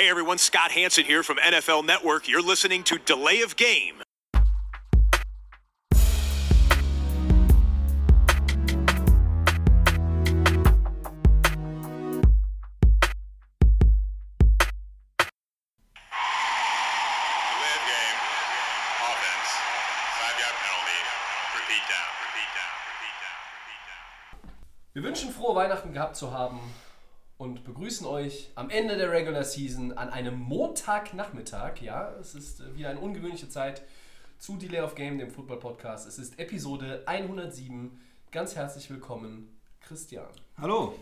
Hey everyone, Scott Hanson here from NFL Network. You're listening to Delay of Game. Delay of game. Offense. Five yard penalty. Repeat down. Repeat down. Repeat down. Repeat down. Wir wünschen frohe Weihnachten gehabt zu haben und begrüßen euch am Ende der Regular Season an einem Montagnachmittag. Ja, es ist äh, wieder eine ungewöhnliche Zeit zu Delay of Game, dem Football Podcast. Es ist Episode 107. Ganz herzlich willkommen, Christian. Hallo.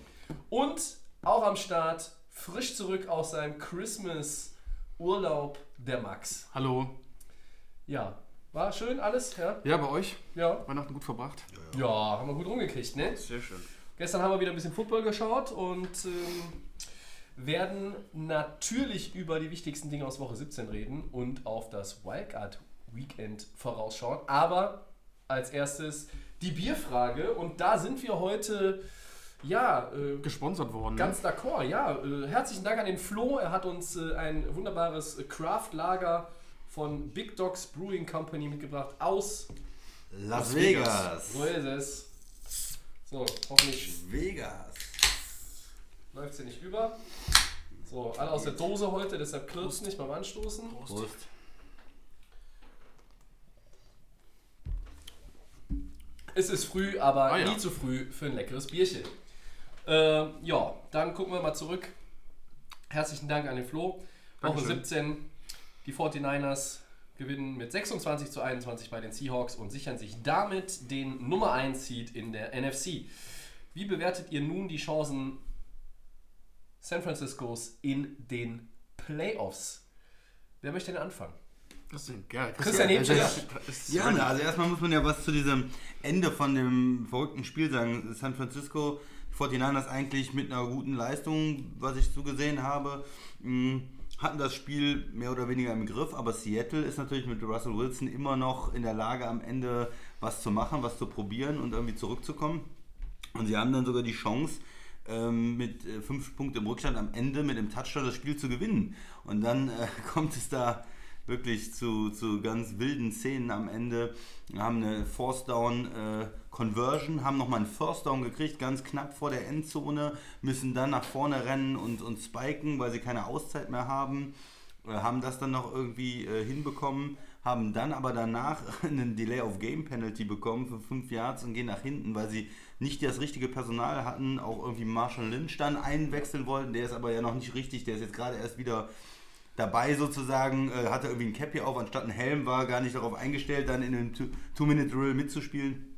Und auch am Start, frisch zurück aus seinem Christmas-Urlaub, der Max. Hallo. Ja, war schön alles? Ja, Ja, bei euch? ja. Weihnachten gut verbracht? ja haben wir gut rumgekriegt, ne? Sehr schön. Gestern haben wir wieder ein bisschen Football geschaut und ähm, werden natürlich über die wichtigsten Dinge aus Woche 17 reden und auf das Wildcard Weekend vorausschauen. Aber als erstes die Bierfrage und da sind wir heute, ja, äh, Gesponsert worden. ganz d'accord. Ja, äh, herzlichen Dank an den Flo. Er hat uns äh, ein wunderbares Craft-Lager von Big Dogs Brewing Company mitgebracht aus Las Vegas. So ist es. So, hoffentlich Vegas. läuft sie nicht über. So, alle aus der Dose heute, deshalb klirrt nicht beim Anstoßen. Prost. Es ist früh, aber Ah, ja. nie zu früh für ein leckeres Bierchen. Ähm, ja, dann gucken wir mal zurück. Herzlichen Dank an den Flo. Woche Dankeschön. 17. Die 49ers gewinnen mit 26 zu 21 bei den Seahawks und sichern sich damit den Nummer 1 Seed in der NFC. Wie bewertet ihr nun die Chancen San Franciscos in den Playoffs? Wer möchte denn anfangen? Das ist geil. Christian das ist- Ja, na, also erstmal muss man ja was zu diesem Ende von dem verrückten Spiel sagen. San Francisco, die 49ers eigentlich mit einer guten Leistung, was ich so gesehen habe, mh, hatten das Spiel mehr oder weniger im Griff, aber Seattle ist natürlich mit Russell Wilson immer noch in der Lage, am Ende was zu machen, was zu probieren und irgendwie zurückzukommen. Und sie haben dann sogar die Chance, ähm, mit äh, fünf Punkten im Rückstand am Ende mit dem Touchdown das Spiel zu gewinnen. Und dann äh, kommt es da wirklich zu, zu ganz wilden Szenen am Ende. Haben eine Force Down äh, Conversion, haben nochmal einen First Down gekriegt, ganz knapp vor der Endzone, müssen dann nach vorne rennen und, und spiken, weil sie keine Auszeit mehr haben. Äh, haben das dann noch irgendwie äh, hinbekommen, haben dann aber danach einen Delay of Game Penalty bekommen für 5 Yards und gehen nach hinten, weil sie nicht das richtige Personal hatten, auch irgendwie Marshall Lynch dann einwechseln wollten, der ist aber ja noch nicht richtig, der ist jetzt gerade erst wieder dabei sozusagen, äh, hatte irgendwie ein Cap hier auf, anstatt ein Helm, war gar nicht darauf eingestellt, dann in einem Two-Minute-Drill mitzuspielen.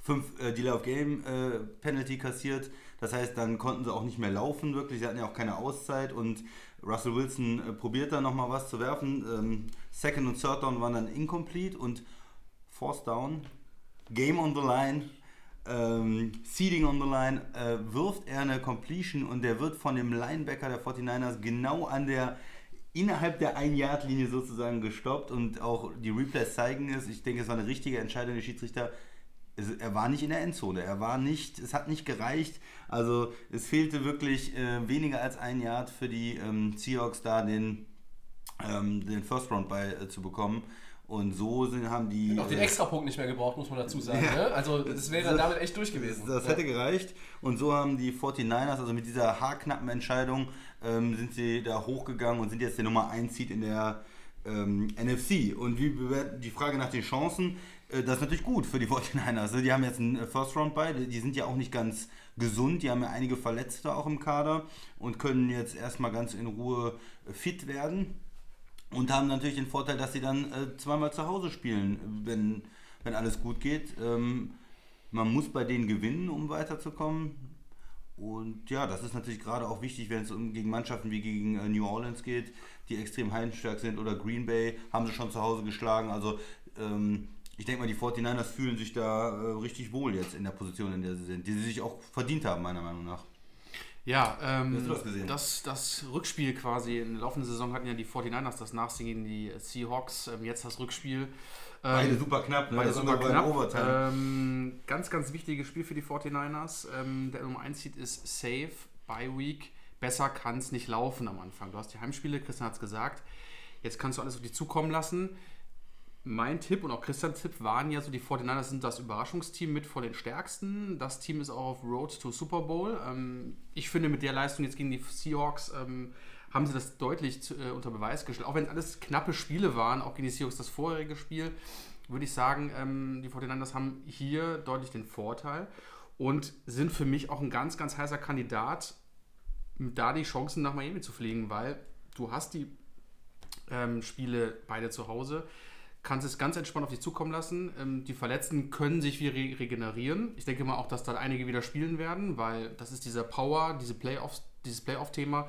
Fünf äh, Delay of Game äh, Penalty kassiert. Das heißt, dann konnten sie auch nicht mehr laufen, wirklich. Sie hatten ja auch keine Auszeit und Russell Wilson äh, probiert dann nochmal was zu werfen. Ähm, Second und Third Down waren dann incomplete und Fourth Down, Game on the Line, ähm, Seeding on the Line, äh, wirft er eine Completion und der wird von dem Linebacker der 49ers genau an der innerhalb der 1-Yard-Linie sozusagen gestoppt und auch die Replays zeigen es. Ich denke, es war eine richtige Entscheidung der Schiedsrichter. Es, er war nicht in der Endzone, er war nicht, es hat nicht gereicht. Also es fehlte wirklich äh, weniger als ein Yard für die ähm, Seahawks da den, ähm, den First Round bei äh, zu bekommen. Und so sind, haben die. Auch den äh, Extrapunkt nicht mehr gebraucht, muss man dazu sagen. Ja. Ne? Also das wäre Das- damit echt durch gewesen. Das Ja. hätte gereicht. Und so haben die 49ers, also mit dieser haarknappen Entscheidung, ähm, sind sie da hochgegangen und sind jetzt der Nummer 1 Seed in der ähm, NFC. Und wie bewerten die Frage nach den Chancen? Äh, das ist natürlich gut für die 49ers. Die haben jetzt einen äh, First Round bei. Die sind ja auch nicht ganz gesund. Die haben ja einige Verletzte auch im Kader und können jetzt erstmal ganz in Ruhe äh, fit werden. Und haben natürlich den Vorteil, dass sie dann äh, zweimal zu Hause spielen, wenn, wenn alles gut geht. Ähm, man muss bei denen gewinnen, um weiterzukommen. Und ja, das ist natürlich gerade auch wichtig, wenn es um, gegen Mannschaften wie gegen äh, New Orleans geht, die extrem heimstark sind. Oder Green Bay haben sie schon zu Hause geschlagen. Also ähm, ich denke mal, die 49ers fühlen sich da äh, richtig wohl jetzt in der Position, in der sie sind, die sie sich auch verdient haben, meiner Meinung nach. Ja, ähm, das? Das, das Rückspiel quasi in der laufenden Saison hatten ja die 49ers das Nachsehen gegen die Seahawks. Ähm, jetzt das Rückspiel. Ähm, Beide super knapp, ne? Beide Das super knapp. Overtime. Ähm, ganz, ganz wichtiges Spiel für die 49ers. Ähm, der Nummer 1 Seed ist safe, by Week. besser kann es nicht laufen am Anfang. Du hast die Heimspiele, Christian hat es gesagt. Jetzt kannst du alles auf dich zukommen lassen. Mein Tipp und auch Christians Tipp waren ja so, die 49ers sind das Überraschungsteam mit vor den stärksten. Das Team ist auch auf Road to Super Bowl. Ähm, ich finde, mit der Leistung jetzt gegen die Seahawks ähm, haben sie das deutlich zu, äh, unter Beweis gestellt. Auch wenn es alles knappe Spiele waren, auch gegen die Seahawks das vorherige Spiel, würde ich sagen, ähm, die 49ers haben hier deutlich den Vorteil und sind für mich auch ein ganz, ganz heißer Kandidat, da die Chancen nach Miami zu fliegen, weil du hast die ähm, Spiele beide zu Hause, kannst es ganz entspannt auf dich zukommen lassen. Ähm, die Verletzten können sich wieder re regenerieren. Ich denke mal auch, dass da einige wieder spielen werden, weil das ist dieser Power, diese Playoffs, dieses Playoff-Thema.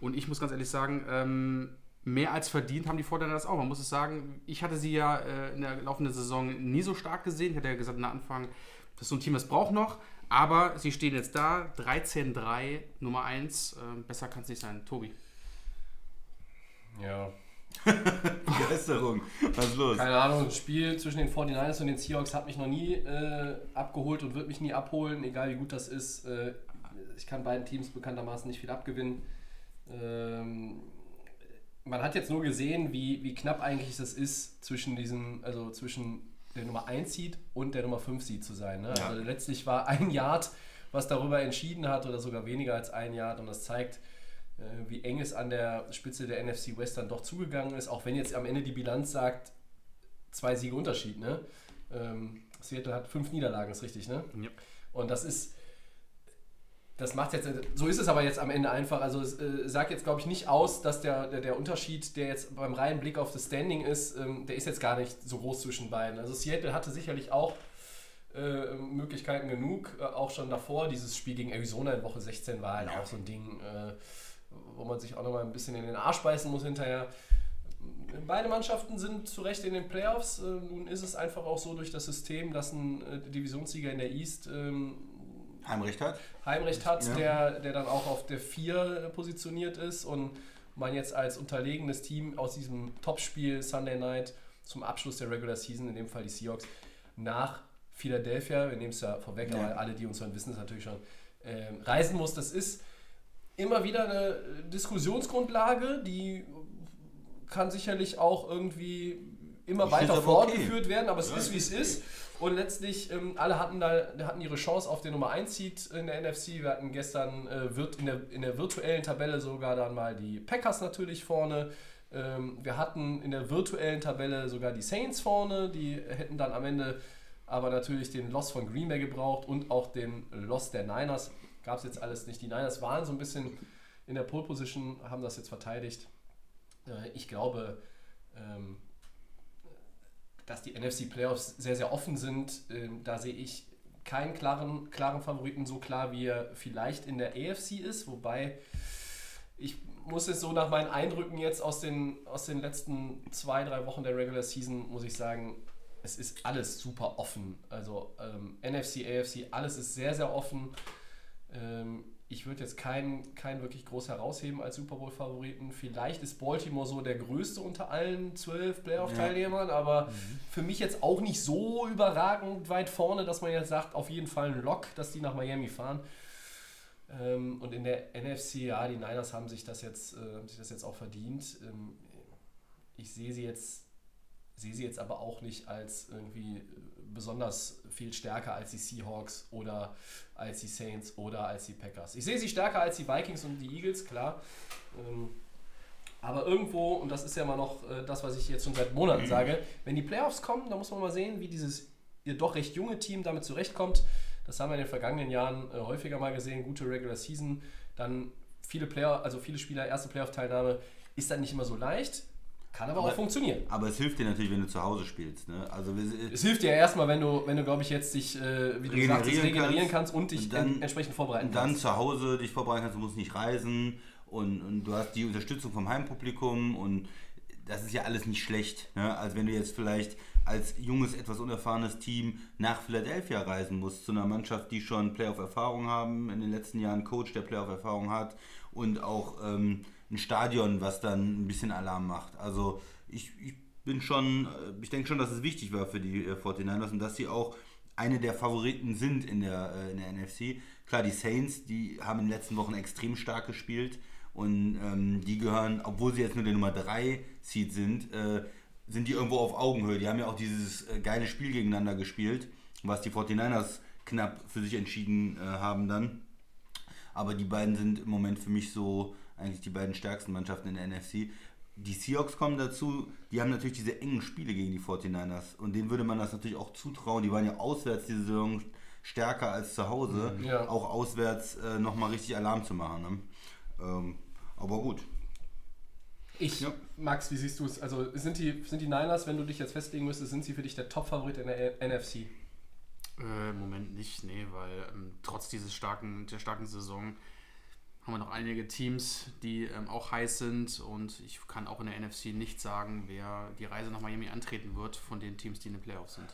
Und ich muss ganz ehrlich sagen, ähm, mehr als verdient haben die Vorteile das auch. Man muss es sagen, ich hatte sie ja äh, in der laufenden Saison nie so stark gesehen. Ich hatte ja gesagt, am Anfang, das ist so ein Team, das braucht noch. Aber sie stehen jetzt da, 13-3, Nummer 1. Äh, besser kann es nicht sein. Tobi. Ja. Begeisterung. Was ist los? Keine Ahnung, das Spiel zwischen den 49ers und den Seahawks hat mich noch nie äh, abgeholt und wird mich nie abholen, egal wie gut das ist. Äh, ich kann beiden Teams bekanntermaßen nicht viel abgewinnen. Ähm, man hat jetzt nur gesehen, wie, wie knapp eigentlich das ist, zwischen diesem, also zwischen der Nummer 1 Seed und der Nummer 5 Seed zu sein. Ne? Ja. Also letztlich war ein Yard, was darüber entschieden hat, oder sogar weniger als ein Yard, und das zeigt, wie eng es an der Spitze der NFC West dann doch zugegangen ist, auch wenn jetzt am Ende die Bilanz sagt, zwei Siege Unterschied. Ne? Ähm, Seattle hat fünf Niederlagen, ist richtig, ne? Ja. Und das ist, das macht jetzt, so ist es aber jetzt am Ende einfach. Also es äh, sagt jetzt, glaube ich, nicht aus, dass der, der, der Unterschied, der jetzt beim reinen Blick auf das Standing ist, ähm, der ist jetzt gar nicht so groß zwischen beiden. Also Seattle hatte sicherlich auch äh, Möglichkeiten genug, äh, auch schon davor. Dieses Spiel gegen Arizona in Woche 16 war halt auch so ein Ding, äh, wo man sich auch nochmal ein bisschen in den Arsch beißen muss hinterher. Beide Mannschaften sind zu Recht in den Playoffs. Äh, nun ist es einfach auch so durch das System, dass ein äh, Divisionssieger in der East ähm, Heimrecht hat? Heimrecht hat, Ja. der, der dann auch auf der 4 positioniert ist und man jetzt als unterlegenes Team aus diesem Topspiel Sunday Night zum Abschluss der Regular Season, in dem Fall die Seahawks, nach Philadelphia, wir nehmen es ja vorweg, Ja. aber alle, die uns hören, wissen es natürlich schon, ähm, reisen muss. Das ist immer wieder eine Diskussionsgrundlage, die kann sicherlich auch irgendwie immer Ich weiter aber okay. fortgeführt werden, aber es Ja, ist wie es ist. Und letztlich, ähm, alle hatten da hatten ihre Chance auf den Nummer 1 Seed in der NFC. Wir hatten gestern äh, wird in, der, in der virtuellen Tabelle sogar dann mal die Packers natürlich vorne. Ähm, wir hatten in der virtuellen Tabelle sogar die Saints vorne. Die hätten dann am Ende aber natürlich den Loss von Green Bay gebraucht und auch den Loss der Niners. Gab es jetzt alles nicht. Die Niners waren so ein bisschen in der Pole Position, haben das jetzt verteidigt. Äh, ich glaube, ähm, dass die NFC Playoffs sehr, sehr offen sind. Ähm, da sehe ich keinen klaren, klaren Favoriten, so klar wie er vielleicht in der AFC ist. Wobei ich muss es so nach meinen Eindrücken jetzt aus den, aus den letzten zwei, drei Wochen der Regular Season, muss ich sagen, es ist alles super offen. Also ähm, NFC, AFC, alles ist sehr, sehr offen. Ähm, ich würde jetzt keinen, keinen wirklich groß herausheben als Super Bowl-Favoriten. Vielleicht ist Baltimore so der größte unter allen zwölf Playoff-Teilnehmern, aber für mich jetzt auch nicht so überragend weit vorne, dass man jetzt sagt, auf jeden Fall ein Lock, dass die nach Miami fahren. Ähm, und in der NFC, ja, die Niners haben sich das jetzt, äh, haben sich das jetzt auch verdient. Ähm, ich sehe sie jetzt, sehe sie jetzt aber auch nicht als irgendwie besonders viel stärker als die Seahawks oder als die Saints oder als die Packers. Ich sehe sie stärker als die Vikings und die Eagles, klar. Ähm, aber irgendwo, und das ist ja immer noch äh, das, was ich jetzt schon seit Monaten sage, wenn die Playoffs kommen, dann muss man mal sehen, wie dieses ihr doch recht junge Team damit zurechtkommt. Das haben wir in den vergangenen Jahren äh, häufiger mal gesehen. Gute Regular Season, dann viele Player, also viele Spieler, erste Playoff-Teilnahme, ist dann nicht immer so leicht, kann aber, Aber- auch funktionieren. Aber es hilft dir natürlich, wenn du zu Hause spielst. Ne? Also Es hilft dir ja erstmal, wenn du, wenn du glaube ich, jetzt dich, äh, wie du sagst, Regenerieren regenerieren kannst, kannst und dich und dann- en entsprechend vorbereiten und dann kannst. zu Hause dich vorbereiten kannst, du musst nicht reisen und, und du hast die Unterstützung vom Heimpublikum und das ist ja alles nicht schlecht. Ne? Also wenn du jetzt vielleicht als junges, etwas unerfahrenes Team nach Philadelphia reisen musst, zu einer Mannschaft, die schon Playoff-Erfahrung haben, in den letzten Jahren Coach, der Playoff-Erfahrung hat und auch ähm, ein Stadion, was dann ein bisschen Alarm macht. Also ich, ich bin schon, äh, ich denke schon, dass es wichtig war für die äh, 49ers und dass sie auch eine der Favoriten sind in der, äh, in der NFC. Klar, die Saints, die haben in den letzten Wochen extrem stark gespielt und ähm, die gehören, obwohl sie jetzt nur der Nummer 3 Seed sind, äh, sind die irgendwo auf Augenhöhe. Die haben ja auch dieses geile Spiel gegeneinander gespielt, was die 49ers knapp für sich entschieden haben dann. Aber die beiden sind im Moment für mich so eigentlich die beiden stärksten Mannschaften in der NFC. Die Seahawks kommen dazu, die haben natürlich diese engen Spiele gegen die 49ers und denen würde man das natürlich auch zutrauen. Die waren ja auswärts diese Saison stärker als zu Hause, Ja. auch auswärts äh, nochmal richtig Alarm zu machen. Ne? Ähm, aber gut. Ich, Ja. Max, wie siehst du es? Also sind die, sind die Niners, wenn du dich jetzt festlegen müsstest, sind sie für dich der Top-Favorit in der NFC? Äh, Im Moment nicht, nee, weil ähm, trotz dieses starken, der starken Saison haben wir noch einige Teams, die ähm, auch heiß sind und ich kann auch in der NFC nicht sagen, wer die Reise nach Miami antreten wird von den Teams, die in den Playoffs sind.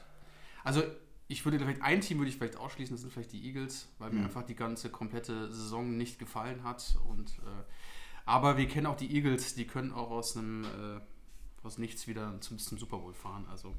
Also ich würde vielleicht ein Team würde ich vielleicht ausschließen, das sind vielleicht die Eagles, weil mir einfach die ganze komplette Saison nicht gefallen hat und äh, aber wir kennen auch die Eagles, die können auch aus einem äh, aus nichts wieder zum, zum Super Bowl fahren. Also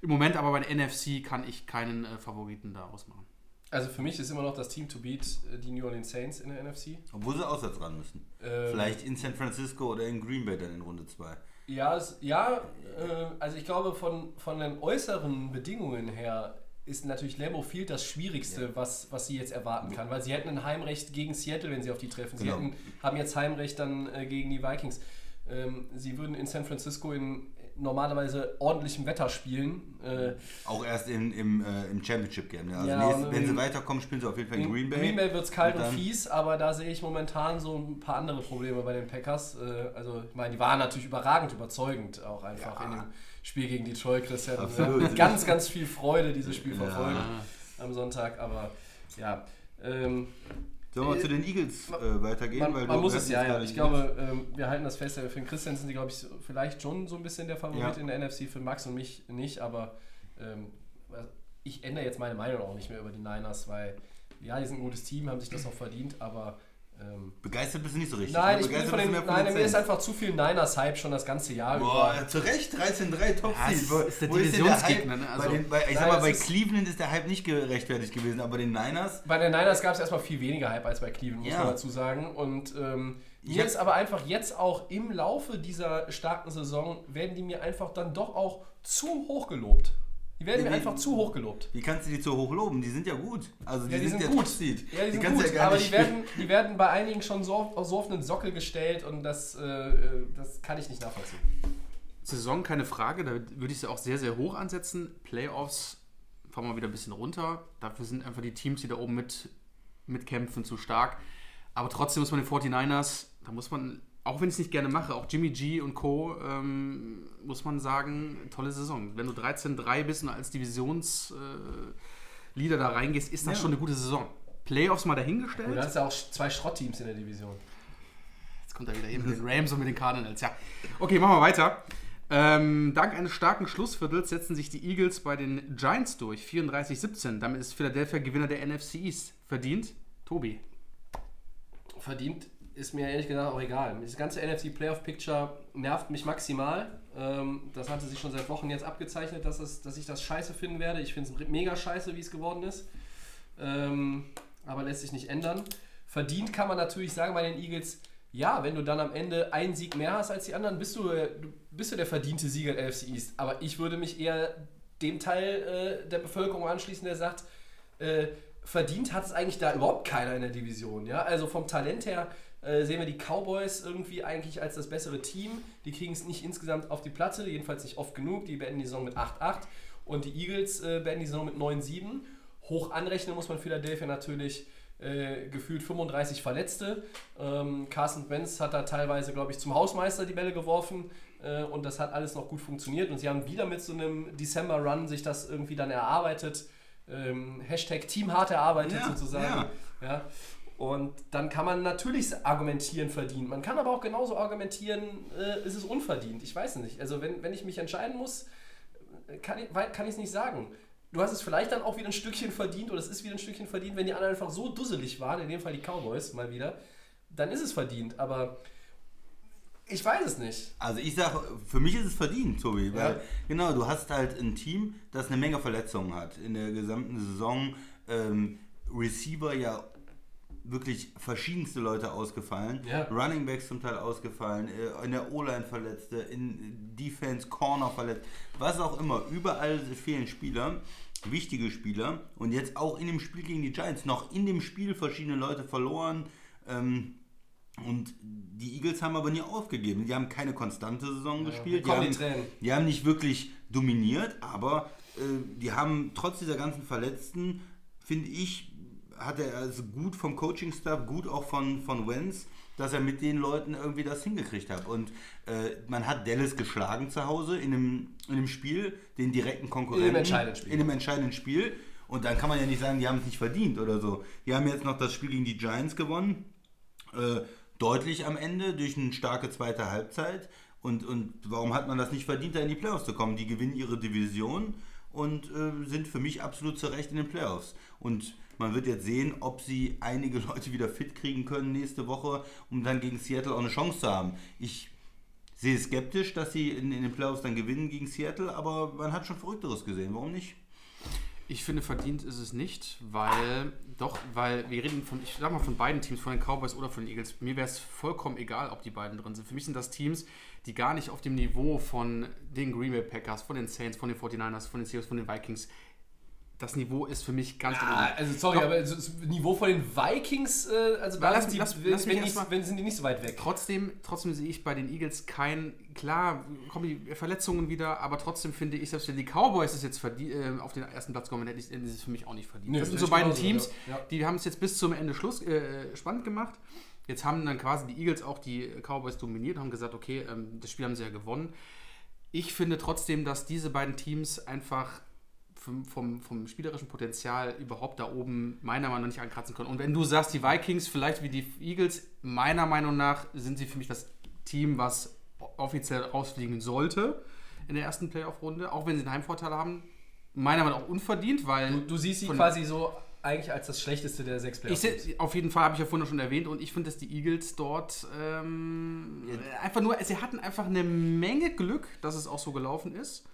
im Moment aber bei der NFC kann ich keinen äh, Favoriten da ausmachen. Also für mich ist immer noch das Team to beat äh, die New Orleans Saints in der NFC. Obwohl sie auswärts ran müssen. Ähm, Vielleicht in San Francisco oder in Green Bay dann in Runde 2. Ja, es, ja äh, also ich glaube, von, von den äußeren Bedingungen her ist natürlich Lambeau Field das Schwierigste, was, was sie jetzt erwarten kann. Weil sie hätten ein Heimrecht gegen Seattle, wenn sie auf die treffen. Sie Genau. hätten, haben jetzt Heimrecht dann äh, gegen die Vikings. Ähm, sie würden in San Francisco in normalerweise ordentlichem Wetter spielen. Äh, Auch erst in, im, äh, im Championship Game. Ne? Also Ja, nächst, und wenn sie weiterkommen, spielen sie auf jeden Fall in Green Bay. Green Bay wird es kalt Und und, fies, aber da sehe ich momentan so ein paar andere Probleme bei den Packers. Äh, Also, ich meine, die waren natürlich überragend überzeugend auch einfach Ja. in dem Spiel gegen Detroit. Christian, Absolut. mit ganz, ganz viel Freude dieses Spiel Ja. verfolgt am Sonntag, aber ja. Ähm, Sollen wir Äh, zu den Eagles äh, weitergehen? man Weil man du muss es ja, ja. Ich glaube, ähm, wir halten das fest. Für den Christian sind die, glaube ich, vielleicht schon so ein bisschen der Favorit Ja. in der NFC, für Max und mich nicht, aber ähm, ich ändere jetzt meine Meinung auch nicht mehr über die Niners, weil ja, die sind ein gutes Team, haben sich das auch verdient, aber ähm, Begeistert bist du nicht so richtig. Nein, ne? ich bin von den, nein, mir ist einfach zu viel Niners-Hype schon das ganze Jahr Boah, über. zu Recht, 13-3 Top Ja, Seed. Wo- ist der Divisionsgegner, ne? Also- bei den, bei, ich Nein, sag mal, bei ist- Cleveland ist der Hype nicht gerechtfertigt gewesen, aber den Niners, Bei den Niners gab es erstmal viel weniger Hype als bei Cleveland, muss Ja. man dazu sagen. Und ähm, mir ist aber einfach jetzt auch im Laufe dieser starken Saison, werden die mir einfach dann doch auch zu hoch gelobt. Die werden mir Ja, die- einfach zu hoch gelobt. wie kannst du die so hoch loben? Die sind ja gut. Also die, Ja, die sind, sind ja gut. Top Seed. Ja, die sind kannst gut, ja gar aber nicht die werden, die werden bei einigen schon so, auf- so auf einen Sockel gestellt und das, äh, das kann ich nicht nachvollziehen. Saison keine Frage, da würde ich sie auch sehr, sehr hoch ansetzen. Playoffs fahren wir wieder ein bisschen runter. Dafür sind einfach die Teams, die da oben mit, mitkämpfen, zu stark. Aber trotzdem muss man den 49ers, da muss man, auch wenn ich es nicht gerne mache, auch Jimmy G und Co., ähm, muss man sagen, tolle Saison. Wenn du 13-3 bist und als Divisionsleader äh, da reingehst, ist das Ja. schon eine gute Saison. Playoffs mal dahingestellt. Und da ist ja auch zwei Schrottteams in der Division. Jetzt kommt er wieder hin mit den Rams und mit den Cardinals. Ja. Okay, machen wir weiter. Ähm, dank eines starken Schlussviertels setzen sich die Eagles bei den Giants durch. 34-17. Damit ist Philadelphia Gewinner der NFC East. Verdient. Tobi. verdient ist mir ehrlich gesagt auch egal. Das ganze NFC Playoff Picture nervt mich maximal. Ähm, das hatte sich schon seit Wochen jetzt abgezeichnet, dass, es, dass ich das scheiße finden werde. Ich finde es mega scheiße, wie es geworden ist. Ähm, aber lässt sich nicht ändern. Verdient kann man natürlich sagen bei den Eagles, ja, wenn du dann am Ende einen Sieg mehr hast als die anderen, bist du, äh, bist du der verdiente Sieger der NFC East. Aber ich würde mich eher dem Teil äh, der Bevölkerung anschließen, der sagt, äh, verdient hat es eigentlich da überhaupt keiner in der Division. Ja? Also vom Talent her äh, sehen wir die Cowboys irgendwie eigentlich als das bessere Team. Die kriegen es nicht insgesamt auf die Platte, jedenfalls nicht oft genug. Die beenden die Saison mit 8-8 und die Eagles äh, beenden die Saison mit 9-7. Hoch anrechnen muss man Philadelphia natürlich äh, gefühlt 35 Verletzte. Ähm, Carson Wentz hat da teilweise, glaube ich, zum Hausmeister die Bälle geworfen äh, und das hat alles noch gut funktioniert. Und sie haben wieder mit so einem December-Run sich das irgendwie dann erarbeitet. Ähm, Hashtag Team hart erarbeitet Ja, sozusagen. Ja. Und dann kann man natürlich argumentieren, verdient. Man kann aber auch genauso argumentieren, äh, ist es unverdient. Ich weiß nicht. Also wenn, wenn ich mich entscheiden muss, äh, kann ich es nicht sagen. Du hast es vielleicht dann auch wieder ein Stückchen verdient oder es ist wieder ein Stückchen verdient, wenn die anderen einfach so dusselig waren, in dem Fall die Cowboys mal wieder, dann ist es verdient. Aber ich weiß es nicht. Also ich sage, für mich ist es verdient, Tobi. Weil, Ja. genau, du hast halt ein Team, das eine Menge Verletzungen hat in der gesamten Saison. Ähm, Receiver ja wirklich verschiedenste Leute ausgefallen. Ja. Running Backs zum Teil ausgefallen, äh, in der O-Line Verletzte, in Defense, Corner verletzt, was auch immer. Überall fehlen Spieler, wichtige Spieler. Und jetzt auch in dem Spiel gegen die Giants, noch in dem Spiel verschiedene Leute verloren. Ähm, und die Eagles haben aber nie aufgegeben. Die haben keine konstante Saison gespielt. Die haben, die haben nicht wirklich dominiert, aber äh, die haben trotz dieser ganzen Verletzten, finde ich, hat er also gut vom Coaching-Staff, gut auch von, von Wenz, dass er mit den Leuten irgendwie das hingekriegt hat. Und äh, man hat Dallas geschlagen zu Hause in einem, in einem Spiel, den direkten Konkurrenten. entscheidenden Spiel. In dem entscheidenden Spiel. Und dann kann man ja nicht sagen, die haben es nicht verdient oder so. Die haben jetzt noch das Spiel gegen die Giants gewonnen. Äh, deutlich am Ende durch eine starke zweite Halbzeit. Und, und warum hat man das nicht verdient, da in die Playoffs zu kommen? Die gewinnen ihre Division und äh, sind für mich absolut zu Recht in den Playoffs. Und man wird jetzt sehen, ob sie einige Leute wieder fit kriegen können nächste Woche, um dann gegen Seattle auch eine Chance zu haben. Ich sehe skeptisch, dass sie in, in den Playoffs dann gewinnen gegen Seattle, aber man hat schon Verrückteres gesehen. Warum nicht? Ich finde, verdient ist es nicht, weil, doch, weil wir reden von, ich sag mal von beiden Teams, von den Cowboys oder von den Eagles. Mir wäre es vollkommen egal, ob die beiden drin sind. Für mich sind das Teams, die gar nicht auf dem Niveau von den Green Bay Packers, von den Saints, von den 49ers, von den Seahawks, von den Vikings. Das Niveau ist für mich ganz Ah, also sorry, Doch. aber das Niveau von den Vikings, äh, also da lass- sind die, lass- wenn, lass wenn, mal- wenn sind die nicht so weit weg. Trotzdem, trotzdem sehe ich bei den Eagles kein, klar, kommen die Verletzungen wieder, aber trotzdem finde ich, selbst wenn die Cowboys es jetzt äh, auf den ersten Platz kommen, hätte ich hätten sie es für mich auch nicht verdient. Nö, das sind so ich beiden genauso, Teams, ja. Ja. die haben es jetzt bis zum Ende Schluss äh, spannend gemacht. Jetzt haben dann quasi die Eagles auch die Cowboys dominiert und haben gesagt, okay, ähm, das Spiel haben sie ja gewonnen. Ich finde trotzdem, dass diese beiden Teams einfach vom, vom, vom spielerischen Potenzial überhaupt da oben meiner Meinung nach nicht ankratzen können. Und wenn du sagst, die Vikings vielleicht wie die Eagles, meiner Meinung nach sind sie für mich das Team, was offiziell rausfliegen sollte in der ersten Playoff-Runde, auch wenn sie einen Heimvorteil haben. Meiner Meinung nach auch unverdient, weil Du, du siehst sie quasi so eigentlich als das schlechteste der sechs ich Playoffs. seh, auf jeden Fall habe ich ja vorhin schon erwähnt und ich finde, dass die Eagles dort ähm, einfach nur, sie hatten einfach eine Menge Glück, dass es auch so gelaufen ist.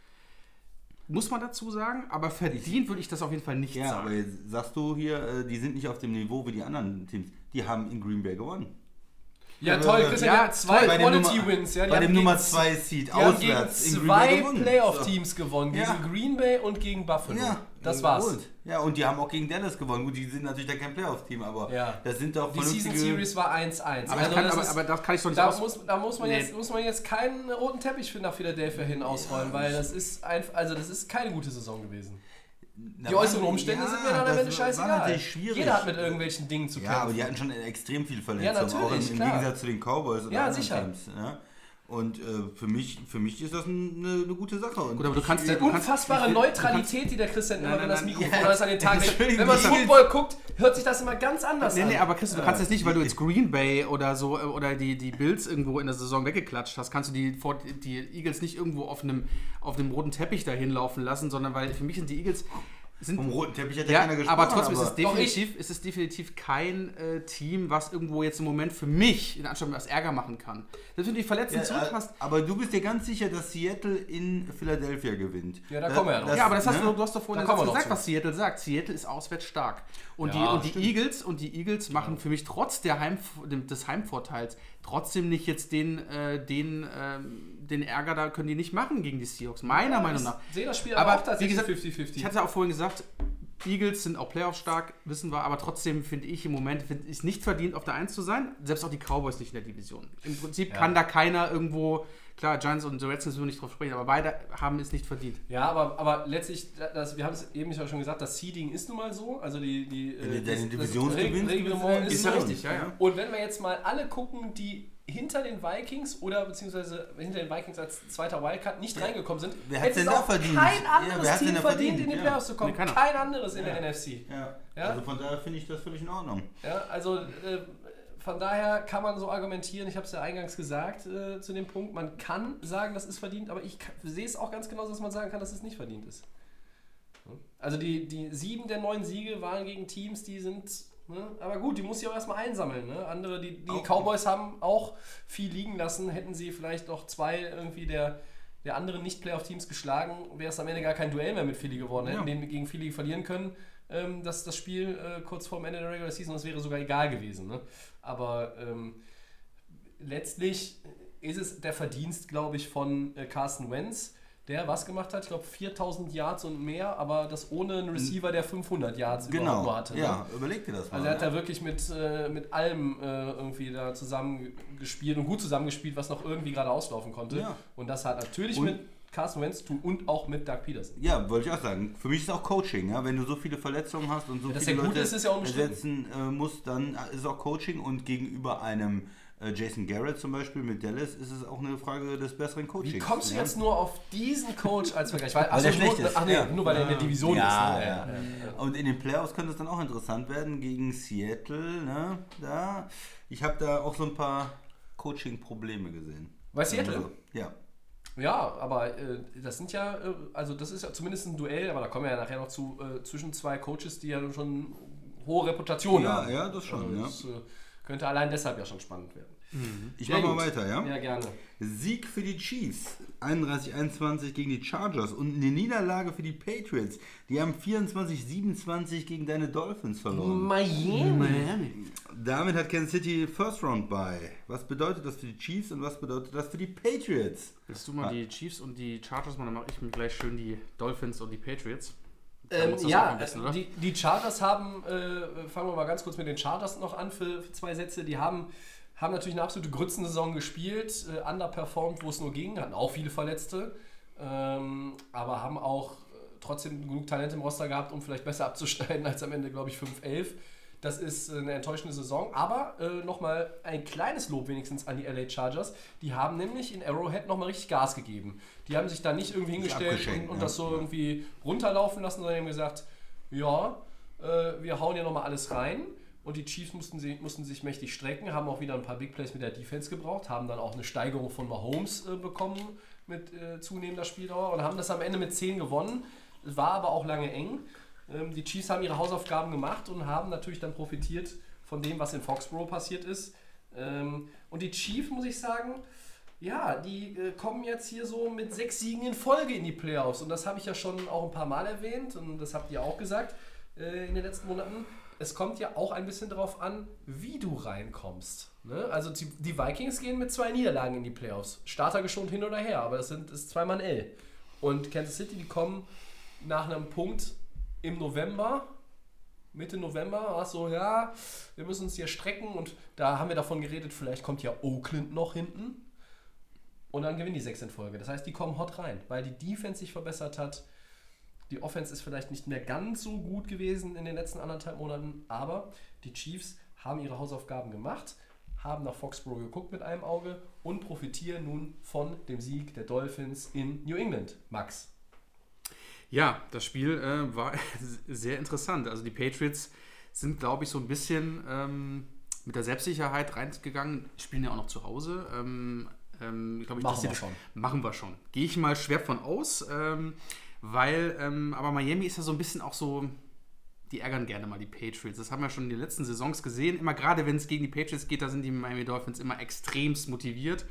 Muss man dazu sagen, aber verdient würde ich das auf jeden Fall nicht Ja, aber sagen. jetzt sagst du hier, äh, die sind nicht auf dem Niveau wie die anderen Teams. Die haben in Green Bay gewonnen. Ja, toll, Christian, Ja, zwei Bei dem Quality Nummer- Wins. Ja, bei dem gegen Nummer z- 2 Seed gegen auswärts Bay zwei. Playoff-Teams gewonnen. Gegen Ja. Green Bay und gegen Buffalo. Ja, das war's. Gut. Ja, und die haben auch gegen Dallas gewonnen. Gut, die sind natürlich da kein Playoff-Team, aber Ja. das sind doch Die Season Series war 1-1. Aber, Also aber, aber das kann ich doch nicht Da muss, da muss man Nee. jetzt muss man jetzt keinen roten Teppich für nach Philadelphia hin ausrollen, weil das ist einfach, also das ist keine gute Saison gewesen. Na, Die äußeren Umstände ja, sind mir dann am Ende scheißegal. Jeder hat mit irgendwelchen Dingen zu kämpfen. Ja, aber die hatten schon extrem viel Verletzungen, Ja, auch im, im. Gegensatz zu den Cowboys oder Ja, anderen sicher. Teams. Ja? Und äh, für, mich, für mich ist das eine, eine gute Sache. Und Gut, aber du kannst Die ja- du kannst- unfassbare ich- Neutralität, die der Christian immer, Nein, wenn das Mikrofon ja. an den Tag legt. Wenn man Football guckt, hört sich das immer ganz anders Nee, an. nee, aber Chris, du kannst jetzt nicht, weil du jetzt Green Bay oder so äh, oder die, die Bills irgendwo in der Saison weggeklatscht hast, kannst du die, die Eagles nicht irgendwo auf einem, auf einem roten Teppich dahin laufen lassen, sondern weil für mich sind die Eagles sind Vom roten Teppich hat ja, ja, keiner gesprochen. aber trotzdem ist es ich- definitiv, ist es definitiv kein äh, Team, was irgendwo jetzt im Moment für mich in Anführungszeichen was Ärger machen kann. Selbst wenn du die Verletzten Ja, zurück äh, hast. aber du bist dir ganz sicher, dass Seattle in Philadelphia gewinnt. Ja, da kommen wir ja noch. Ja, aber das hast ne? du, du hast doch vorhin Da gesagt, was Seattle sagt. Seattle ist auswärts stark. Und, Ja, die, und die. Eagles und die Eagles machen für mich trotz der Heim, des Heimvorteils trotzdem nicht jetzt den, äh, den, ähm, den Ärger, da können die nicht machen gegen die Seahawks. Meiner Meinung nach. Ich sehe das Spiel Aber aber auch tatsächlich gesagt, 50-50. Ich hatte auch vorhin gesagt, Eagles sind auch Playoff stark, wissen wir, aber trotzdem finde ich im Moment find ich nicht verdient, auf der 1 zu sein. Selbst auch die Cowboys nicht in der Division. Im Prinzip Ja. kann da keiner irgendwo, klar, Giants und die Redskins würden nicht drauf sprechen, aber beide haben es nicht verdient. Ja, aber, aber letztlich, das, wir haben es eben ja schon gesagt, das Seeding ist nun mal so. Also die, die, Wenn du äh, das- Division Reglement ist so. ja richtig, ja, ja. Und wenn wir jetzt mal alle gucken, die hinter den Vikings oder beziehungsweise hinter den Vikings als zweiter Wildcard nicht reingekommen sind, Wer hätte denn es da auch verdient? kein Ja, anderes denn Team verdient, verdient? in die Ja. Playoffs zu kommen. Nee, kein anderes in der NFC. Ja. Ja? Also von daher finde ich das völlig in Ordnung. Ja, also äh, von daher kann man so argumentieren, ich habe es ja eingangs gesagt äh, zu dem Punkt, man kann sagen, das ist verdient, aber ich sehe es auch ganz genauso, dass man sagen kann, dass es nicht verdient ist. Also die, die sieben der neun Siege waren gegen Teams, die sind, ne, aber gut, die muss ich auch erstmal einsammeln. Ne? Andere, die, die Auch- Cowboys haben auch viel liegen lassen, hätten sie vielleicht noch zwei irgendwie der, der anderen Nicht-Playoff-Teams geschlagen, wäre es am Ende gar kein Duell mehr mit Philly geworden, hätten Ja. den gegen Philly verlieren können. ähm, das, das Spiel äh, kurz vor dem Ende der Regular Season, das wäre sogar egal gewesen. Ne? Aber ähm, letztlich ist es der Verdienst, glaube ich, von äh, Carson Wentz, der was gemacht hat, ich glaube 4000 Yards und mehr, aber das ohne einen Receiver, der 500 Yards überhaupt Genau. nur hatte. Ne? Ja, überleg dir das mal. Also er hat ne? da wirklich mit, äh, mit allem äh, irgendwie da zusammengespielt und gut zusammengespielt, was noch irgendwie gerade auslaufen konnte. Ja. Und das hat natürlich Und- mit Carson Wentz zu tun und auch mit Doug Peterson. Ja, wollte ich auch sagen. Für mich ist auch Coaching, ja. Wenn du so viele Verletzungen hast und so dass viele Leute ist, ist ja ersetzen äh, musst, dann ist es auch Coaching und gegenüber einem Jason Garrett zum Beispiel mit Dallas ist es auch eine Frage des besseren Coachings. Wie kommst du ja? jetzt nur auf diesen Coach als Vergleich? Weil, ach Weil der so, schlecht nur, ist, Ach nee, ja. nur weil er in der Division Ja, ist. Ne? ja. Und in den Playoffs könnte es dann auch interessant werden gegen Seattle. Ne? Da, ich habe da auch so ein paar Coaching-Probleme gesehen. Bei Seattle? Also, ja. Ja, aber äh, das sind ja, äh, also das ist ja zumindest ein Duell, aber da kommen wir ja nachher noch zu, äh, zwischen zwei Coaches, die ja schon hohe Reputation Ja, haben. ja, das schon, ja. Das äh, könnte allein deshalb ja schon spannend werden. Ich Ja, mache mal weiter, ja? Ja, gerne. Sieg für die Chiefs, 31-21 gegen die Chargers und eine Niederlage für die Patriots. Die haben 24-27 gegen deine Dolphins verloren. Miami. Damit hat Kansas City First Round bei. Was bedeutet das für die Chiefs und was bedeutet das für die Patriots? Willst du mal die Chiefs und die Chargers machen, dann mache ich mir gleich schön die Dolphins und die Patriots. Ähm, ja, oder? die, die Chargers haben, äh, fangen wir mal ganz kurz mit den Chargers noch an für, für zwei Sätze. Die haben, haben natürlich eine absolute Grützensaison gespielt, äh, underperformed, wo es nur ging, hatten auch viele Verletzte, ähm, aber haben auch äh, trotzdem genug Talent im Roster gehabt, um vielleicht besser abzuschneiden als am Ende, glaube ich, 5-11. Das ist äh, eine enttäuschende Saison, aber äh, nochmal ein kleines Lob wenigstens an die LA Chargers. Die haben nämlich in Arrowhead nochmal richtig Gas gegeben. Die haben sich da nicht irgendwie hingestellt und, und ja. das so irgendwie runterlaufen lassen, sondern haben gesagt, ja, äh, wir hauen ja nochmal alles rein. Und die Chiefs mussten, sie, mussten sich mächtig strecken, haben auch wieder ein paar Big Plays mit der Defense gebraucht, haben dann auch eine Steigerung von Mahomes äh, bekommen mit äh, zunehmender Spieldauer und haben das am Ende mit 10 gewonnen. War aber auch lange eng. Ähm, die Chiefs haben ihre Hausaufgaben gemacht und haben natürlich dann profitiert von dem, was in Foxborough passiert ist. Ähm, und die Chiefs, muss ich sagen, ja, die äh, kommen jetzt hier so mit sechs Siegen in Folge in die Playoffs. Und das habe ich ja schon auch ein paar Mal erwähnt und das habt ihr auch gesagt äh, in den letzten Monaten. Es kommt ja auch ein bisschen darauf an, wie du reinkommst. Ne? Also die, die Vikings gehen mit zwei Niederlagen in die Playoffs. Starter geschont hin oder her, aber das sind ist zweimal ein L. Und Kansas City, die kommen nach einem Punkt im November, Mitte November, war es so, ja, wir müssen uns hier strecken und da haben wir davon geredet, vielleicht kommt ja Oakland noch hinten. Und dann gewinnen die sechs in Folge. Das heißt, die kommen hot rein, weil die Defense sich verbessert hat. Die Offense ist vielleicht nicht mehr ganz so gut gewesen in den letzten anderthalb Monaten, aber die Chiefs haben ihre Hausaufgaben gemacht, haben nach Foxborough geguckt mit einem Auge und profitieren nun von dem Sieg der Dolphins in New England. Max. Ja, das Spiel äh, war sehr interessant. Also die Patriots sind, glaube ich, so ein bisschen ähm, mit der Selbstsicherheit reingegangen. Spielen ja auch noch zu Hause. Ähm, ähm, ich, Machen wir schon. Machen wir schon. Gehe ich mal schwer von aus. Ähm, weil, ähm, aber Miami ist ja so ein bisschen auch so, die ärgern gerne mal die Patriots. Das haben wir schon in den letzten Saisons gesehen. Immer gerade, wenn es gegen die Patriots geht, da sind die Miami Dolphins immer extremst motiviert.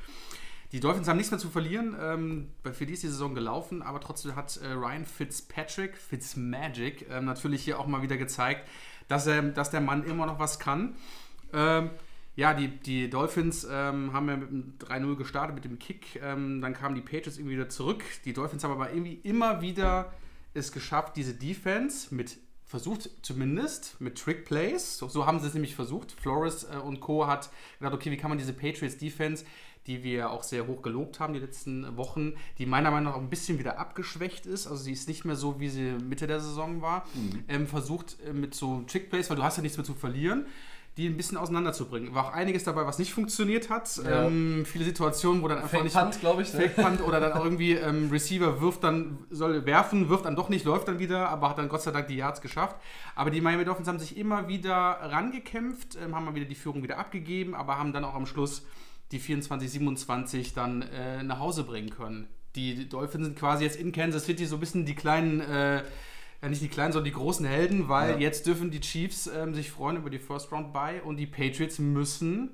Die Dolphins haben nichts mehr zu verlieren. Ähm, für die ist die Saison gelaufen, aber trotzdem hat äh, Ryan Fitzpatrick, Fitzmagic, ähm, natürlich hier auch mal wieder gezeigt, dass, er, dass der Mann immer noch was kann. Ähm, ja, die, die Dolphins ähm, haben ja mit einem 3-0 gestartet, mit dem Kick. Ähm, dann kamen die Patriots irgendwie wieder zurück. Die Dolphins haben aber irgendwie immer wieder es geschafft, diese Defense mit versucht zumindest mit Trick Plays, so, so haben sie es nämlich versucht. Flores äh, und Co. hat gedacht, okay, wie kann man diese Patriots Defense, die wir auch sehr hoch gelobt haben die letzten Wochen, die meiner Meinung nach auch ein bisschen wieder abgeschwächt ist, also sie ist nicht mehr so, wie sie Mitte der Saison war, ähm, versucht äh, mit so Trick Plays, weil du hast ja nichts mehr zu verlieren, die ein bisschen auseinanderzubringen. War auch einiges dabei, was nicht funktioniert hat. Ja. Ähm, viele Situationen, wo dann einfach Fake nicht Punt, glaube ich. Ne? Fake Punt oder dann auch irgendwie ähm, Receiver wirft dann, soll werfen, wirft dann doch nicht, läuft dann wieder, aber hat dann Gott sei Dank die Yards geschafft. Aber die Miami Dolphins haben sich immer wieder rangekämpft, ähm, haben mal wieder die Führung wieder abgegeben, aber haben dann auch am Schluss die 24-27 dann äh, nach Hause bringen können. Die Dolphins sind quasi jetzt in Kansas City so ein bisschen die kleinen, äh, ja nicht die kleinen, sondern die großen Helden, weil Ja. jetzt dürfen die Chiefs ähm, sich freuen über die First Round bei und die Patriots müssen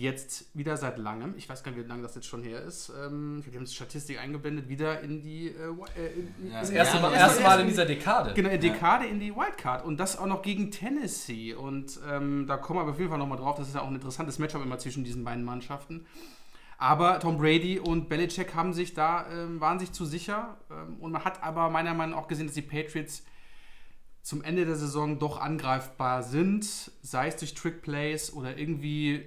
jetzt wieder seit langem, ich weiß gar nicht, wie lange das jetzt schon her ist, ähm, wir haben die Statistik eingeblendet, wieder in die äh, äh, in, Das in- erste, Ja, Mal, erste Mal in dieser Dekade. Genau, in Dekade in die Wildcard und das auch noch gegen Tennessee. Und ähm, da kommen wir auf jeden Fall nochmal drauf. Das ist ja auch ein interessantes Matchup immer zwischen diesen beiden Mannschaften. Aber Tom Brady und Belichick haben sich da, ähm, waren sich zu sicher. Ähm, und man hat aber meiner Meinung nach auch gesehen, dass die Patriots zum Ende der Saison doch angreifbar sind, sei es durch Trickplays oder irgendwie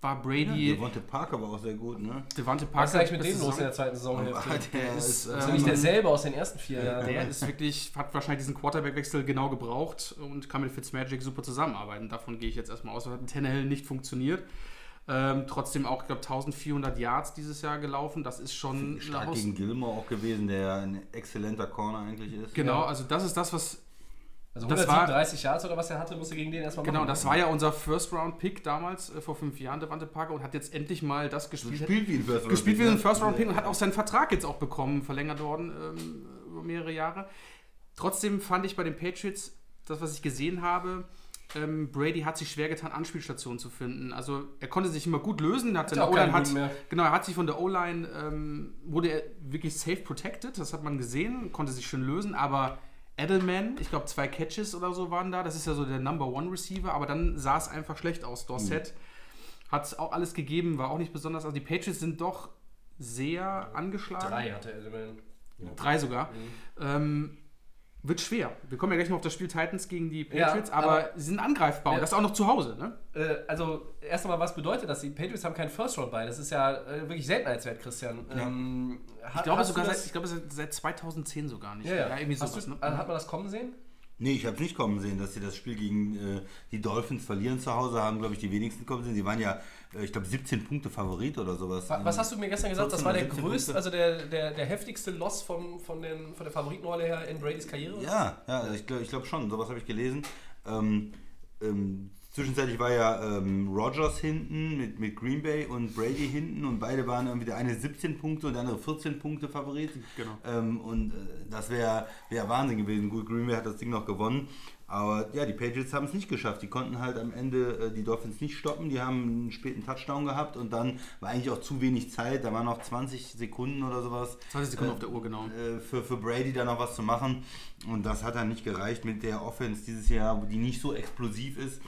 war Brady, Devonte Parker war auch sehr gut, ne? Devante Parker. Was ist eigentlich mit dem los in der zweiten Saisonhälfte? Der ist, ist, äh, Ist ja nicht derselbe aus den ersten vier Jahren. Der ist wirklich, hat wahrscheinlich diesen Quarterback-Wechsel genau gebraucht und kann mit Fitzmagic super zusammenarbeiten. Davon gehe ich jetzt erstmal aus. Das hat mit Tannehill nicht funktioniert. Ähm, trotzdem auch, ich glaube, 1400 Yards dieses Jahr gelaufen. Das ist schon stark gegen Gilmore auch gewesen, der ein exzellenter Corner eigentlich ist. Genau, also das ist das, was. Also Das war- 137 Yards oder was er hatte, musste gegen den erstmal Genau, machen. das war ja unser First-Round-Pick damals, äh, vor fünf Jahren, Devante Parker, und hat jetzt endlich mal das gespielt. Gespielt wie ein First gespielt wie ne? ein First-Round-Pick und hat auch seinen Vertrag jetzt auch bekommen, verlängert worden ähm, über mehrere Jahre. Trotzdem fand ich bei den Patriots, das, was ich gesehen habe, ähm, Brady hat sich schwer getan, Anspielstationen zu finden. Also er konnte sich immer gut lösen. Hat hat, Boden mehr. genau, er hat sich von der O-Line, ähm, wurde er wirklich safe protected, das hat man gesehen, konnte sich schön lösen, aber Edelman, ich glaube zwei Catches oder so waren da, das ist ja so der Number One Receiver, aber dann sah es einfach schlecht aus. Dorset hat es auch alles gegeben, war auch nicht besonders. Also die Patriots sind doch sehr angeschlagen. Drei hatte Edelman. Drei sogar. Mhm. Ähm, wird schwer. Wir kommen ja gleich noch auf das Spiel Titans gegen die Ja, Patriots, aber, aber- sie sind angreifbar Ja. und das auch noch zu Hause. Ne? Äh, also, erst einmal, was bedeutet das? Die Patriots haben keinen First Round bei. Das ist ja äh, wirklich Seltenheitswert, Christian. Ähm, Ich glaube sogar seit, ich glaube seit, seit 2010 sogar nicht. ja, ja. irgendwie sowas. du, ne? äh, Hat man das kommen sehen? Nee, ich habe es nicht kommen sehen, dass sie das Spiel gegen äh, die Dolphins verlieren zu Hause haben, glaube ich, die wenigsten kommen sehen. Sie waren ja, ich glaube, 17 Punkte Favorit oder sowas. Wa- Was hast du mir gestern gesagt? Das 14 war der oder 17 größte, Punkte. also der, der, der heftigste Loss vom, von, den, von der Favoritenrolle her in Bradys Karriere? Ja, ja, ich glaube ich glaub schon. Sowas habe ich gelesen. Ähm, ähm, zwischenzeitlich war ja ähm, Rogers hinten mit, mit Green Bay und Brady hinten und beide waren irgendwie der eine 17 Punkte und der andere 14 Punkte Favorit. Genau. Ähm, und äh, das wäre wär Wahnsinn gewesen. Gut, Green Bay hat das Ding noch gewonnen. Aber ja, die Patriots haben es nicht geschafft. Die konnten halt am Ende äh, die Dolphins nicht stoppen. Die haben einen späten Touchdown gehabt und dann war eigentlich auch zu wenig Zeit. Da waren noch 20 Sekunden oder sowas. 20 Sekunden auf der Uhr, genau. äh, für, für Brady da noch was zu machen. Und das hat dann nicht gereicht mit der Offense dieses Jahr, die nicht so explosiv ist.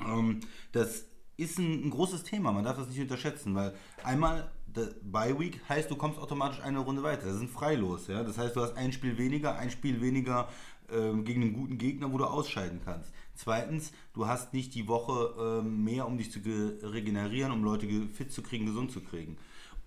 Ähm, das ist ein, ein großes Thema, man darf das nicht unterschätzen, weil einmal Bye Week heißt, du kommst automatisch eine Runde weiter. Das ist ein Freilos, ja. Das heißt, du hast ein Spiel weniger, ein Spiel weniger ähm, gegen einen guten Gegner, wo du ausscheiden kannst. Zweitens, du hast nicht die Woche ähm, mehr, um dich zu ge- regenerieren, um Leute fit zu kriegen, gesund zu kriegen.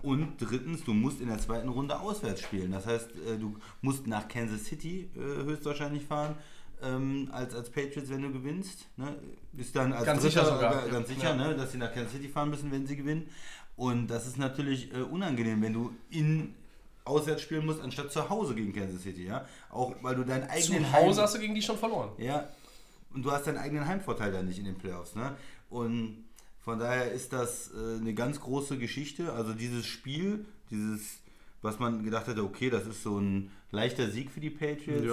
Und drittens, du musst in der zweiten Runde auswärts spielen. Das heißt, äh, du musst nach Kansas City äh, höchstwahrscheinlich fahren. Ähm, als, als Patriots, wenn du gewinnst. Ne? Ist dann als Ganz Dritter sicher sogar. ganz sicher, Ja. ne? dass sie nach Kansas City fahren müssen, wenn sie gewinnen. Und das ist natürlich äh, unangenehm, wenn du in auswärts spielen musst, anstatt zu Hause gegen Kansas City. Ja? Auch weil du deinen eigenen Zu Hause Heim- hast du gegen die schon verloren. ja, und du hast deinen eigenen Heimvorteil dann nicht in den Playoffs. Ne? Und von daher ist das äh, eine ganz große Geschichte. Also dieses Spiel, dieses, was man gedacht hätte, okay, das ist so ein leichter Sieg für die Patriots.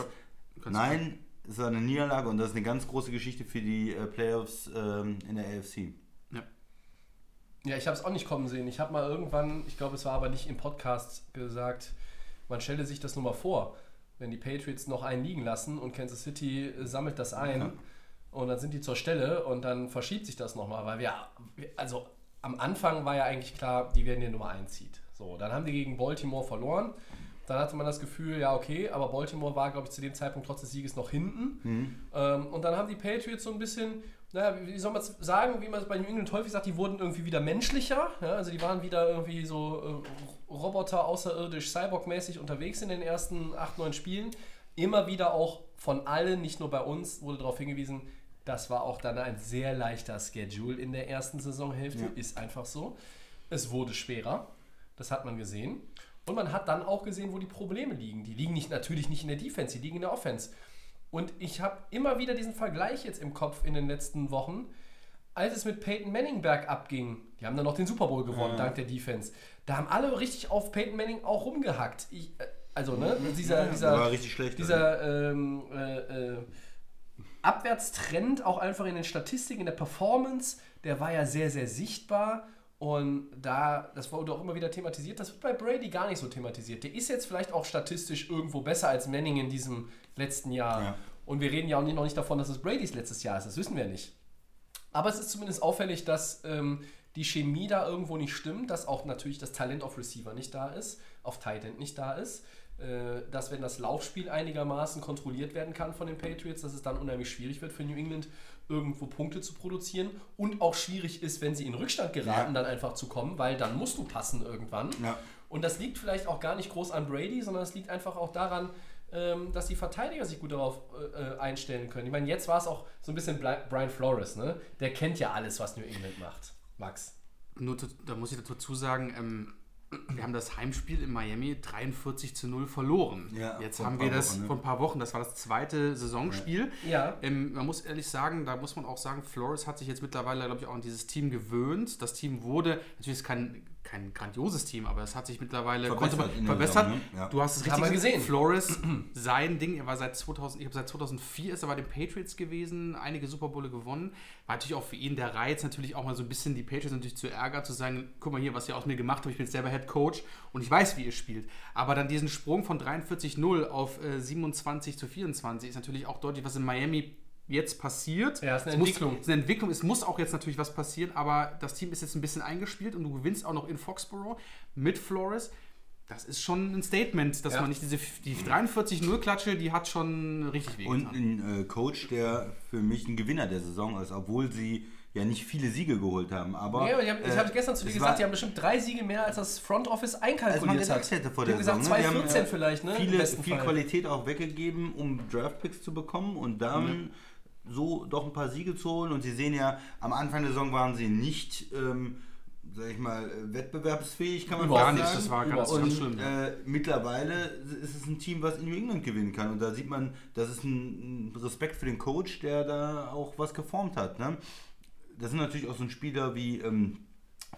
Ja, Nein, es war eine Niederlage und das ist eine ganz große Geschichte für die äh, Playoffs ähm, in der AFC. Ja. Ich habe es auch nicht kommen sehen. Ich habe mal irgendwann, ich glaube, es war aber nicht im Podcast gesagt, man stelle sich das nur mal vor, wenn die Patriots noch einen liegen lassen und Kansas City sammelt das ein Ja. und dann sind die zur Stelle und dann verschiebt sich das nochmal, weil wir, also am Anfang war ja eigentlich klar, die werden die Nummer 1 zieht. So, dann haben die gegen Baltimore verloren. Dann hatte man das Gefühl, ja, okay, aber Baltimore war, glaube ich, zu dem Zeitpunkt trotz des Sieges noch hinten. Ähm, und dann haben die Patriots so ein bisschen, naja, wie soll man es sagen, wie man es bei New England häufig sagt, die wurden irgendwie wieder menschlicher. Ja? Also die waren wieder irgendwie so äh, Roboter außerirdisch, Cyborg-mäßig unterwegs in den ersten 8, 9 Spielen. Immer wieder auch von allen, nicht nur bei uns, wurde darauf hingewiesen, das war auch dann ein sehr leichter Schedule in der ersten Saisonhälfte. Ist einfach so. Es wurde schwerer. Das hat man gesehen. Und man hat dann auch gesehen, wo die Probleme liegen. Die liegen nicht, natürlich nicht in der Defense, die liegen in der Offense. Und ich habe immer wieder diesen Vergleich jetzt im Kopf in den letzten Wochen, als es mit Peyton Manning bergab ging. Die haben dann noch den Super Bowl gewonnen, dank der Defense. Da haben alle richtig auf Peyton Manning auch rumgehackt. Ich, äh, also, ne, dieser, dieser, richtig schlecht, dieser ähm, äh, äh, Abwärtstrend auch einfach in den Statistiken, in der Performance, der war ja sehr, sehr sichtbar. Und da, das wurde auch immer wieder thematisiert, das wird bei Brady gar nicht so thematisiert. Der ist jetzt vielleicht auch statistisch irgendwo besser als Manning in diesem letzten Jahr. Ja. Und wir reden ja auch nicht, noch nicht davon, dass es Bradys letztes Jahr ist, das wissen wir nicht. Aber es ist zumindest auffällig, dass ähm, die Chemie da irgendwo nicht stimmt, dass auch natürlich das Talent auf Receiver nicht da ist, auf Tight End nicht da ist, äh, dass wenn das Laufspiel einigermaßen kontrolliert werden kann von den Patriots, dass es dann unheimlich schwierig wird für New England, irgendwo Punkte zu produzieren und auch schwierig ist, wenn sie in Rückstand geraten, Ja. dann einfach zu kommen, weil dann musst du passen irgendwann. Ja. Und das liegt vielleicht auch gar nicht groß an Brady, sondern es liegt einfach auch daran, ähm, dass die Verteidiger sich gut darauf äh, äh, einstellen können. Ich meine, jetzt war es auch so ein bisschen Brian Flores, ne? Der kennt ja alles, was New England macht. Max. Nur da muss ich dazu sagen, ähm, wir haben das Heimspiel in Miami 43 zu 0 verloren. Ja, Jetzt haben wir das Wochen, ne? vor ein paar Wochen, das war das zweite Saisonspiel. Ja. Ähm, man muss ehrlich sagen, da muss man auch sagen, Flores hat sich jetzt mittlerweile, glaube ich, auch an dieses Team gewöhnt. Das Team wurde, natürlich ist kein, kein grandioses Team, aber es hat sich mittlerweile Verbessert verbessert. Saison, ne? Ja. Du hast es richtig gesehen. Flores, sein Ding, er war seit 2000, ich habe seit 2004 ist er bei den Patriots gewesen, einige Super Bowle gewonnen. War natürlich auch für ihn der Reiz, natürlich auch mal so ein bisschen die Patriots natürlich zu ärgern, zu sagen, guck mal hier, was ihr aus mir gemacht habt, ich bin jetzt selber Head Coach und ich weiß, wie ihr spielt. Aber dann diesen Sprung von 43-0 auf äh, 27 zu 24 ist natürlich auch deutlich, was in Miami jetzt passiert. Ja, ist eine Es muss- Entwicklung. es ist eine Entwicklung. Es muss auch jetzt natürlich was passieren, aber das Team ist jetzt ein bisschen eingespielt und du gewinnst auch noch in Foxborough mit Flores. Das ist schon ein Statement, dass Ja. man nicht diese die 43-0-Klatsche, die hat schon richtig weh Und ein äh, Coach, der für mich ein Gewinner der Saison ist, obwohl sie ja nicht viele Siege geholt haben. Aber, Ja, ich habe äh, hab gestern zu dir es gesagt, war- die haben bestimmt drei Siege mehr, als das Front Office als man einkalkuliert hat. hätte vor Die der gesagt, Saison. ne? Die haben, 2014 äh, vielleicht, ne? Viele, viel Fall. Qualität auch weggegeben, um Draftpicks zu bekommen und dann so doch ein paar Siege zu holen. Und sie sehen ja, am Anfang der Saison waren sie nicht, ähm, sag ich mal, äh, wettbewerbsfähig, kann man Überhaupt Gar fast nicht, sagen. das war ganz, ganz nicht. schlimm. ja. Äh, mittlerweile ist es ein Team, was in New England gewinnen kann. Und da sieht man, das ist ein, ein Respekt für den Coach, der da auch was geformt hat. Ne? Das sind natürlich auch so ein Spieler wie ähm,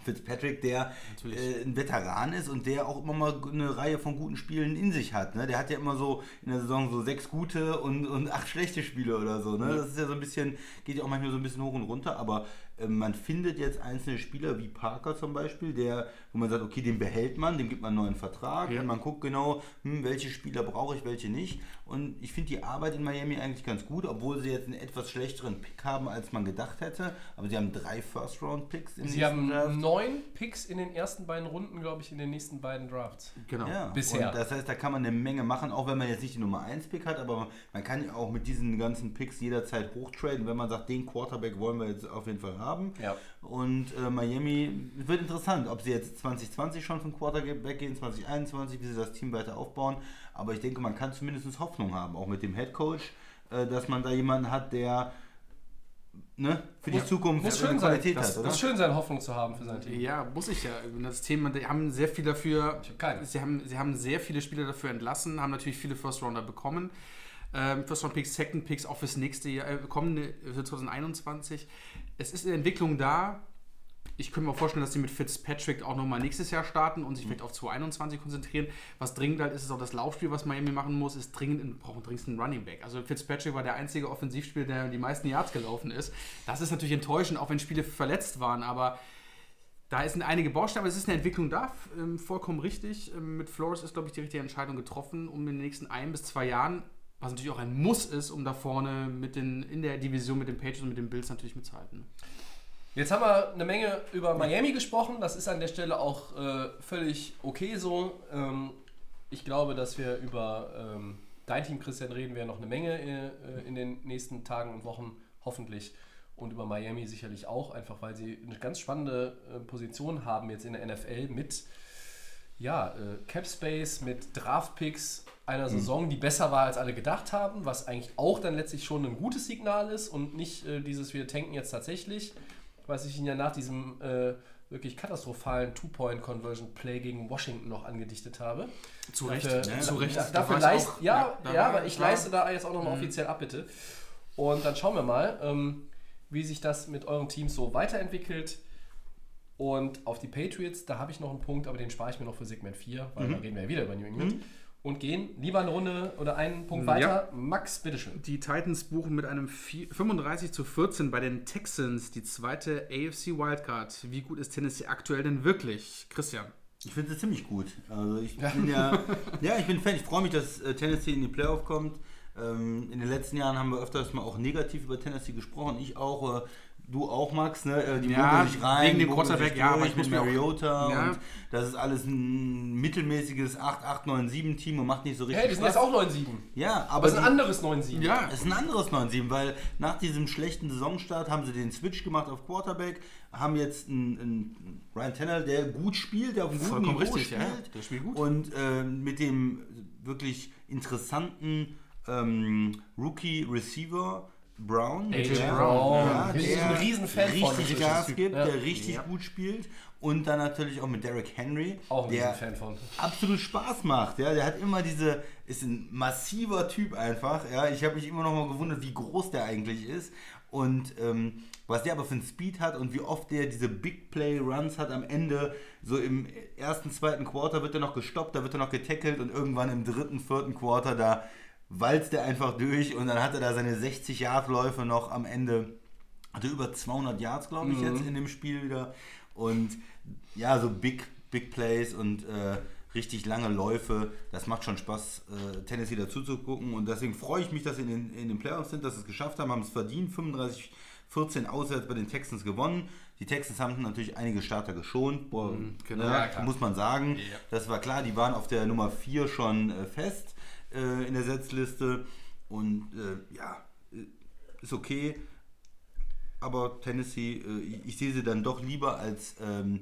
Fitzpatrick, der äh, ein Veteran ist und der auch immer mal eine Reihe von guten Spielen in sich hat. Ne? Der hat ja immer so in der Saison so sechs gute und, und acht schlechte Spiele oder so. Ne? Das ist ja so ein bisschen, geht ja auch manchmal so ein bisschen hoch und runter, aber äh, man findet jetzt einzelne Spieler wie Parker zum Beispiel, der, wo man sagt, okay, den behält man, dem gibt man einen neuen Vertrag Ja. und man guckt genau, hm, welche Spieler brauche ich, welche nicht. Und ich finde die Arbeit in Miami eigentlich ganz gut, obwohl sie jetzt einen etwas schlechteren Pick haben, als man gedacht hätte. Aber sie haben drei First-Round-Picks im Sie haben Draft. neun Picks in den ersten beiden Runden, glaube ich, in den nächsten beiden Drafts. Genau. Ja, Bisher. Und das heißt, da kann man eine Menge machen, auch wenn man jetzt nicht die Nummer 1 Pick hat, aber man kann ja auch mit diesen ganzen Picks jederzeit hochtraden, wenn man sagt, den Quarterback wollen wir jetzt auf jeden Fall haben. Ja. Und äh, Miami es wird interessant, ob sie jetzt 2020 schon vom Quarterback gehen, 2021, wie sie das Team weiter aufbauen. Aber ich denke, man kann zumindest Hoffnung haben, auch mit dem Head Coach, äh, dass man da jemanden hat, der ne, für die Muss- Zukunft Muss eine schön sein. Qualität Das, hat, oder? das ist schön sein, Hoffnung zu haben für sein Team. Ja, muss ich ja. Das Thema, die haben sehr viel dafür. Ich hab keine. Sie haben, sie haben sehr viele Spieler dafür entlassen, haben natürlich viele First Rounder bekommen. Ähm, First Round Picks, Second Picks auch fürs nächste Jahr, äh, kommende für 2021. Es ist eine Entwicklung da. Ich könnte mir vorstellen, dass sie mit Fitzpatrick auch nochmal nächstes Jahr starten und sich vielleicht auf 2021 konzentrieren. Was dringend halt ist, ist auch das Laufspiel, was Miami machen muss, ist dringend, in, brauchen dringend einen Running Back. Also Fitzpatrick war der einzige Offensivspieler, der die meisten Yards gelaufen ist. Das ist natürlich enttäuschend, auch wenn Spiele verletzt waren, aber da sind einige Bausteine, aber es ist eine Entwicklung da, ähm, vollkommen richtig. Ähm, mit Flores ist, glaube ich, die richtige Entscheidung getroffen, um in den nächsten ein bis zwei Jahren, was natürlich auch ein Muss ist, um da vorne mit den, in der Division mit den Patriots und mit den Bills natürlich mitzuhalten. Jetzt haben wir eine Menge über Miami gesprochen. Das ist an der Stelle auch äh, völlig okay so. Ähm, ich glaube, dass wir über ähm, dein Team, Christian, reden wir noch eine Menge äh, in den nächsten Tagen und Wochen, hoffentlich. Und über Miami sicherlich auch, einfach weil sie eine ganz spannende äh, Position haben jetzt in der NFL mit ja, äh, Cap Space, mit Draft Picks einer Saison, die besser war, als alle gedacht haben, was eigentlich auch dann letztlich schon ein gutes Signal ist und nicht äh, dieses, wir tanken jetzt tatsächlich, was ich Ihnen ja nach diesem äh, wirklich katastrophalen Two-Point-Conversion-Play gegen Washington noch angedichtet habe. Zu Recht. Dafür, Ja, zu Recht. Da, dafür leist, auch- ja, ja, war- aber ich war- leiste da jetzt auch nochmal offiziell ab, bitte. Und dann schauen wir mal, ähm, wie sich das mit euren Teams so weiterentwickelt. Und auf die Patriots, da habe ich noch einen Punkt, aber den spare ich mir noch für Segment 4, weil da reden wir ja wieder über New England. Und gehen lieber eine Runde oder einen Punkt weiter. Max, bitteschön. Die Titans buchen mit einem vier- 35 zu 14 bei den Texans die zweite AFC Wildcard. Wie gut ist Tennessee aktuell denn wirklich? Christian. Ich finde es ziemlich gut. Also ich bin ja, ja, ich bin Fan. Ich freue mich, dass äh, Tennessee in die Playoff kommt. Ähm, in den letzten Jahren haben wir öfters mal auch negativ über Tennessee gesprochen. Ich auch. Äh, Du auch, Max, ne? Äh, Die Ja, sich rein, wegen dem Quarterback, ja, aber ich muss mit mir auch- Mariota Ja. und das ist alles ein mittelmäßiges 8-8-9-7-Team und macht nicht so richtig Hey, sind jetzt auch 9-7. Ja, aber es ist ein anderes 9-7. Ja, es ist ein anderes 9-7, weil nach diesem schlechten Saisonstart haben sie den Switch gemacht auf Quarterback, haben jetzt einen, einen Ryan Tanner, der gut spielt, der auf einem guten Vollkommen Niveau richtig, ja. spielt. Der spielt gut. Und ähm, mit dem wirklich interessanten ähm, Rookie-Receiver Brown, AJ der, Brown. ja, der ein Riesenfan von. richtig Richtig Gas gibt, Ja. der richtig gut spielt. Und dann natürlich auch mit Derrick Henry, Auch ein der Riesenfan von. absolut Spaß macht. Ja, der hat immer diese, ist ein massiver Typ einfach. Ja, ich habe mich immer noch mal gewundert, wie groß der eigentlich ist und ähm, was der aber für einen Speed hat und wie oft der diese Big Play Runs hat am Ende. So im ersten, zweiten Quarter wird er noch gestoppt, da wird er noch getackelt und irgendwann im dritten, vierten Quarter da walzt er einfach durch und dann hat er da seine 60 Yard Läufe noch am Ende. Hatte über 200 Yards, glaube ich, jetzt in dem Spiel wieder. Und ja, so Big, Big Plays und äh, richtig lange Läufe, das macht schon Spaß, äh, Tennessee dazu zu gucken. Und deswegen freue ich mich, dass sie in den, in den Playoffs sind, dass sie es geschafft haben, haben es verdient. 35, 14 auswärts bei den Texans gewonnen. Die Texans haben natürlich einige Starter geschont, Boah, genau. ne, Ja, muss man sagen. Ja. Das war klar, die waren auf der Nummer 4 schon äh, fest äh, in der Setzliste. Und äh, ja, äh, ist okay. Aber Tennessee, äh, ich- ich sehe sie dann doch lieber als ähm,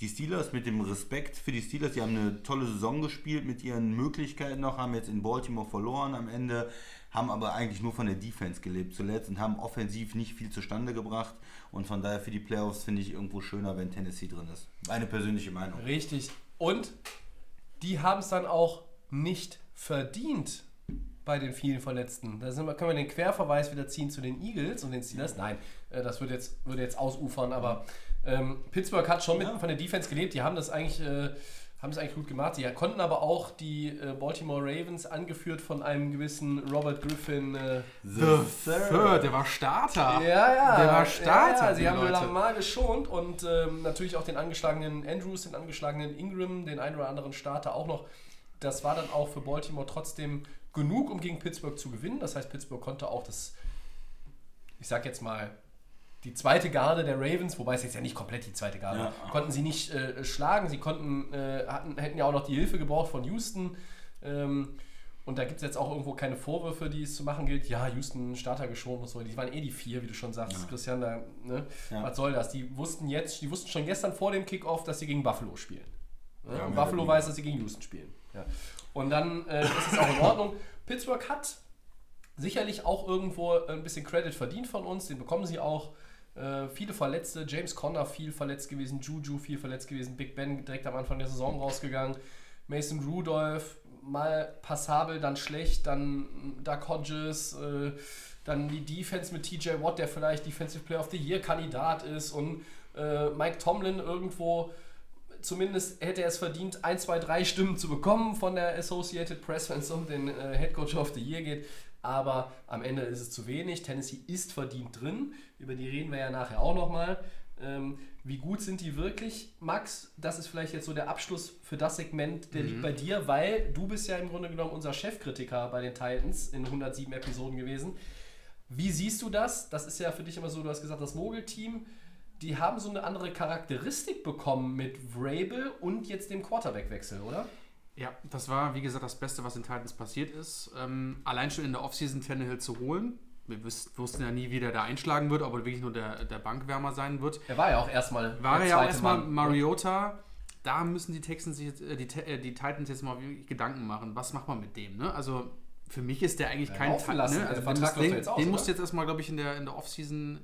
die Steelers mit dem Respekt für die Steelers. Die haben eine tolle Saison gespielt mit ihren Möglichkeiten noch, haben jetzt in Baltimore verloren am Ende, haben aber eigentlich nur von der Defense gelebt zuletzt und haben offensiv nicht viel zustande gebracht. Und von daher für die Playoffs finde ich irgendwo schöner, wenn Tennessee drin ist. Meine persönliche Meinung. Richtig. Und die haben es dann auch nicht verdient bei den vielen Verletzten. Da sind wir, können wir den Querverweis wieder ziehen zu den Eagles und den Steelers. Nein, äh, das würde jetzt, würde jetzt ausufern, aber ähm, Pittsburgh hat schon mit, von der Defense gelebt. Die haben das eigentlich, äh, haben das eigentlich gut gemacht. Die konnten aber auch die äh, Baltimore Ravens, angeführt von einem gewissen Robert Griffin, äh, The Third, der war Starter. ja, ja. Der war Starter, Ja, ja. Sie haben Leute. Lamar geschont und ähm, natürlich auch den angeschlagenen Andrews, den angeschlagenen Ingram, den einen oder anderen Starter auch noch. Das war dann auch für Baltimore trotzdem genug, um gegen Pittsburgh zu gewinnen. Das heißt, Pittsburgh konnte auch das, ich sag jetzt mal, die zweite Garde der Ravens, wobei es jetzt ja nicht komplett die zweite Garde, Ja. konnten sie nicht äh, schlagen. Sie konnten, äh, hatten, hätten ja auch noch die Hilfe gebraucht von Houston. Ähm, und da gibt es jetzt auch irgendwo keine Vorwürfe, die es zu machen gilt. Ja, Houston Starter geschont und so. Die waren eh die vier, wie du schon sagst, Christian. Da, ne? Ja. Was soll das? Die wussten jetzt, die wussten schon gestern vor dem Kickoff, dass sie gegen Buffalo spielen. Ne? Ja, und Buffalo weiß, dass sie gegen Houston spielen. Ja. Und dann äh, ist es auch in Ordnung. Pittsburgh hat sicherlich auch irgendwo ein bisschen Credit verdient von uns. Den bekommen sie auch. Äh, viele Verletzte. James Conner viel verletzt gewesen. Juju viel verletzt gewesen. Big Ben direkt am Anfang der Saison rausgegangen. Mason Rudolph mal passabel, dann schlecht. Dann Doug Hodges. Äh, dann die Defense mit TJ Watt, der vielleicht Defensive Player of the Year Kandidat ist. Und äh, Mike Tomlin irgendwo zumindest hätte er es verdient, ein, zwei, drei Stimmen zu bekommen von der Associated Press, wenn es um den äh, Head Coach of the Year geht. Aber am Ende ist es zu wenig. Tennessee ist verdient drin. Über die reden wir ja nachher auch nochmal. Ähm, wie gut sind die wirklich? Max, das ist vielleicht jetzt so der Abschluss für das Segment, der liegt bei dir, weil du bist ja im Grunde genommen unser Chefkritiker bei den Titans in 107 Episoden gewesen. Wie siehst du das? Das ist ja für dich immer so, du hast gesagt, das Mogel-Team, die haben so eine andere Charakteristik bekommen mit Vrabel und jetzt dem Quarterback-Wechsel, oder? Ja, das war, wie gesagt, das Beste, was in Titans passiert ist. Ähm, allein schon in der Offseason Tannehill zu holen. Wir wussten ja nie, wie der da einschlagen wird, ob er wirklich nur der, der Bankwärmer sein wird. Er war ja auch erstmal. War er ja auch erstmal. Mariota. Da müssen die Texans sich jetzt, äh, die, äh, die Titans jetzt mal wirklich Gedanken machen. Was macht man mit dem? Ne? Also für mich ist der eigentlich Ja, kein laufen Ti- lassen. Ne? Also Vertrag den, den, den musst du jetzt erstmal, glaube ich, in der, in der Offseason,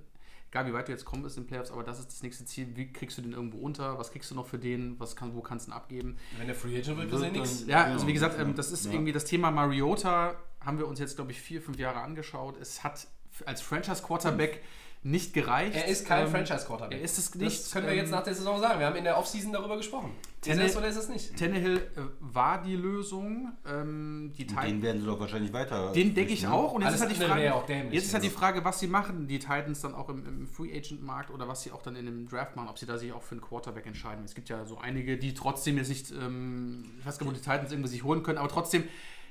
egal wie weit du jetzt kommen bist in den Playoffs, aber das ist das nächste Ziel. Wie kriegst du den irgendwo unter? Was kriegst du noch für den? Was kann, wo kannst du ihn abgeben? Wenn der Free Agent wird, Wird ist ja nichts. Ja, also wie gesagt, ähm, das ist Ja. irgendwie das Thema Mariota, haben wir uns jetzt, glaube ich, vier, fünf Jahre angeschaut. Es hat als Franchise-Quarterback nicht gereicht. Er ist kein Ähm, Franchise-Quarterback. Er ist es Das nicht. können wir jetzt ähm, nach der Saison sagen. Wir haben in der Offseason darüber gesprochen. Ist Tannehill- es oder ist es nicht? Tannehill äh, war die Lösung. Ähm, die Den Titans. werden sie doch wahrscheinlich weiter. Den denke ich ne? auch. Und jetzt Alles ist halt die Frage, auch dämlich, jetzt ist halt die also. Frage, was sie machen, die Titans dann auch im, im Free Agent Markt oder was sie auch dann in dem Draft machen, ob sie da sich auch für einen Quarterback entscheiden. Es gibt ja so einige, die trotzdem jetzt nicht, ähm, ich weiß gar nicht, wo die Titans irgendwie sich holen können, aber trotzdem,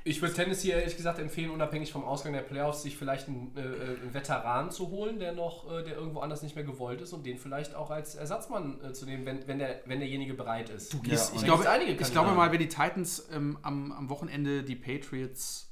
Ich würde Tennessee ehrlich gesagt empfehlen, unabhängig vom Ausgang der Playoffs, sich vielleicht einen, äh, äh, einen Veteran zu holen, der noch, äh, der irgendwo anders nicht mehr gewollt ist und den vielleicht auch als Ersatzmann äh, zu nehmen, wenn, wenn, der, wenn derjenige bereit ist. Ja, ich, und- ich, glaube, ich glaube mal, wenn die Titans ähm, am, am Wochenende die Patriots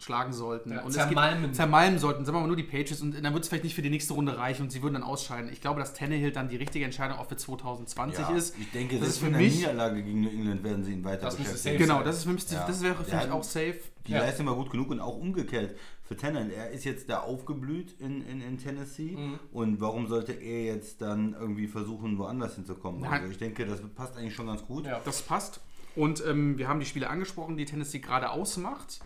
schlagen sollten Ja, und zermalmen. Es geht, zermalmen sollten, sagen wir mal nur die Patriots und dann wird es vielleicht nicht für die nächste Runde reichen und sie würden dann ausscheiden. Ich glaube, dass Tannehill dann die richtige Entscheidung auch für 2020 ja, ist. Ich denke, das selbst ist für in der mich Niederlage gegen New England werden sie ihn weiter Das beschäftigen. safe Genau, das, ist für mich, Ja. das wäre für mich auch safe. Die Ja. Leistung war gut genug und auch umgekehrt für Tennant. Er ist jetzt da aufgeblüht in, in, in Tennessee Mhm. und warum sollte er jetzt dann irgendwie versuchen, woanders hinzukommen? Also ich denke, das passt eigentlich schon ganz gut. Ja. Das passt. Und ähm, wir haben die Spiele angesprochen, die Tennessee gerade ausmacht.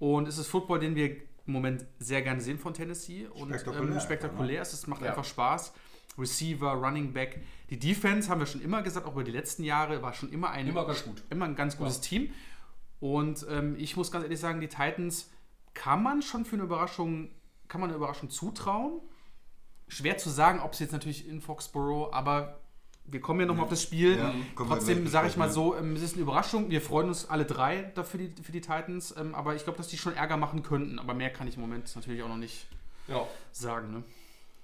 Und es ist Football, den wir im Moment sehr gerne sehen von Tennessee. Und Spektakulär ähm, spektakulär ist. Es macht Ja. einfach Spaß. Receiver, Running Back. Die Defense, haben wir schon immer gesagt, auch über die letzten Jahre, war schon immer ein, Immer ganz gut. immer ein ganz gutes Team. Und ähm, ich muss ganz ehrlich sagen, die Titans kann man schon für eine Überraschung, kann man eine Überraschung zutrauen. Schwer zu sagen, ob es jetzt natürlich in Foxborough, aber wir kommen ja nochmal auf das Spiel. Ja, wir Trotzdem sage ich mal so, ähm, es ist eine Überraschung. Wir freuen uns alle drei dafür die, für die Titans, ähm, aber ich glaube, dass die schon Ärger machen könnten. Aber mehr kann ich im Moment natürlich auch noch nicht Ja. sagen. Ne?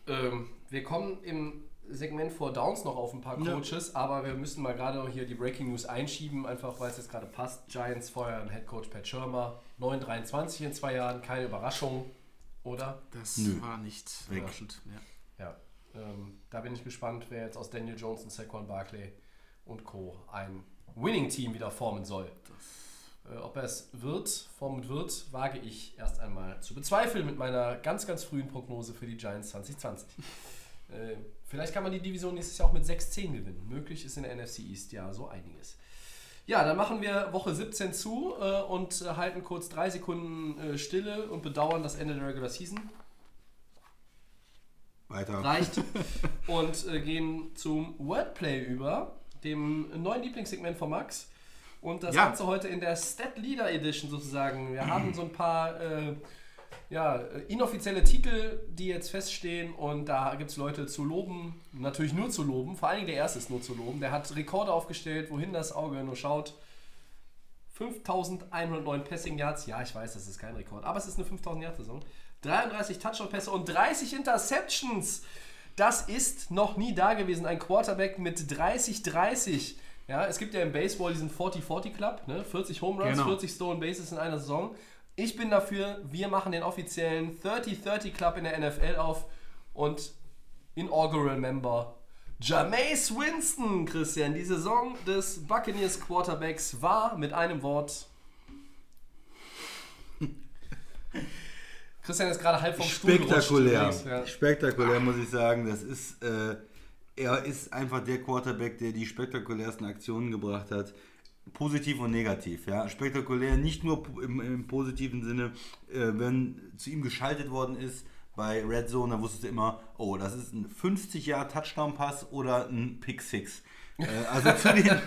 Ähm, wir kommen im Segment vor Downs noch auf ein paar Ja. Coaches, aber wir müssen mal gerade noch hier die Breaking News einschieben, einfach weil es jetzt gerade passt. Giants feuern Head Coach Pat Schirmer, 9,23 in zwei Jahren, keine Überraschung, oder? Das Nö. war nicht Weg. überraschend. Ja. Ähm, da bin ich gespannt, wer jetzt aus Daniel Jones und Saquon Barkley und Co. ein Winning-Team wieder formen soll. Äh, ob er es wird, formen wird, wage ich erst einmal zu bezweifeln mit meiner ganz, ganz frühen Prognose für die Giants 2020. äh, vielleicht kann man die Division nächstes Jahr auch mit 6-10 gewinnen. Möglich ist in der NFC East ja so einiges. Ja, dann machen wir Woche 17 zu äh, und halten kurz drei Sekunden äh, Stille und bedauern das Ende der Regular Season Weiter. reicht. und äh, gehen zum Wordplay über, dem neuen Lieblingssegment von Max. Und das Ja. Ganze heute in der Stat Leader Edition sozusagen. Wir haben so ein paar äh, ja, inoffizielle Titel, die jetzt feststehen. Und da gibt es Leute zu loben, natürlich nur zu loben. Vor allen Dingen der erste ist nur zu loben. Der hat Rekorde aufgestellt, wohin das Auge nur schaut. 5109 Passing Yards. Ja, ich weiß, das ist kein Rekord, aber es ist eine 5000 Yard Saison. 33 Touchdown Pässe und 30 Interceptions. Das ist noch nie da gewesen. Ein Quarterback mit 30-30. Ja, es gibt ja im Baseball diesen 40-40 Club, ne? 40 Home Runs, Genau. 40 Stolen Bases in einer Saison. Ich bin dafür, wir machen den offiziellen 30-30 Club in der NFL auf und inaugural Member Jameis Winston, Christian. Die Saison des Buccaneers Quarterbacks war mit einem Wort. Christian ist gerade halb vom Stuhl Spektakulär. Ja. Spektakulär muss ich sagen. Das ist, äh, er ist einfach der Quarterback, der die spektakulärsten Aktionen gebracht hat. Positiv und negativ, ja. Spektakulär nicht nur im, im positiven Sinne, äh, wenn zu ihm geschaltet worden ist bei Red Zone, da wusstest du immer, oh, das ist ein 50 Jahr Touchdown-Pass oder ein Pick Six. Äh, also zu den,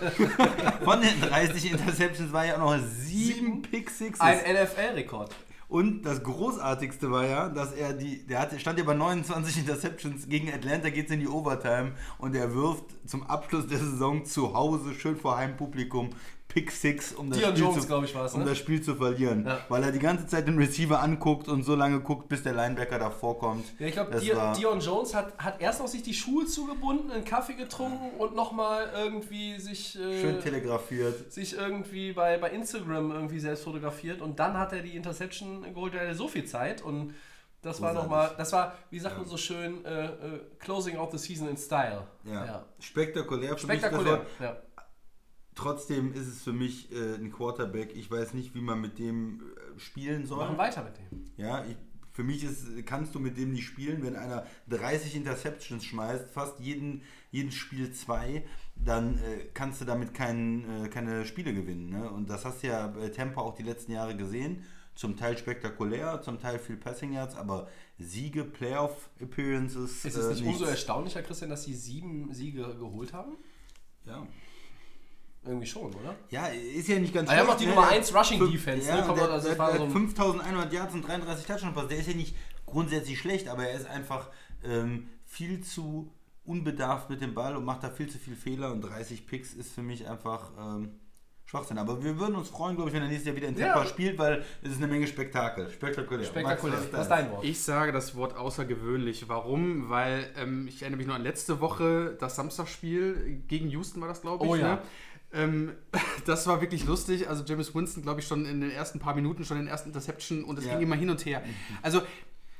von den 30 Interceptions war ja auch noch sieben Pick Sixes. Ein NFL-Rekord. Und das Großartigste war ja, dass er die, der hatte, stand ja bei 29 Interceptions gegen Atlanta, geht es in die Overtime und er wirft zum Abschluss der Saison zu Hause schön vor Heimpublikum Pick Six, um das, Dion Spiel, Jones, zu, um ne? das Spiel zu verlieren. Ja. Weil er die ganze Zeit den Receiver anguckt und so lange guckt, bis der Linebacker davor kommt. Ja, ich glaube, Dion, war- Dion Jones hat, hat erst noch sich die Schuhe zugebunden, einen Kaffee getrunken und nochmal irgendwie sich, äh, Schön telegrafiert. sich irgendwie bei, bei Instagram irgendwie selbst fotografiert und dann hat er die Interception geholt, er hatte so viel Zeit und das war nochmal, das war, wie sagt man so schön, äh, äh, Closing out the season in Style. Ja. Spektakulär. Für mich das Spektakulär. Wort. Ja. Trotzdem ist es für mich äh, ein Quarterback. Ich weiß nicht, wie man mit dem äh, spielen soll. Machen weiter mit dem. Ja, ich, für mich ist, kannst du mit dem nicht spielen, wenn einer 30 Interceptions schmeißt, fast jeden, jeden Spiel zwei, dann äh, kannst du damit kein, äh, keine Spiele gewinnen. Ne? Und das hast du ja bei Tampa auch die letzten Jahre gesehen. zum Teil spektakulär, zum Teil viel Passing Yards, aber Siege, Playoff Appearances. Ist es äh, nicht umso nichts. erstaunlicher, Christian, dass sie sieben Siege geholt haben? Ja. Irgendwie schon, oder? Ja, ist ja nicht ganz Ah, die haben schlecht, auch die ne? Nummer Der- 1 Rushing fünf- Defense, Ja, ne? Kommt der, also der, der so ein- 5100 Yards und 33 Touchdown Pass. Der ist ja nicht grundsätzlich schlecht, aber er ist einfach ähm, viel zu unbedarft mit dem Ball und macht da viel zu viel Fehler und 30 Picks ist für mich einfach ähm, Schwachsinn. Aber wir würden uns freuen, glaube ich, wenn er nächstes Jahr wieder in Ja. Tampa spielt, weil es ist eine Menge Spektakel. Spektakulär. Spektakulär. Max, Was ist dein Wort? Ich sage das Wort außergewöhnlich. Warum? Weil ähm, ich erinnere mich noch an letzte Woche, das Samstagspiel gegen Houston war das, glaube ich. Oh ja. Ne? Ähm, das war wirklich lustig. Also James Winston, glaube ich, schon in den ersten paar Minuten schon den ersten Interception und es Ja. ging immer hin und her. Also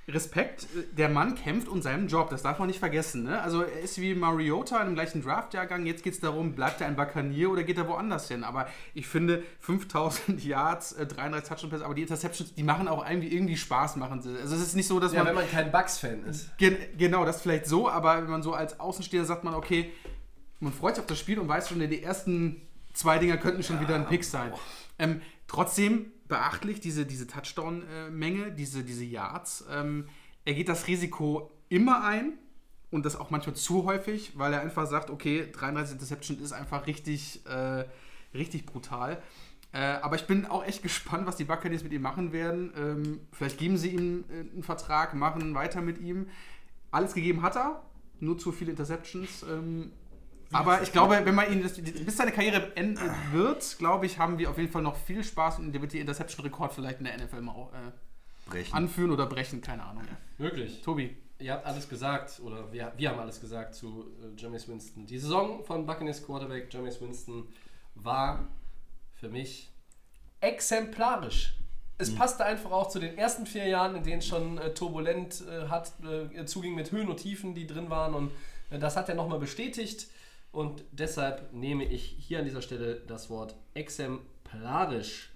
Respekt, der Mann kämpft um seinen Job, das darf man nicht vergessen. Ne? Also er ist wie Mariota im gleichen Draftjahrgang. Jetzt geht es darum, bleibt er ein Buccaneer oder geht er woanders hin? Aber ich finde 5000 Yards, äh, 33 Touchdown Pässe, aber die Interceptions, die machen auch irgendwie, irgendwie Spaß, machen sie. Also es ist nicht so, dass Ja, man... wenn man kein Bucks-Fan ist. Gen genau, das vielleicht so, aber wenn man so als Außenstehender sagt man, okay, man freut sich auf das Spiel und weiß schon, die ersten zwei Dinger könnten schon wieder ein Pick sein. Ähm, trotzdem beachtlich, diese, diese Touchdown-Menge, diese, diese Yards. Ähm, er geht das Risiko immer ein und das auch manchmal zu häufig, weil er einfach sagt, okay, 33 Interception ist einfach richtig, äh, richtig brutal. Äh, aber ich bin auch echt gespannt, was die Buccaneers mit ihm machen werden. Ähm, vielleicht geben sie ihm äh, einen Vertrag, machen weiter mit ihm. Alles gegeben hat er, nur zu viele Interceptions. Ähm, aber ich glaube, wenn man ihn das, bis seine Karriere enden wird, glaube ich, haben wir auf jeden Fall noch viel Spaß und der wird die Interception-Rekord vielleicht in der NFL mal auch, äh, Brechen. anführen oder brechen, keine Ahnung. Wirklich. Tobi. Ihr habt alles gesagt, oder wir, wir haben alles gesagt zu äh, Jameis Winston. Die Saison von Buccaneers Quarterback Jameis Winston war für mich exemplarisch. Es passte einfach auch zu den ersten vier Jahren, in denen es schon äh, turbulent äh, hat, äh, zuging mit Höhen und Tiefen, die drin waren. Und äh, das hat er nochmal bestätigt. Und deshalb nehme ich hier an dieser Stelle das Wort exemplarisch.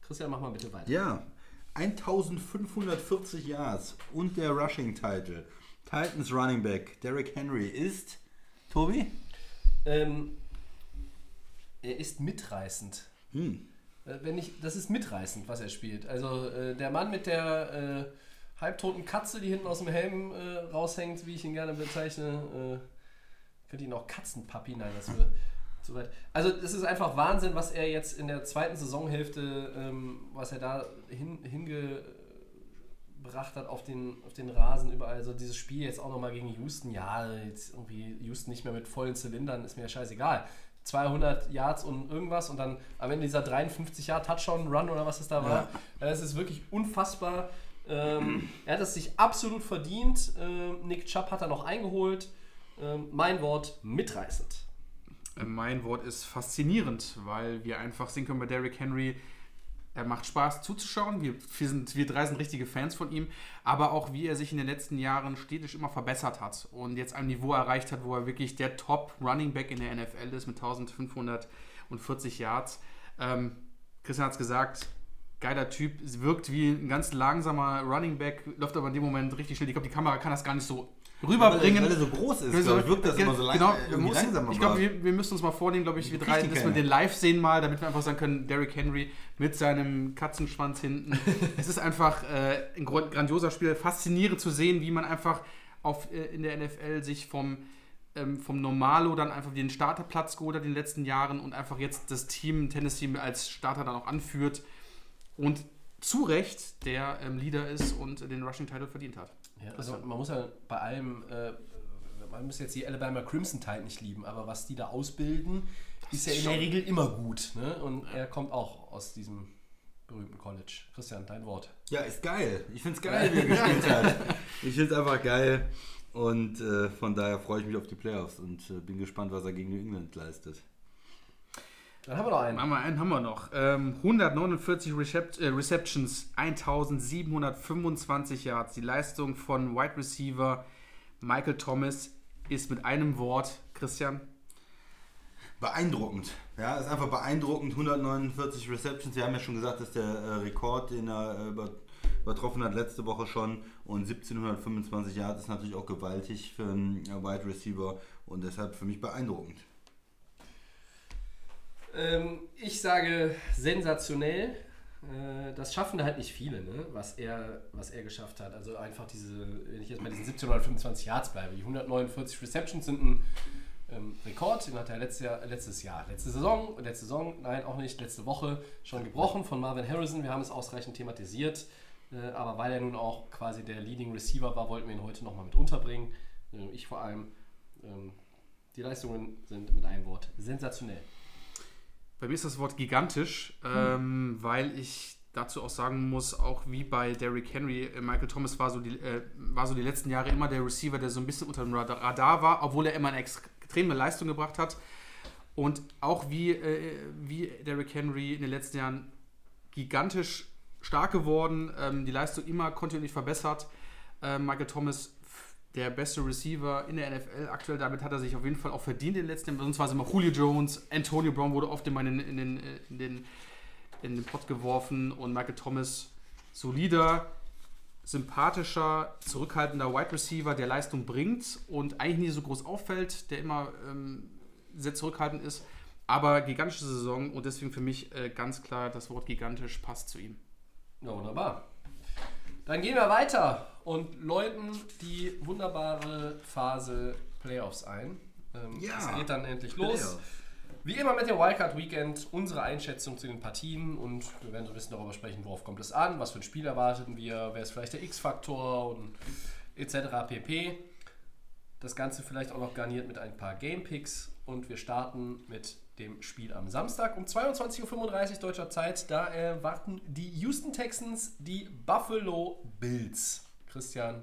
Christian, mach mal bitte weiter. Ja, 1540 Yards und der Rushing Title. Titans Running Back Derrick Henry ist Tobi? Ähm, er ist mitreißend. Hm. Äh, Wenn ich, das ist mitreißend, was er spielt. Also äh, der Mann mit der äh, halbtoten Katze, die hinten aus dem Helm äh, raushängt, wie ich ihn gerne bezeichne. Könnte ihn auch Katzenpapi, nein, das wäre zu weit. Also es ist einfach Wahnsinn, was er jetzt in der zweiten Saisonhälfte, ähm, was er da hin, hingebracht hat auf den, auf den Rasen überall. Also dieses Spiel jetzt auch nochmal gegen Houston, ja, jetzt irgendwie Houston nicht mehr mit vollen Zylindern, ist mir ja scheißegal. 200 Yards und irgendwas und dann am Ende dieser 53 Yard Touchdown Run oder was es da war. Das ist wirklich unfassbar. Ähm, er hat es sich absolut verdient. Ähm, Nick Chubb hat er noch eingeholt. Ähm, mein Wort mitreißend. Äh, Mein Wort ist faszinierend, weil wir einfach sehen können bei Derrick Henry, er macht Spaß zuzuschauen. Wir, wir, sind, wir drei sind richtige Fans von ihm, aber auch wie er sich in den letzten Jahren stetig immer verbessert hat und jetzt ein Niveau erreicht hat, wo er wirklich der Top Running Back in der NFL ist mit 1540 Yards. Ähm, Christian hat es gesagt, geiler Typ, wirkt wie ein ganz langsamer Running Back, läuft aber in dem Moment richtig schnell. Ich glaube, die Kamera kann das gar nicht so rüberbringen. Weil er so groß ist, ich, wirkt das immer so lang, genau, äh, irgendwie muss, langsamer. Ich glaube, wir, wir müssen uns mal vornehmen, glaube ich, wir drei, dass wir den live sehen mal, damit wir einfach sagen können, Derrick Henry mit seinem Katzenschwanz hinten. es ist einfach äh, ein grandioser Spiel, faszinierend zu sehen, wie man einfach auf, äh, in der NFL sich vom, ähm, vom Normalo dann einfach den Starterplatz geholt hat in den letzten Jahren und einfach jetzt das Team, Tennis-Team als Starter dann auch anführt und zu Recht der ähm, Leader ist und den Rushing Title verdient hat. Ja, also man muss ja bei allem, äh, man muss jetzt die Alabama Crimson Tide nicht lieben, aber was die da ausbilden, ist ja in der Regel immer gut. Ne? Und er kommt auch aus diesem berühmten College. Christian, dein Wort. Ja, ist geil. Ich find's geil, wie er gespielt hat. Ich find's einfach geil. Und äh, von daher freue ich mich auf die Playoffs und äh, bin gespannt, was er gegen New England leistet. Dann haben wir noch einen. Machen wir einen haben wir noch. Ähm, 149 Recep äh, Receptions, 1725 Yards. Die Leistung von Wide Receiver Michael Thomas ist mit einem Wort, Christian, Beeindruckend. Ja, ist einfach beeindruckend. 149 Receptions. Wir haben ja schon gesagt, das ist der äh, Rekord, den er äh, über, übertroffen hat letzte Woche schon. Und 1725 Yards ist natürlich auch gewaltig für einen äh, Wide Receiver und deshalb für mich beeindruckend. Ähm, ich sage sensationell. äh, das schaffen halt nicht viele, ne? was, er, was er geschafft hat. Also einfach diese, wenn ich jetzt bei diesen 1725 Yards bleibe, die 149 Receptions sind ein ähm, Rekord, den hat er letztes Jahr, letztes Jahr, letzte Saison, letzte Saison, nein, auch nicht, letzte Woche schon gebrochen von Marvin Harrison. Wir haben es ausreichend thematisiert, äh, aber weil er nun auch quasi der Leading Receiver war, wollten wir ihn heute nochmal mit unterbringen. Äh, ich vor allem. Ähm, die Leistungen sind mit einem Wort sensationell. Bei mir ist das Wort gigantisch, ähm, weil ich dazu auch sagen muss, auch wie bei Derrick Henry, äh, Michael Thomas war so, die, äh, war so die letzten Jahre immer der Receiver, der so ein bisschen unter dem Radar- war, obwohl er immer eine extreme Leistung gebracht hat. Und auch wie, äh, wie Derrick Henry in den letzten Jahren gigantisch stark geworden, ähm, die Leistung immer kontinuierlich verbessert. Ähm, Michael Thomas der beste Receiver in der NFL aktuell, damit hat er sich auf jeden Fall auch verdient in den letzten Jahren. Sonst war es immer Julio Jones, Antonio Brown wurde oft in den, in den, in den, in den Pott geworfen und Michael Thomas solider, sympathischer, zurückhaltender Wide Receiver, der Leistung bringt und eigentlich nie so groß auffällt, der immer ähm, sehr zurückhaltend ist. Aber gigantische Saison und deswegen für mich äh, ganz klar das Wort gigantisch passt zu ihm. Ja, wunderbar. Dann gehen wir weiter und läuten die wunderbare Phase Playoffs ein. Ähm, Ja, Es geht dann endlich los. Playoffs. Wie immer mit dem Wildcard Weekend unsere Einschätzung zu den Partien und wir werden so ein bisschen darüber sprechen, worauf kommt es an, was für ein Spiel erwarten wir, wer ist vielleicht der X-Faktor und etc. pp. Das Ganze vielleicht auch noch garniert mit ein paar Game Picks und wir starten mit dem Spiel am Samstag um 22.35 Uhr deutscher Zeit. Da erwarten die Houston Texans die Buffalo Bills. Christian,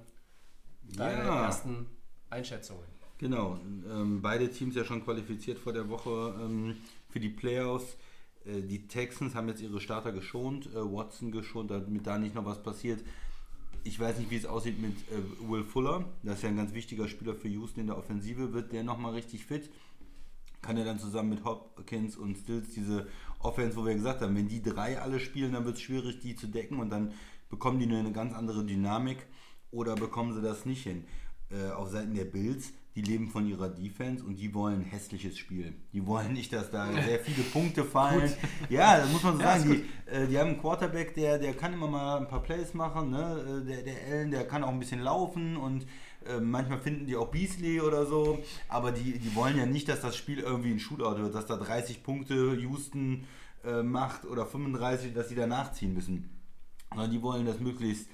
deine Ja. ersten Einschätzungen. Genau, ähm, beide Teams ja schon qualifiziert vor der Woche ähm, für die Playoffs. Äh, die Texans haben jetzt ihre Starter geschont, äh, Watson geschont, damit da nicht noch was passiert. Ich weiß nicht, wie es aussieht mit äh, Will Fuller. Das ist ja ein ganz wichtiger Spieler für Houston in der Offensive. Wird der nochmal richtig fit? Kann er dann zusammen mit Hopkins und Stills diese Offense, wo wir gesagt haben, wenn die drei alle spielen, dann wird es schwierig, die zu decken und dann bekommen die nur eine ganz andere Dynamik oder bekommen sie das nicht hin. Äh, auf Seiten der Bills, die leben von ihrer Defense und die wollen ein hässliches Spiel. Die wollen nicht, dass da sehr viele Punkte fallen. ja, das muss man so sagen. Die, äh, die haben einen Quarterback, der, der kann immer mal ein paar Plays machen. Ne? Äh, Der, der Allen, der kann auch ein bisschen laufen und äh, manchmal finden die auch Beasley oder so. Aber die, die wollen ja nicht, dass das Spiel irgendwie ein Shootout wird, dass da 30 Punkte Houston äh, macht oder 35, dass die da nachziehen müssen. Die wollen das möglichst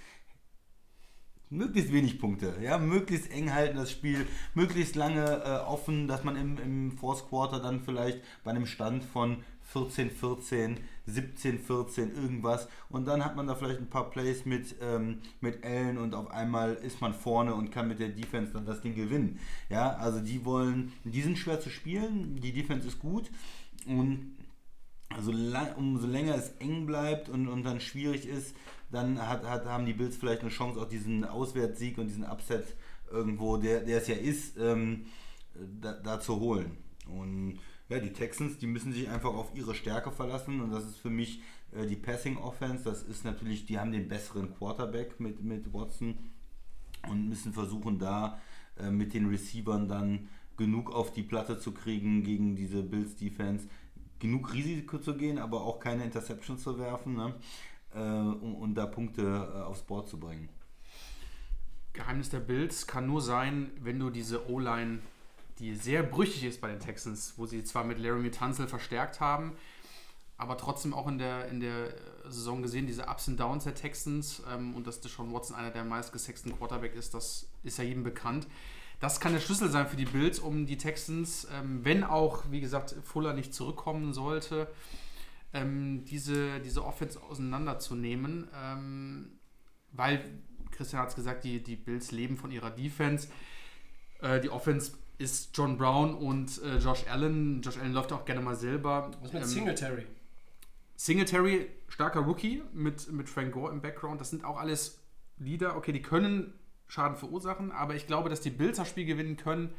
möglichst wenig Punkte, ja, möglichst eng halten das Spiel, möglichst lange äh, offen, dass man im, im Fourth Quarter dann vielleicht bei einem Stand von 14, 14, 17, 14 irgendwas und dann hat man da vielleicht ein paar Plays mit, ähm, mit Allen und auf einmal ist man vorne und kann mit der Defense dann das Ding gewinnen. Ja, also die wollen, die sind schwer zu spielen, die Defense ist gut und also umso länger es eng bleibt und, und dann schwierig ist, dann hat, hat, haben die Bills vielleicht eine Chance, auch diesen Auswärtssieg und diesen Upset irgendwo, der, der es ja ist, ähm, da, da zu holen. Und ja, die Texans, die müssen sich einfach auf ihre Stärke verlassen und das ist für mich äh, die Passing Offense. Das ist natürlich, die haben den besseren Quarterback mit, mit Watson und müssen versuchen, da äh, mit den Receivern dann genug auf die Platte zu kriegen gegen diese Bills Defense, genug Risiko zu gehen, aber auch keine Interceptions zu werfen, ne? äh, um, um da Punkte äh, aufs Board zu bringen. Geheimnis der Bills kann nur sein, wenn du diese O-Line, die sehr brüchig ist bei den Texans, wo sie zwar mit Laramie Tunzel verstärkt haben, aber trotzdem auch in der, in der Saison gesehen, diese Ups und Downs der Texans ähm, und dass Deshaun Watson einer der meistgesexten Quarterback ist, das ist ja jedem bekannt. Das kann der Schlüssel sein für die Bills, um die Texans, ähm, wenn auch, wie gesagt, Fuller nicht zurückkommen sollte, ähm, diese, diese Offense auseinanderzunehmen. Ähm, weil, Christian hat es gesagt, die, die Bills leben von ihrer Defense. Äh, die Offense ist John Brown und äh, Josh Allen. Josh Allen läuft auch gerne mal selber. Was mit Ähm, Singletary? Singletary, starker Rookie mit, mit Frank Gore im Background. Das sind auch alles Leader. Okay, die können Schaden verursachen, aber ich glaube, dass die Bills das Spiel gewinnen können,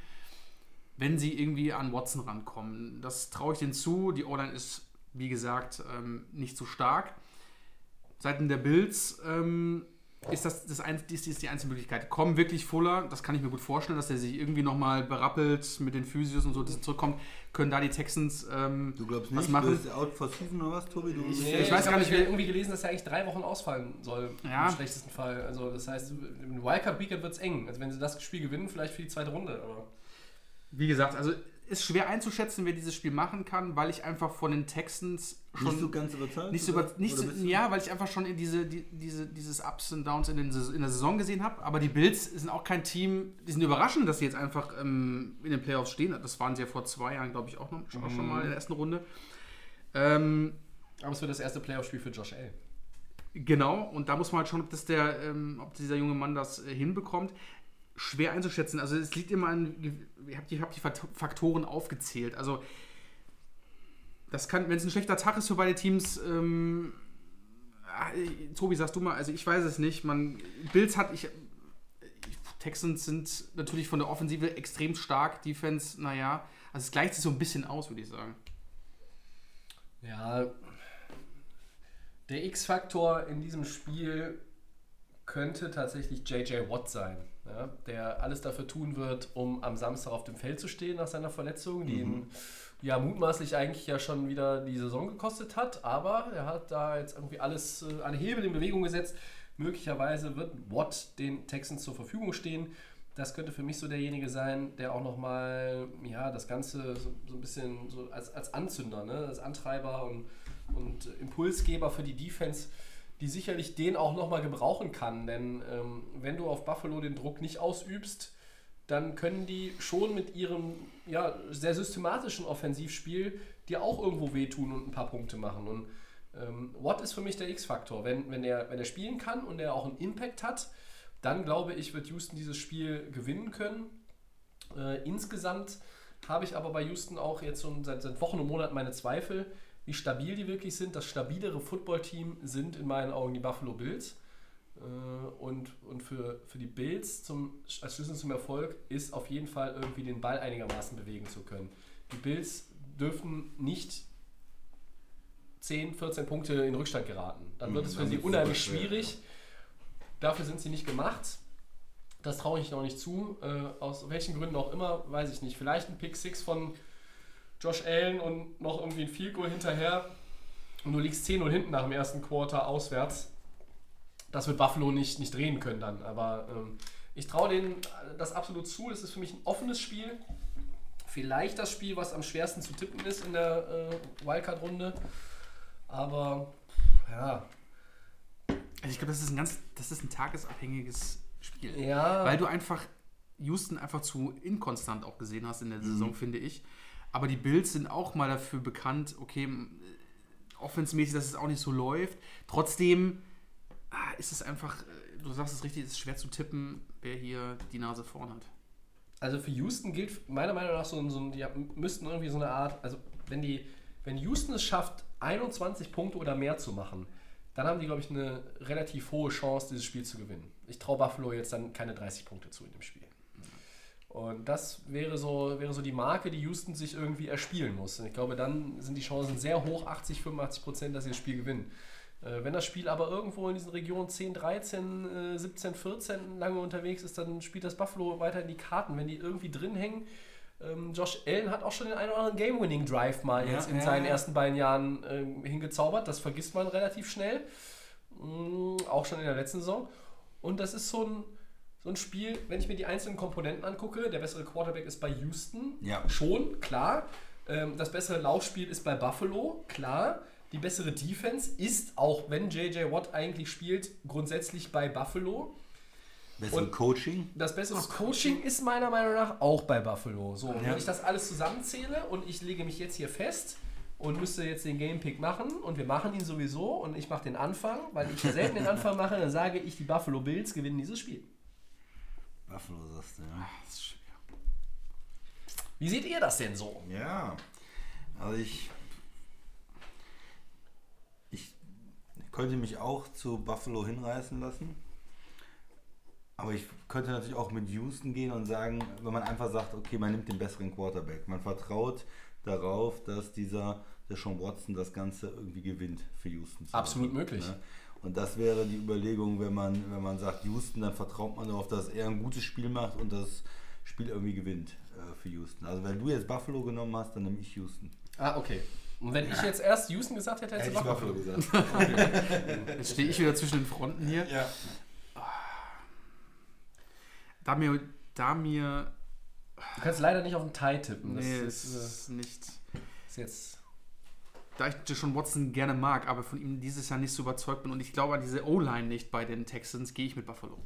wenn sie irgendwie an Watson rankommen. Das traue ich denen zu. Die O-Line ist, wie gesagt, ähm, nicht so stark. Seiten der Bills ähm, ist das, das ein, ist, ist die einzige Möglichkeit. Kommen wirklich Fuller, das kann ich mir gut vorstellen, dass der sich irgendwie nochmal berappelt mit den Physios und so, dass er zurückkommt, können da die Texans ähm, Du glaubst was nicht, machen. du bist out for season oder was, Tobi? Du Nee, Ich weiß gar hab nicht, Ich irgendwie gelesen, dass er eigentlich drei Wochen ausfallen soll. Ja. Im schlechtesten Fall. Also, das heißt, im Wildcard-Weekend wird es eng. Also, wenn sie das Spiel gewinnen, vielleicht für die zweite Runde. Aber Wie gesagt, also ist schwer einzuschätzen, wer dieses Spiel machen kann, weil ich einfach von den Texans schon nicht so ganz überzeugt? nicht so über, nicht Oder so, ja, weil ich einfach schon in diese, die, diese, dieses Ups und Downs in, den, in der Saison gesehen habe. Aber die Bills sind auch kein Team, die sind überraschend, dass sie jetzt einfach ähm, in den Playoffs stehen. Das waren sie ja vor zwei Jahren, glaube ich, auch, noch, auch schon mal in der ersten Runde. Ähm, Aber es wird das erste Playoff-Spiel für Josh L. Genau, und da muss man halt schauen, ob, das der, ähm, ob dieser junge Mann das äh, hinbekommt. Schwer einzuschätzen. Also es liegt immer an, ich habe die, hab die Fakt- Faktoren aufgezählt. Also das kann, wenn es ein schlechter Tag ist für beide Teams, ähm, ah, Tobi, sagst du mal, also ich weiß es nicht. Man, Bills hat, ich- Texans sind natürlich von der Offensive extrem stark, Defense, naja, also es gleicht sich so ein bisschen aus, würde ich sagen. Ja, der X-Faktor in diesem Spiel könnte tatsächlich JJ Watt sein, ja, der alles dafür tun wird, um am Samstag auf dem Feld zu stehen nach seiner Verletzung, die ihn ja mutmaßlich eigentlich ja schon wieder die Saison gekostet hat, aber er hat da jetzt irgendwie alles äh, an Hebel in Bewegung gesetzt. Möglicherweise wird Watt den Texans zur Verfügung stehen. Das könnte für mich so derjenige sein, der auch nochmal ja, das Ganze so, so ein bisschen so als, als Anzünder, ne? als Antreiber und, und Impulsgeber für die Defense, die sicherlich den auch nochmal gebrauchen kann. Denn ähm, wenn du auf Buffalo den Druck nicht ausübst, dann können die schon mit ihrem ja, sehr systematischen Offensivspiel dir auch irgendwo wehtun und ein paar Punkte machen. Und ähm, Watt ist für mich der X-Faktor. Wenn, wenn, er, wenn er spielen kann und er auch einen Impact hat, dann glaube ich, wird Houston dieses Spiel gewinnen können. Äh, insgesamt habe ich aber bei Houston auch jetzt schon seit, seit Wochen und Monaten meine Zweifel, wie stabil die wirklich sind. Das stabilere Footballteam sind in meinen Augen die Buffalo Bills. Äh, und, und für, für die Bills zum, als Schlüssel zum Erfolg ist auf jeden Fall irgendwie den Ball einigermaßen bewegen zu können. Die Bills dürfen nicht 10, 14 Punkte in Rückstand geraten. Dann wird Mhm, es für sie unheimlich schwierig. Dafür sind sie nicht gemacht. Das traue ich noch nicht zu. Äh, aus welchen Gründen auch immer, weiß ich nicht. Vielleicht ein Pick 6 von Josh Allen und noch irgendwie ein Field Goal hinterher. Und du liegst 10-0 hinten nach dem ersten Quarter auswärts. Das wird Buffalo nicht, nicht drehen können dann. Aber ähm, ich traue denen das absolut zu. Es ist für mich ein offenes Spiel. Vielleicht das Spiel, was am schwersten zu tippen ist in der äh, Wildcard-Runde. Aber ja, Also ich glaube, das ist ein ganz, das ist ein tagesabhängiges Spiel. Ja. Weil du einfach Houston einfach zu inkonstant auch gesehen hast in der Saison, finde ich. Aber die Bills sind auch mal dafür bekannt, okay, äh, offensmäßig, dass es auch nicht so läuft. Trotzdem ah, ist es einfach, äh, du sagst es richtig, es ist schwer zu tippen, wer hier die Nase vorn hat. Also für Houston gilt meiner Meinung nach so so die müssten irgendwie so eine Art, also wenn die, wenn Houston es schafft, 21 Punkte oder mehr zu machen, dann haben die, glaube ich, eine relativ hohe Chance, dieses Spiel zu gewinnen. Ich traue Buffalo jetzt dann keine 30 Punkte zu in dem Spiel. Und das wäre so, wäre so die Marke, die Houston sich irgendwie erspielen muss. Und ich glaube, dann sind die Chancen sehr hoch, 80, 85 Prozent, dass sie das Spiel gewinnen. Äh, wenn das Spiel aber irgendwo in diesen Regionen 10, 13, äh, 17, 14 lange unterwegs ist, dann spielt das Buffalo weiter in die Karten. Wenn die irgendwie drin hängen, ähm, Josh Allen hat auch schon den einen oder anderen Game-Winning-Drive mal Ja, jetzt in ja, seinen ja. ersten beiden Jahren ähm, hingezaubert. Das vergisst man relativ schnell. Mm, auch schon in der letzten Saison. Und das ist so ein, so ein Spiel, wenn ich mir die einzelnen Komponenten angucke, der bessere Quarterback ist bei Houston. Ja. Schon, klar. Ähm, das bessere Laufspiel ist bei Buffalo, klar. Die bessere Defense ist, auch wenn JJ Watt eigentlich spielt, grundsätzlich bei Buffalo. Bessere Und- Coaching? Das bessere Coaching ist meiner Meinung nach auch bei Buffalo. So, Ja. wenn ich das alles zusammenzähle und ich lege mich jetzt hier fest und müsste jetzt den Gamepick machen und wir machen ihn sowieso und ich mache den Anfang, weil ich selten den Anfang mache, dann sage ich, die Buffalo Bills gewinnen dieses Spiel. Buffalo sagst du, ja. Das ist schwer. Wie seht ihr das denn so? Ja, also ich, ich könnte mich auch zu Buffalo hinreißen lassen. Aber ich könnte natürlich auch mit Houston gehen und sagen, wenn man einfach sagt, okay, man nimmt den besseren Quarterback. Man vertraut darauf, dass dieser, der Sean Watson das Ganze irgendwie gewinnt für Houston. Absolut möglich. Ne? Und das wäre die Überlegung, wenn man, wenn man sagt Houston, dann vertraut man darauf, dass er ein gutes Spiel macht und das Spiel irgendwie gewinnt äh, für Houston. Also wenn du jetzt Buffalo genommen hast, dann nehme ich Houston. Ah, okay. Und wenn ich jetzt erst Houston gesagt hätte, hättest du Buffalo. gesagt. Jetzt stehe ich wieder zwischen den Fronten hier. ja. Da mir, da mir, Du kannst leider nicht auf den Tie tippen. Das nee, ist, es äh, ist nicht, ist jetzt. Da ich Deshaun Watson gerne mag, aber von ihm dieses Jahr nicht so überzeugt bin und ich glaube an diese O-Line nicht bei den Texans, gehe ich mit Buffalo.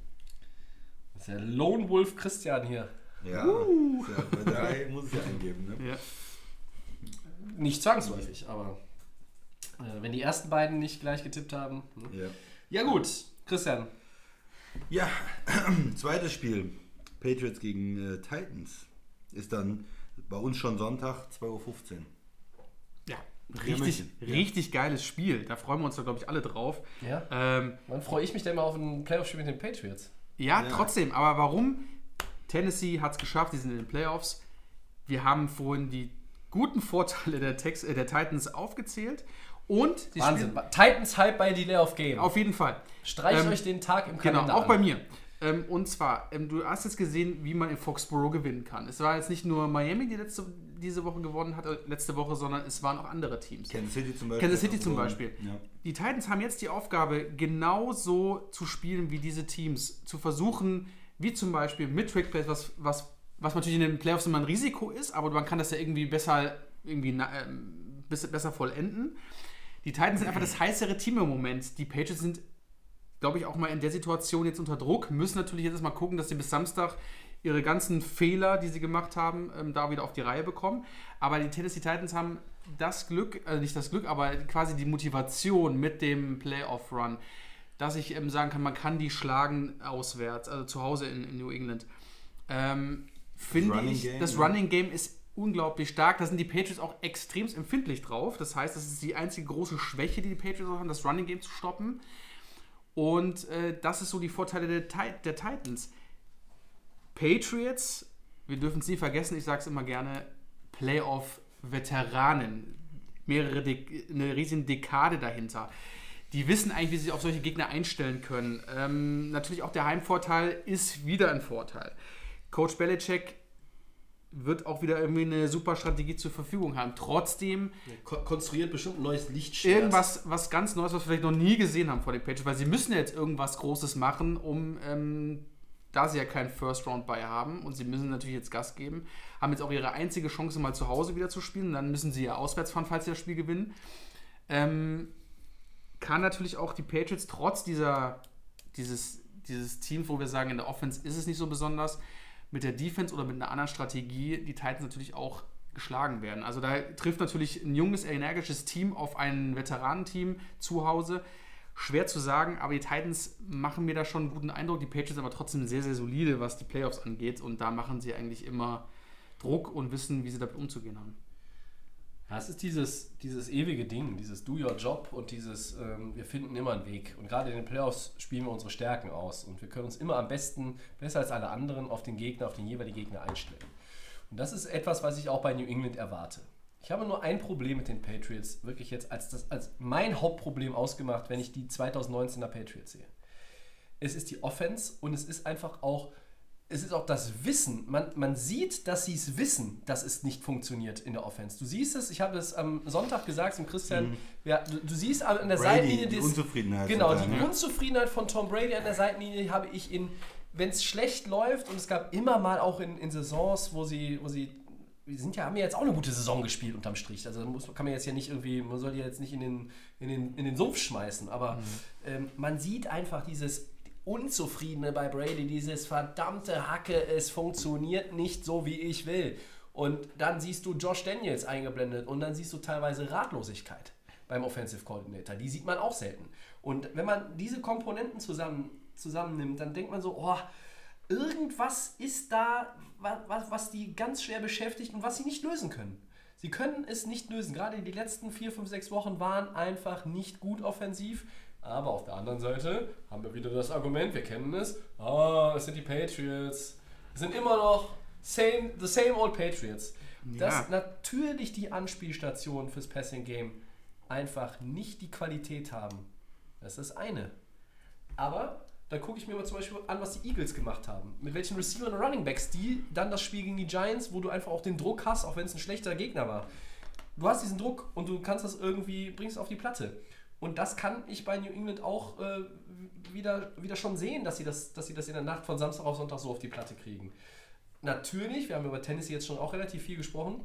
Das ist der Lone Wolf Christian hier. Ja, ja, bei drei muss ich ja eingeben. Ne? Ja. Nicht zwangsläufig, aber äh, wenn die ersten beiden nicht gleich getippt haben. hm. Ja. Ja, gut. Christian, Ja, zweites Spiel. Patriots gegen äh, Titans. Ist dann bei uns schon Sonntag, 2.15 Uhr. Richtig. Ja. richtig geiles Spiel. Da freuen wir uns, glaube ich, alle drauf. Ja. Ähm, wann freue ich mich denn mal auf ein Playoff-Spiel mit den Patriots? ja, Ja. trotzdem. Aber warum? Tennessee hat es geschafft, die sind in den Playoffs. Wir haben vorhin die guten Vorteile der, Tex äh, der Titans aufgezählt. Und die Wahnsinn. Titans Hype bei Delay of Game. Auf jeden Fall. Streicht Ähm, euch den Tag im Genau, Kalender auch an. bei mir. Ähm, und zwar, ähm, du hast jetzt gesehen, wie man in Foxborough gewinnen kann. Es war jetzt nicht nur Miami, die letzte, diese Woche gewonnen hat, äh, letzte Woche, sondern es waren auch andere Teams. Kansas City zum Beispiel. Kansas City zum Beispiel. Ja. Die Titans haben jetzt die Aufgabe, genauso zu spielen wie diese Teams. Zu versuchen, wie zum Beispiel mit Trickplays, was, was, was natürlich in den Playoffs immer ein Risiko ist, aber man kann das ja irgendwie besser, irgendwie, ähm, besser vollenden. Die Titans sind einfach das heißere Team im Moment. Die Patriots sind, glaube ich, auch mal in der Situation jetzt unter Druck, müssen natürlich jetzt mal gucken, dass sie bis Samstag ihre ganzen Fehler, die sie gemacht haben, ähm, da wieder auf die Reihe bekommen. Aber die Tennessee Titans haben das Glück, also nicht das Glück, aber quasi die Motivation mit dem Playoff-Run, dass ich ähm, sagen kann, man kann die schlagen auswärts, also zu Hause in, in New England. Ähm, finde ich, Game, das ne? Running Game ist unglaublich stark. Da sind die Patriots auch extrem empfindlich drauf. Das heißt, das ist die einzige große Schwäche, die die Patriots haben, das Running Game zu stoppen. Und äh, das ist so die Vorteile der, der Titans. Patriots, wir dürfen es nie vergessen, ich sage es immer gerne, Playoff-Veteranen. Mehrere, De eine riesige Dekade dahinter. Die wissen eigentlich, wie sie sich auf solche Gegner einstellen können. Ähm, natürlich auch der Heimvorteil ist wieder ein Vorteil. Coach Belichick wird auch wieder irgendwie eine super Strategie zur Verfügung haben. Trotzdem Ko konstruiert bestimmt ein neues Lichtschwert. irgendwas was ganz Neues, was wir vielleicht noch nie gesehen haben vor den Patriots, weil sie müssen jetzt irgendwas Großes machen, um ähm, da sie ja keinen First Round bei haben und sie müssen natürlich jetzt Gas geben, haben jetzt auch ihre einzige Chance mal zu Hause wieder zu spielen. Dann müssen sie ja auswärts fahren, falls sie das Spiel gewinnen. Ähm, kann natürlich auch die Patriots trotz dieser dieses dieses Teams, wo wir sagen in der Offense ist es nicht so besonders, mit der Defense oder mit einer anderen Strategie die Titans natürlich auch geschlagen werden. Also da trifft natürlich ein junges, energisches Team auf ein Veteranenteam zu Hause. Schwer zu sagen, aber die Titans machen mir da schon einen guten Eindruck. Die Patriots aber trotzdem sehr, sehr solide, was die Playoffs angeht. Und da machen sie eigentlich immer Druck und wissen, wie sie damit umzugehen haben. Ja, es ist dieses, dieses ewige Ding, dieses Do Your Job und dieses, ähm, wir finden immer einen Weg. Und gerade in den Playoffs spielen wir unsere Stärken aus. Und wir können uns immer am besten, besser als alle anderen, auf den Gegner, auf den jeweiligen Gegner einstellen. Und das ist etwas, was ich auch bei New England erwarte. Ich habe nur ein Problem mit den Patriots, wirklich jetzt als, das, als mein Hauptproblem ausgemacht, wenn ich die 2019er Patriots sehe. Es ist die Offense und es ist einfach auch es ist auch das Wissen. Man, man sieht, dass sie es wissen, dass es nicht funktioniert in der Offense. Du siehst es, ich habe es am Sonntag gesagt zum Christian, ja, du, du siehst an der Brady, Seitenlinie die des- Unzufriedenheit Genau, die ne? Unzufriedenheit von Tom Brady an der Seitenlinie habe ich in, wenn es schlecht läuft, und es gab immer mal auch in, in Saisons, wo sie, wo sie, wir sind ja, haben ja jetzt auch eine gute Saison gespielt unterm Strich. Also muss, kann man jetzt ja nicht irgendwie, man soll die jetzt nicht in den, in den, in den Sumpf schmeißen, aber ähm, man sieht einfach dieses Unzufriedene bei Brady, dieses verdammte Hacke, es funktioniert nicht so, wie ich will. Und dann siehst du Josh Daniels eingeblendet und dann siehst du teilweise Ratlosigkeit beim Offensive Coordinator. Die sieht man auch selten. Und wenn man diese Komponenten zusammen, zusammennimmt, dann denkt man so, oh, irgendwas ist da, was, was die ganz schwer beschäftigt und was sie nicht lösen können. Sie können es nicht lösen. Gerade die letzten vier, fünf, sechs Wochen waren einfach nicht gut offensiv. Aber auf der anderen Seite haben wir wieder das Argument, wir kennen es. Ah, es sind die Patriots. Es sind immer noch same, the same old Patriots. Dass Ja. natürlich die Anspielstationen fürs Passing Game einfach nicht die Qualität haben, Das ist das eine. Aber da gucke ich mir mal zum Beispiel an, was die Eagles gemacht haben. Mit welchen Receiver und Running Backs die dann das Spiel gegen die Giants, wo du einfach auch den Druck hast, auch wenn es ein schlechter Gegner war. Du hast diesen Druck und du kannst das irgendwie, bringst es auf die Platte. Und das kann ich bei New England auch äh, wieder, wieder schon sehen, dass sie, das, dass sie das in der Nacht von Samstag auf Sonntag so auf die Platte kriegen. Natürlich, wir haben über Tennessee jetzt schon auch relativ viel gesprochen,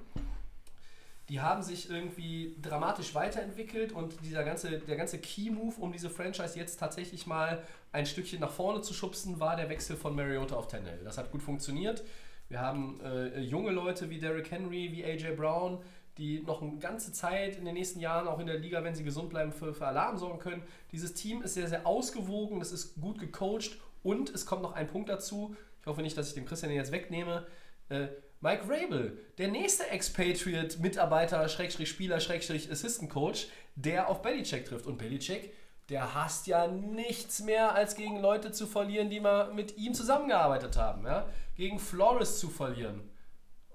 die haben sich irgendwie dramatisch weiterentwickelt und dieser ganze, der ganze Key-Move, um diese Franchise jetzt tatsächlich mal ein Stückchen nach vorne zu schubsen, war der Wechsel von Mariota auf Tannehill. Das hat gut funktioniert. Wir haben äh, junge Leute wie Derrick Henry, wie AJ Brown, die noch eine ganze Zeit in den nächsten Jahren auch in der Liga, wenn sie gesund bleiben, für, für Alarm sorgen können. Dieses Team ist sehr, sehr ausgewogen, es ist gut gecoacht und es kommt noch ein Punkt dazu. Ich hoffe nicht, dass ich dem Christian den jetzt wegnehme. Äh, Mike Rabel, der nächste Expatriate-Mitarbeiter, Schrägstrich Spieler, Schrägstrich Assistant Coach, der auf Belichick trifft. Und Belichick, der hasst ja nichts mehr, als gegen Leute zu verlieren, die mal mit ihm zusammengearbeitet haben. Ja? Gegen Flores zu verlieren.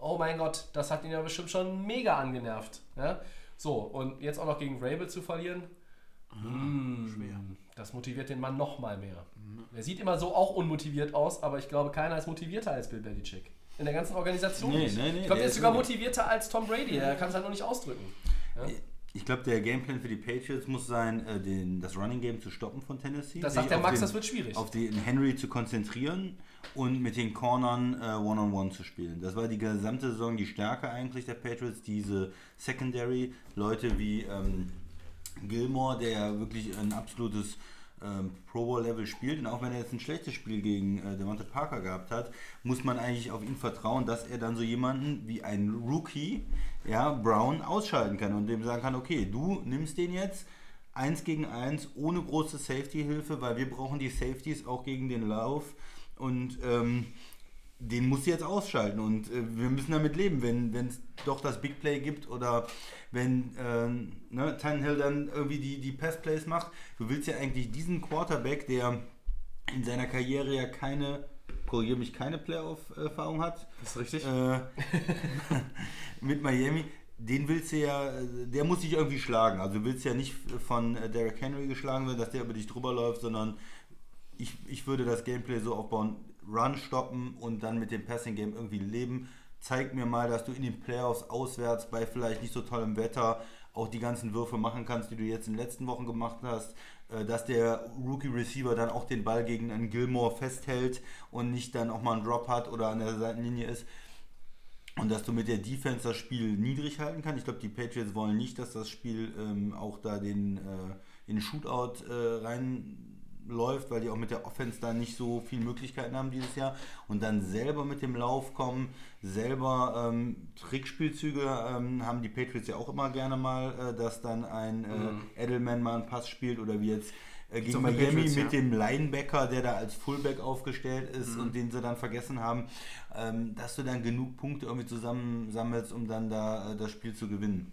Oh mein Gott, das hat ihn ja bestimmt schon mega angenervt. Ja? So, und jetzt auch noch gegen Rabel zu verlieren. schwer. Das motiviert den Mann noch mal mehr. Er sieht immer so auch unmotiviert aus, aber ich glaube, keiner ist motivierter als Bill Belichick. In der ganzen Organisation. Nee, nicht. nee, nee, ich glaube, der ist sogar motivierter als Tom Brady. Er kann es halt noch nicht ausdrücken. Ich glaube, der Gameplan für die Patriots muss sein, äh, den, das Running Game zu stoppen von Tennessee. Das sagt der Max, den, das wird schwierig. Auf den Henry zu konzentrieren und mit den Cornern äh, One-on-One zu spielen. Das war die gesamte Saison die Stärke eigentlich der Patriots, diese Secondary. Leute wie ähm, Gilmore, der ja wirklich ein absolutes ähm, Pro Bowl Level spielt und auch wenn er jetzt ein schlechtes Spiel gegen äh, Devonta Parker gehabt hat, muss man eigentlich auf ihn vertrauen, dass er dann so jemanden wie ein Rookie, ja, Brown ausschalten kann und dem sagen kann, okay, du nimmst den jetzt eins gegen eins ohne große Safety-Hilfe, weil wir brauchen die Safeties auch gegen den Lauf und ähm, den musst du jetzt ausschalten und äh, wir müssen damit leben, wenn es doch das Big Play gibt oder wenn ähm, ne, Tannehill dann irgendwie die, die Pass-Plays macht. Du willst ja eigentlich diesen Quarterback, der in seiner Karriere ja keine, korrigiere mich, keine Playoff-Erfahrung hat, Das ist richtig. äh, mit Miami, den willst du ja, der muss dich irgendwie schlagen. Also du willst ja nicht von äh, Derrick Henry geschlagen werden, dass der über dich drüber läuft, sondern ich, ich würde das Gameplay so aufbauen, Run stoppen und dann mit dem Passing Game irgendwie leben. Zeig mir mal, dass du in den Playoffs auswärts bei vielleicht nicht so tollem Wetter auch die ganzen Würfe machen kannst, die du jetzt in den letzten Wochen gemacht hast. Äh, Dass der Rookie Receiver dann auch den Ball gegen einen Gilmore festhält und nicht dann auch mal einen Drop hat oder an der Seitenlinie ist. Und dass du mit der Defense das Spiel niedrig halten kannst. Ich glaube, die Patriots wollen nicht, dass das Spiel ähm, auch da den, äh, in den Shootout äh, reinläuft, weil die auch mit der Offense da nicht so viele Möglichkeiten haben dieses Jahr. Und dann selber mit dem Lauf kommen, selber ähm, Trickspielzüge ähm, haben die Patriots ja auch immer gerne mal, äh, dass dann ein äh, Edelman mal einen Pass spielt oder wie jetzt äh, gegen Miami Patriots, mit ja. dem Linebacker, der da als Fullback aufgestellt ist und den sie dann vergessen haben, ähm, dass du dann genug Punkte irgendwie zusammensammelst, um dann da äh, das Spiel zu gewinnen.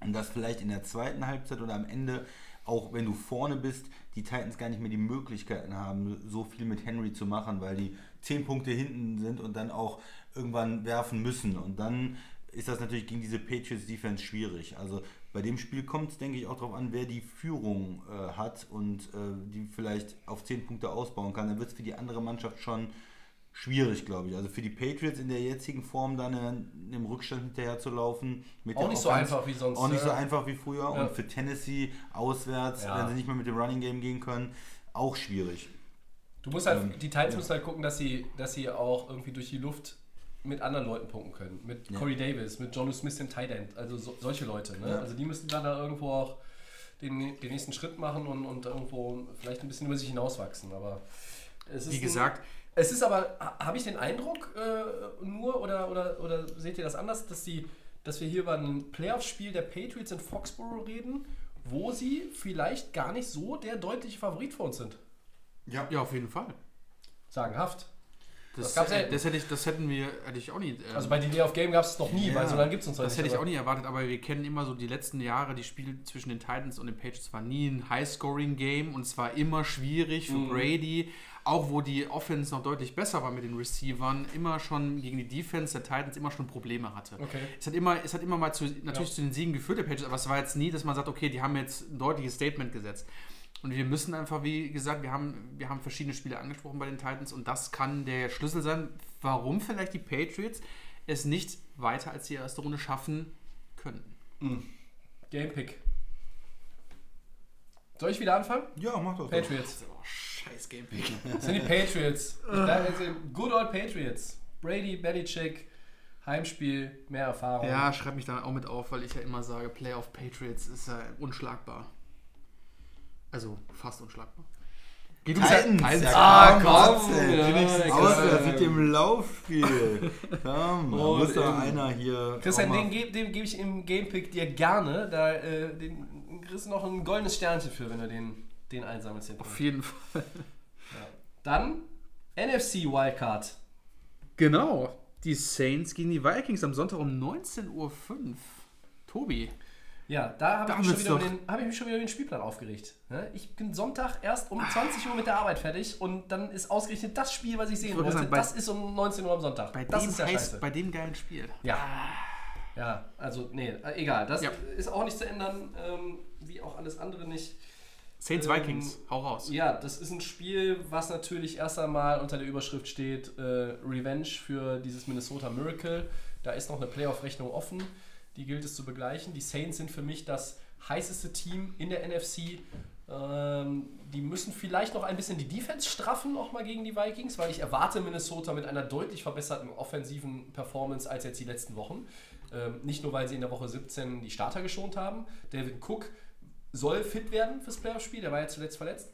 Und dass vielleicht in der zweiten Halbzeit oder am Ende, auch wenn du vorne bist, die Titans gar nicht mehr die Möglichkeiten haben, so viel mit Henry zu machen, weil die 10 Punkte hinten sind und dann auch irgendwann werfen müssen. Und dann ist das natürlich gegen diese Patriots Defense schwierig. Also bei dem Spiel kommt es, denke ich, auch darauf an, wer die Führung äh, hat und äh, die vielleicht auf 10 Punkte ausbauen kann. Dann wird es für die andere Mannschaft schon schwierig, glaube ich. Also für die Patriots in der jetzigen Form dann in, im Rückstand hinterher zu laufen. Mit Auch nicht so Offense, einfach wie sonst, Auch nicht so ja. einfach wie früher. Ja. Und für Tennessee auswärts, Ja. wenn sie nicht mehr mit dem Running Game gehen können, auch schwierig. Du musst halt, Ähm, die Titans müssen halt gucken, dass sie, dass sie auch irgendwie durch die Luft mit anderen Leuten punkten können. Mit Ja. Corey Davis, mit John Smith, dem Tight End. Also so, solche Leute. Ne? Ja. Also die müssen dann da irgendwo auch den, den nächsten Schritt machen und, und irgendwo vielleicht ein bisschen über sich hinauswachsen. Aber es ist Wie ein- gesagt, es ist aber, ha- habe ich den Eindruck äh, nur oder, oder, oder seht ihr das anders, dass, die, dass wir hier über ein Playoff-Spiel der Patriots in Foxborough reden, wo sie vielleicht gar nicht so der deutliche Favorit für uns sind? Ja. ja, auf jeden Fall. Sagenhaft. Das, Das ja- das, hätte ich, das hätten wir, hätte ich auch nie. ähm, Also bei Day of Game gab es noch nie, Ja. weil so lange gibt es uns das nicht. hätte ich aber- auch nie erwartet, aber wir kennen immer so die letzten Jahre, die Spiele zwischen den Titans und den Patriots war nie ein High-Scoring-Game und es war immer schwierig für Mhm. Brady, auch wo die Offense noch deutlich besser war mit den Receivern, immer schon gegen die Defense der Titans immer schon Probleme hatte. Okay. Es hat immer, es hat immer mal zu, natürlich Ja. zu den Siegen geführt, der Patriots, aber es war jetzt nie, dass man sagt, okay, die haben jetzt ein deutliches Statement gesetzt. Und wir müssen einfach, wie gesagt, wir haben, wir haben verschiedene Spiele angesprochen bei den Titans und das kann der Schlüssel sein, warum vielleicht die Patriots es nicht weiter als die erste Runde schaffen können. Gamepick. Soll ich wieder anfangen? Ja, mach doch. Patriots. Oh, scheiß Gamepick. Das sind die Patriots. Da Good old Patriots. Brady, Belichick, Heimspiel, mehr Erfahrung. Ja, schreib mich da auch mit auf, weil ich ja immer sage, Playoff Patriots ist ja unschlagbar. Also fast unschlagbar. Geh du Titans, Titans. ja, Ah, komm, Gott, ja, Auswärts mit dem Laufspiel. Komm, da Und muss doch im- einer hier. Christian, den, ge- den gebe ich im Gamepick dir gerne. Da äh, den kriegst du noch ein goldenes Sternchen für, wenn du den, den einsammelst. Den Auf Punkt. jeden Fall. Dann NFC Wildcard. Genau. Die Saints gegen die Vikings am Sonntag um 19.05 Uhr. Tobi. Ja, da habe ich, mich schon wird's wieder über doch- den- hab ich mich schon wieder über den Spielplan aufgeregt. Ne? Ich bin Sonntag erst um 20 Uhr mit der Arbeit fertig und dann ist ausgerechnet das Spiel, was ich sehen wollte wollte, sagen, das ist um 19 Uhr am Sonntag. Bei das dem, ist ja heiß, scheiße. bei dem geilen Spiel. Ja. Ja, also, nee, äh, egal. Das Ja. ist auch nicht zu ändern, ähm, wie auch alles andere nicht. Saints Ähm, Vikings, hau raus. Ja, das ist ein Spiel, was natürlich erst einmal unter der Überschrift steht: äh, Revenge für dieses Minnesota Miracle. Da ist noch eine Playoff-Rechnung offen, die gilt es zu begleichen. Die Saints sind für mich das heißeste Team in der NFC. Ähm, die müssen vielleicht noch ein bisschen die Defense straffen, auch mal gegen die Vikings, weil ich erwarte Minnesota mit einer deutlich verbesserten offensiven Performance als jetzt die letzten Wochen. Ähm, nicht nur, weil sie in der Woche 17 die Starter geschont haben. David Cook soll fit werden fürs Playoff-Spiel, der war ja zuletzt verletzt.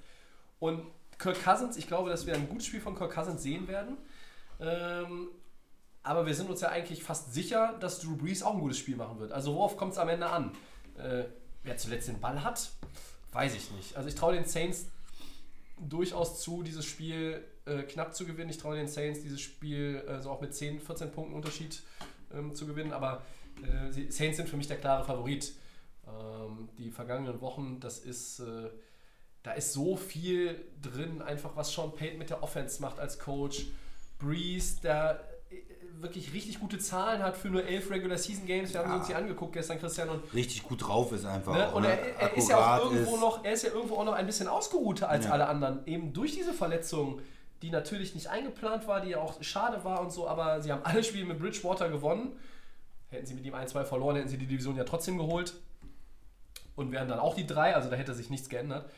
Und Kirk Cousins, ich glaube, dass wir ein gutes Spiel von Kirk Cousins sehen werden. Ähm, aber wir sind uns ja eigentlich fast sicher, dass Drew Brees auch ein gutes Spiel machen wird. Also worauf kommt es am Ende an? Äh, wer zuletzt den Ball hat, weiß ich nicht. Also ich traue den Saints durchaus zu, dieses Spiel äh, knapp zu gewinnen. Ich traue den Saints dieses Spiel äh, so auch mit 10, 14 Punkten Unterschied ähm, zu gewinnen. Aber äh, Saints sind für mich der klare Favorit. Ähm, die vergangenen Wochen, das ist, äh, da ist so viel drin, einfach was Sean Payton mit der Offense macht als Coach. Breeze, der äh, wirklich richtig gute Zahlen hat für nur elf Regular Season Games. Wir haben sie uns die angeguckt gestern, Christian. Und richtig gut drauf ist einfach. Ne? auch, Und ne? er, er ist ja auch irgendwo ist. noch, er ist ja irgendwo auch noch ein bisschen ausgeruhter als Ja. alle anderen. Eben durch diese Verletzung, die natürlich nicht eingeplant war, die ja auch schade war und so, aber sie haben alle Spiele mit Bridgewater gewonnen. Hätten sie mit ihm ein, zwei verloren, hätten sie die Division ja trotzdem geholt. Und wären dann auch die drei, also da hätte sich nichts geändert.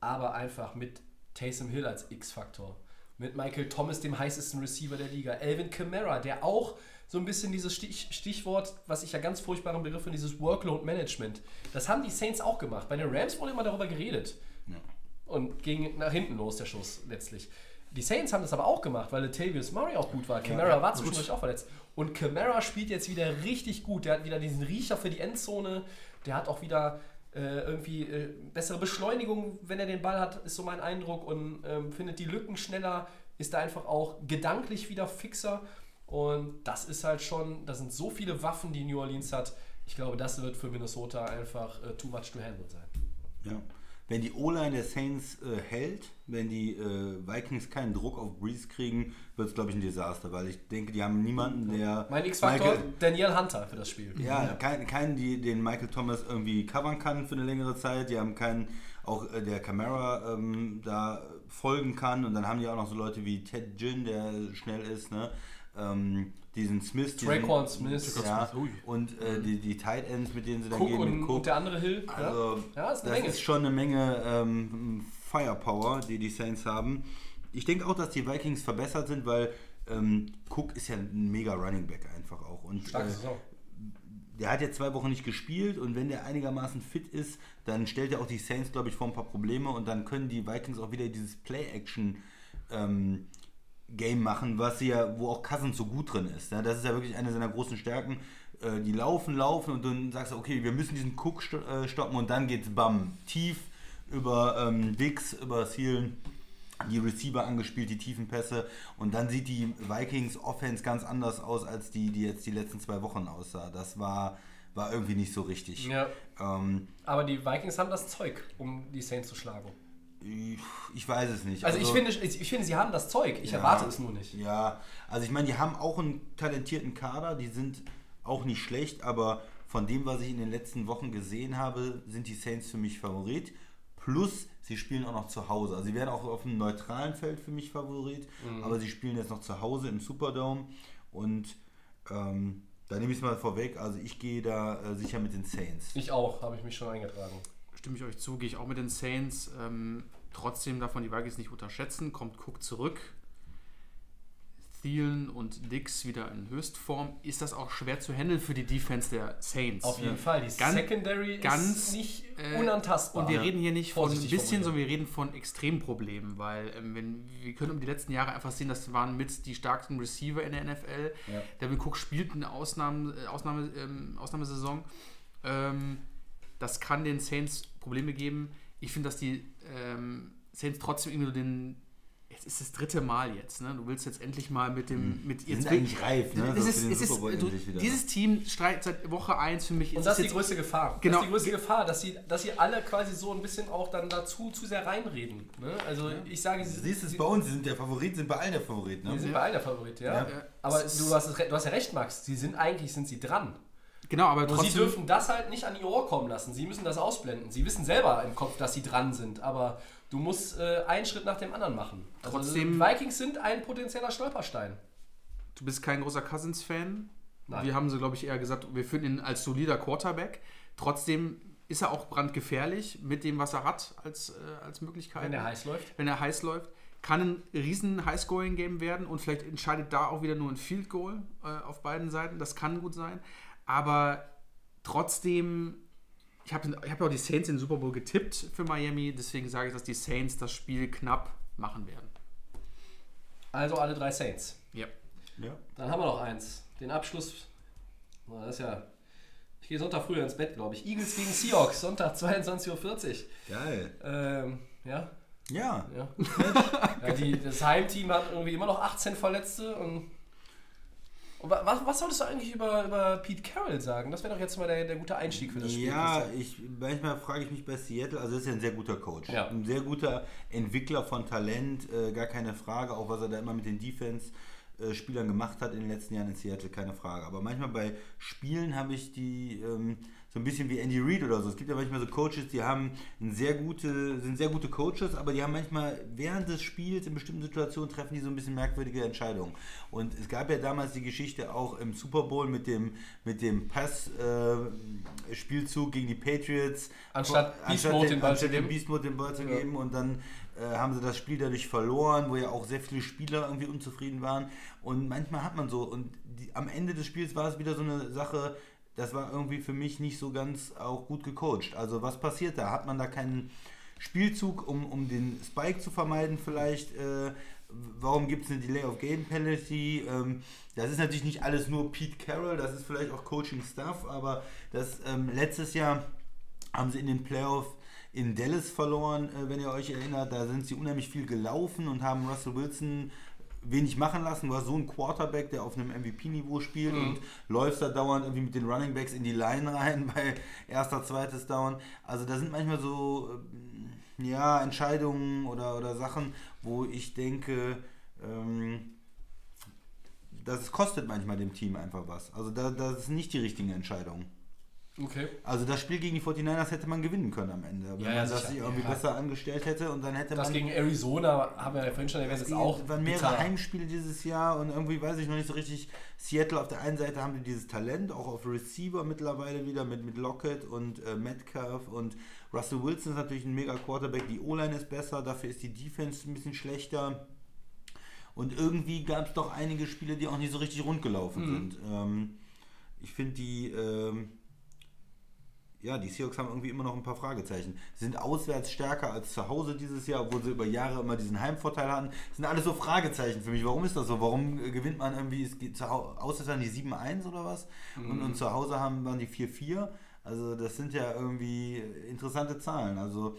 Aber einfach mit Taysom Hill als X-Faktor. Mit Michael Thomas, dem heißesten Receiver der Liga. Elvin Kamara, der auch so ein bisschen dieses Stich, Stichwort, was ich ja ganz furchtbaren Begriff finde, dieses Workload Management. Das haben die Saints auch gemacht. Bei den Rams wurde immer darüber geredet. Und ging nach hinten los, der Schuss letztlich. Die Saints haben das aber auch gemacht, weil Latavius Murray auch gut war. Kamara war zwischendurch auch verletzt. Und Kamara spielt jetzt wieder richtig gut. Der hat wieder diesen Riecher für die Endzone. Der hat auch wieder äh, irgendwie äh, bessere Beschleunigung, wenn er den Ball hat, ist so mein Eindruck. Und ähm, findet die Lücken schneller, ist da einfach auch gedanklich wieder fixer. Und das ist halt schon, das sind so viele Waffen, die New Orleans hat. Ich glaube, das wird für Minnesota einfach äh, too much to handle sein. Ja. Wenn die O-Line der Saints äh, hält, wenn die äh, Vikings keinen Druck auf Breeze kriegen, wird es, glaube ich, ein Desaster, weil ich denke, die haben niemanden, der. Mein X-Faktor, Daniel Hunter für das Spiel. Ja, keinen, keinen, die den Michael Thomas irgendwie covern kann für eine längere Zeit. Die haben keinen, auch äh, der Camara ähm, da folgen kann. Und dann haben die auch noch so Leute wie Ted Ginn, der schnell ist, ne? Ähm, diesen Smith. Traquan Smith. Ja, und äh, die, die Tight Ends, mit denen sie dann Cook gehen, und, mit Cook. und der andere Hill. Also, ja, ist eine das Menge. ist schon eine Menge ähm, Firepower, die die Saints haben. Ich denke auch, dass die Vikings verbessert sind, weil ähm, Cook ist ja ein mega Running Back einfach auch. Und Starke äh, Saison. der hat jetzt zwei Wochen nicht gespielt und wenn der einigermaßen fit ist, dann stellt er auch die Saints, glaube ich, vor ein paar Probleme und dann können die Vikings auch wieder dieses Play-Action ähm, Game machen, was sie ja, wo auch Cousins so gut drin ist. Ne? Das ist ja wirklich eine seiner großen Stärken. Äh, die laufen, laufen und dann sagst du, okay, wir müssen diesen Cook sto äh, stoppen und dann geht's bam, tief über ähm, Dix, über Zielen die Receiver angespielt, die tiefen Pässe und dann sieht die Vikings Offense ganz anders aus, als die, die jetzt die letzten zwei Wochen aussah. Das war, war irgendwie nicht so richtig. Ja. Ähm, Aber die Vikings haben das Zeug, um die Saints zu schlagen. Ich, weiß es nicht. Also, ich, finde, ich, ich finde, sie haben das Zeug. Ich Ja. erwarte es nur nicht. Ja, also ich meine, die haben auch einen talentierten Kader, die sind auch nicht schlecht, aber von dem, was ich in den letzten Wochen gesehen habe, sind die Saints für mich Favorit. Plus, sie spielen auch noch zu Hause. Also sie werden auch auf einem neutralen Feld für mich Favorit, aber sie spielen jetzt noch zu Hause im Superdome. Und ähm, da nehme ich es mal vorweg. Also ich gehe da äh, sicher mit den Saints. Ich auch, habe ich mich schon eingetragen. Stimme ich euch zu, gehe ich auch mit den Saints. Ähm, trotzdem davon die Vikings nicht unterschätzen. Kommt Cook zurück. Thielen und Dix wieder in Höchstform. Ist das auch schwer zu handeln für die Defense der Saints? Auf jeden Fall. Die Ganz- Secondary ganz, ist nicht äh, unantastbar. Und wir reden hier nicht von ein bisschen, sondern wir reden von Extremproblemen, weil ähm, wenn, wir können um die letzten Jahre einfach sehen, das waren mit die stärksten Receiver in der NFL. Ja. Devin Cook spielt eine Ausnahme, äh, Ausnahme, ähm, Ausnahmesaison. Ähm, das kann den Saints Probleme geben. Ich finde, dass die ähm, Saints trotzdem irgendwie so den. Jetzt ist das dritte Mal jetzt, ne? Du willst jetzt endlich mal mit dem. Mit Hm. Die sind eigentlich reif, ne? Das ist, es ist, du, dieses Team streitet seit Woche 1 für mich. Und es das ist die jetzt- größte Gefahr. Genau. Das ist die größte Gefahr, dass sie, dass sie alle quasi so ein bisschen auch dann dazu zu sehr reinreden. Ne? Also ich sage, sie, Du siehst es bei uns, sie sind der Favorit, sind bei allen der Favorit. Ne? sie sind bei allen der Favorit, ja. Ja. Ja. Aber Es du hast, es du hast ja recht, Max. Sie sind eigentlich sind sie dran. Genau, aber Nur trotzdem. sie dürfen das halt nicht an ihr Ohr kommen lassen. Sie müssen das ausblenden. Sie wissen selber im Kopf, dass sie dran sind. Aber du musst äh, einen Schritt nach dem anderen machen. Also Trotzdem- die Vikings sind ein potenzieller Stolperstein. Du bist kein großer Cousins-Fan. Wir haben so, glaube ich, eher gesagt, wir finden ihn als solider Quarterback. Trotzdem ist er auch brandgefährlich mit dem, was er hat als, äh, als Möglichkeit. Wenn der heiß läuft. Wenn er heiß läuft. Kann ein riesen Highscoring-Game werden und vielleicht entscheidet da auch wieder nur ein Field Goal äh, auf beiden Seiten. Das kann gut sein. Aber trotzdem, ich habe ich hab ja auch die Saints in den Super Bowl getippt für Miami. Deswegen sage ich, dass die Saints das Spiel knapp machen werden. Also alle drei Saints. Ja. Ja. Dann haben wir noch eins. Den Abschluss. Na, Das ist ja. Ich gehe Sonntag früher ins Bett, glaube ich. Eagles gegen Seahawks, Sonntag 22.40 Uhr. Geil. Ähm, ja, Ja. ja. ja die, das Heimteam hat irgendwie immer noch 18 Verletzte und. Was, was solltest du eigentlich über, über Pete Carroll sagen? Das wäre doch jetzt mal der, der gute Einstieg für das Spiel. Ja, ich, manchmal frage ich mich bei Seattle, also ist ja ein sehr guter Coach. Ja. Ein sehr guter Entwickler von Talent, äh, gar keine Frage, auch was er da immer mit den Defense-Spielern gemacht hat in den letzten Jahren in Seattle, keine Frage. Aber manchmal bei Spielen habe ich die ähm, so ein bisschen wie Andy Reid oder so. Es gibt ja manchmal so Coaches, die haben ein sehr gute, sind sehr gute Coaches, aber die haben manchmal während des Spiels in bestimmten Situationen treffen die so ein bisschen merkwürdige Entscheidungen. Und es gab ja damals die Geschichte auch im Super Bowl mit dem, mit dem Pass-Spielzug gegen die Patriots. Anstatt Beast anstatt Mode den, anstatt dem. Beast Mode den Ball zu Ja. geben und dann äh, haben sie das Spiel dadurch verloren, wo ja auch sehr viele Spieler irgendwie unzufrieden waren. Und manchmal hat man so, und die, am Ende des Spiels war es wieder so eine Sache, das war irgendwie für mich nicht so ganz auch gut gecoacht. Also was passiert da? Hat man da keinen Spielzug, um, um den Spike zu vermeiden vielleicht? Äh, warum gibt es eine Delay of Game Penalty? Ähm, das ist natürlich nicht alles nur Pete Carroll, das ist vielleicht auch Coaching Stuff, aber das ähm, letztes Jahr haben sie in den Playoffs in Dallas verloren, äh, wenn ihr euch erinnert. Da sind sie unheimlich viel gelaufen und haben Russell Wilson wenig machen lassen. Du hast so einen Quarterback, der auf einem MVP-Niveau spielt und läufst da dauernd irgendwie mit den Running Backs in die Line rein bei erster, zweites Down. Also da sind manchmal so ähm, ja, Entscheidungen oder, oder Sachen, wo ich denke, ähm, das kostet manchmal dem Team einfach was. Also da, das ist nicht die richtigen Entscheidungen. Okay. Also das Spiel gegen die 49ers hätte man gewinnen können am Ende, wenn Ja, ja, man das sicher. sich irgendwie Ja. besser angestellt hätte und dann hätte Das man gegen Arizona haben wir ja vorhin schon erwähnt, ist auch. es waren mehrere bitter. Heimspiele dieses Jahr und irgendwie weiß ich noch nicht so richtig. Seattle auf der einen Seite haben die dieses Talent, auch auf Receiver mittlerweile wieder mit, mit Lockett und äh, Metcalf und Russell Wilson ist natürlich ein mega Quarterback. Die O-Line ist besser, dafür ist die Defense ein bisschen schlechter. Und irgendwie gab es doch einige Spiele, die auch nicht so richtig rund gelaufen Mhm. sind. Ähm, ich finde die, ähm, ja, die Seahawks haben irgendwie immer noch ein paar Fragezeichen. Sind auswärts stärker als zu Hause dieses Jahr, obwohl sie über Jahre immer diesen Heimvorteil hatten. Das sind alles so Fragezeichen für mich. Warum ist das so? Warum äh, gewinnt man irgendwie, es geht zu Hause, auswärts waren die 7-1 oder was? Und, und zu Hause haben, waren die 4-4. Also das sind ja irgendwie interessante Zahlen. Also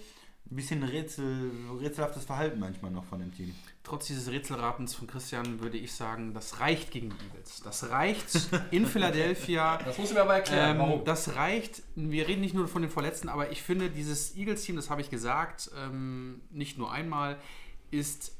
ein bisschen Rätsel, rätselhaftes Verhalten manchmal noch von dem Team. Trotz dieses Rätselratens von Christian würde ich sagen, das reicht gegen die Eagles. Das reicht in Philadelphia. Das musst du mir aber erklären, Ähm, warum. das reicht. Wir reden nicht nur von den Verletzten, aber ich finde, dieses Eagles-Team, das habe ich gesagt, ähm, nicht nur einmal, ist,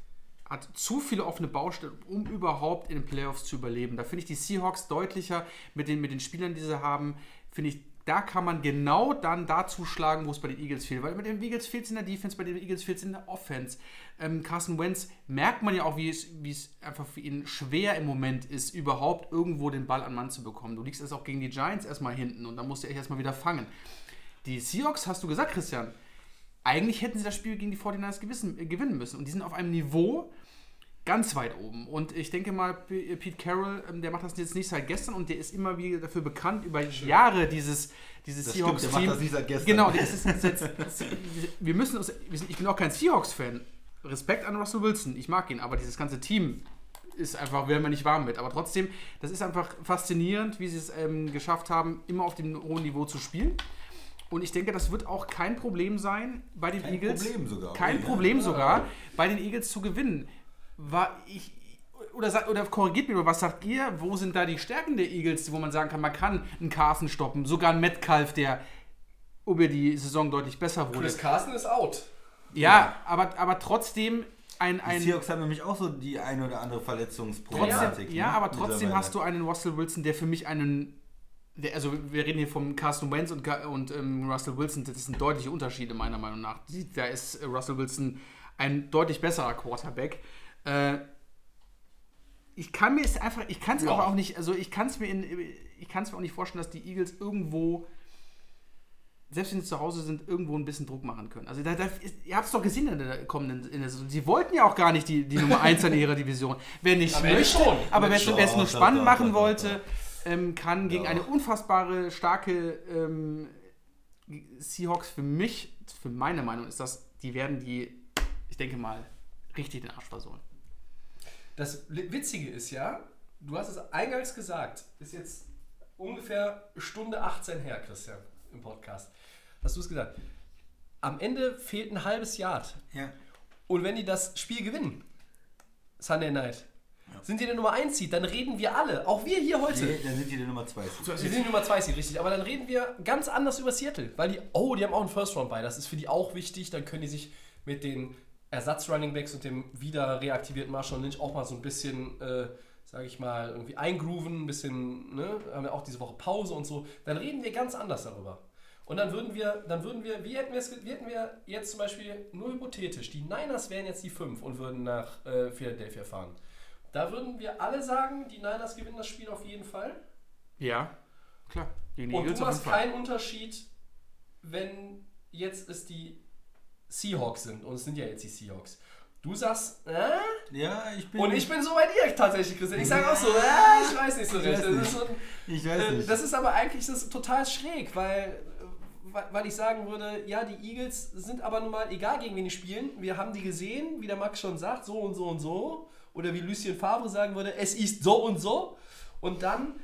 hat zu viele offene Baustellen, um überhaupt in den Playoffs zu überleben. Da finde ich die Seahawks deutlicher mit den, mit den Spielern, die sie haben, finde ich da kann man genau dann da zuschlagen, wo es bei den Eagles fehlt. Weil mit den Eagles fehlt es in der Defense, bei den Eagles fehlt es in der Offense. Ähm, Carson Wentz merkt man ja auch, wie es, wie es einfach für ihn schwer im Moment ist, überhaupt irgendwo den Ball an Mann zu bekommen. Du liegst erst auch gegen die Giants erstmal hinten und dann musst du echt erstmal wieder fangen. Die Seahawks, hast du gesagt, Christian, eigentlich hätten sie das Spiel gegen die 49ers gewissen, äh, gewinnen müssen. Und die sind auf einem Niveau ganz weit oben. Und ich denke mal, P- Pete Carroll, ähm, der macht das jetzt nicht seit gestern und der ist immer wieder dafür bekannt, über Jahre dieses, dieses Das Seahawks-Team. macht das nicht seit gestern. Genau, der ist, jetzt, ist, wir müssen uns, ich bin auch kein Seahawks-Fan. Respekt an Russell Wilson, ich mag ihn, aber dieses ganze Team ist einfach, werden wir nicht warm mit. Aber trotzdem, das ist einfach faszinierend, wie sie es ähm, geschafft haben, immer auf dem hohen Niveau zu spielen. Und ich denke, das wird auch kein Problem sein, bei den Kein Eagles. Problem sogar. Kein. Problem sogar, bei den Eagles zu gewinnen. War ich. Oder, sagt, oder korrigiert mich, oder was sagt ihr? Wo sind da die Stärken der Eagles, wo man sagen kann, man kann einen Carson stoppen, sogar einen Metcalf, der über die Saison deutlich besser wurde. Chris Carson ist out. Ja, aber, aber trotzdem ein. Die ein Seahawks haben nämlich auch so die eine oder andere Verletzungsproblematik. ja, ne, aber trotzdem hast du einen Russell Wilson, der für mich einen. Der, also, wir reden hier vom Carson Wentz und, und ähm, Russell Wilson. Das sind deutliche Unterschiede, meiner Meinung nach. Die- Da ist Russell Wilson ein deutlich besserer Quarterback. Äh, ich kann mir es einfach, ich kann es Ja. aber auch nicht, also ich kann es mir in, ich kann es mir auch nicht vorstellen, dass die Eagles irgendwo, selbst wenn sie zu Hause sind, irgendwo ein bisschen Druck machen können. Also da, da ist, ihr habt es doch gesehen in der kommenden, in der Saison. Sie wollten ja auch gar nicht die, die Nummer 1 in ihrer Division. Wer nicht Ende möchte, schon. aber wer es nur spannend machen wollte, ähm, kann gegen Ja. eine unfassbare, starke ähm, Seahawks für mich, für meine Meinung, ist das, die werden die, ich denke mal, richtig den Arsch versohlen. Das Witzige ist ja, du hast es eingangs gesagt, ist jetzt ungefähr Stunde 18 her, Christian, im Podcast. Hast du es gesagt? Am Ende fehlt ein halbes Yard. Ja. Und wenn die das Spiel gewinnen, Sunday Night, sind die der Nummer 1 Seed, dann reden wir alle, auch wir hier heute. Nee, dann sind die der Nummer 2. Wir sind die Nummer 2 Seed, richtig. Aber dann reden wir ganz anders über Seattle. Weil die, oh, die haben auch einen First Round bei. Das ist für die auch wichtig. Dann können die sich mit den Ersatz-Running Backs und dem wieder reaktivierten Marshall Lynch auch mal so ein bisschen, äh, sage ich mal, irgendwie eingrooven. Ein bisschen, ne? Haben wir auch diese Woche Pause und so. Dann reden wir ganz anders darüber. Und dann würden wir, dann würden wir, wie hätten wir es, wie hätten wir jetzt zum Beispiel nur hypothetisch, die Niners wären jetzt die 5 und würden nach äh, Philadelphia fahren. Da würden wir alle sagen, die Niners gewinnen das Spiel auf jeden Fall. Ja, klar. Und du machst keinen Unterschied, wenn jetzt es die Seahawks sind. Und es sind ja jetzt die Seahawks. Du sagst, äh? Ja, ich bin. Und ich bin so bei dir tatsächlich, Christian. Ich sage auch so, äh, ich weiß nicht so recht. Das ist, so ein, Ich weiß äh, nicht. das ist aber eigentlich das ist total schräg, weil, weil- weil ich sagen würde, ja, die Eagles sind aber nun mal, egal gegen wen die spielen, wir haben die gesehen, wie der Max schon sagt, so und so und so. Oder wie Lucien Favre sagen würde, es ist so und so. Und dann,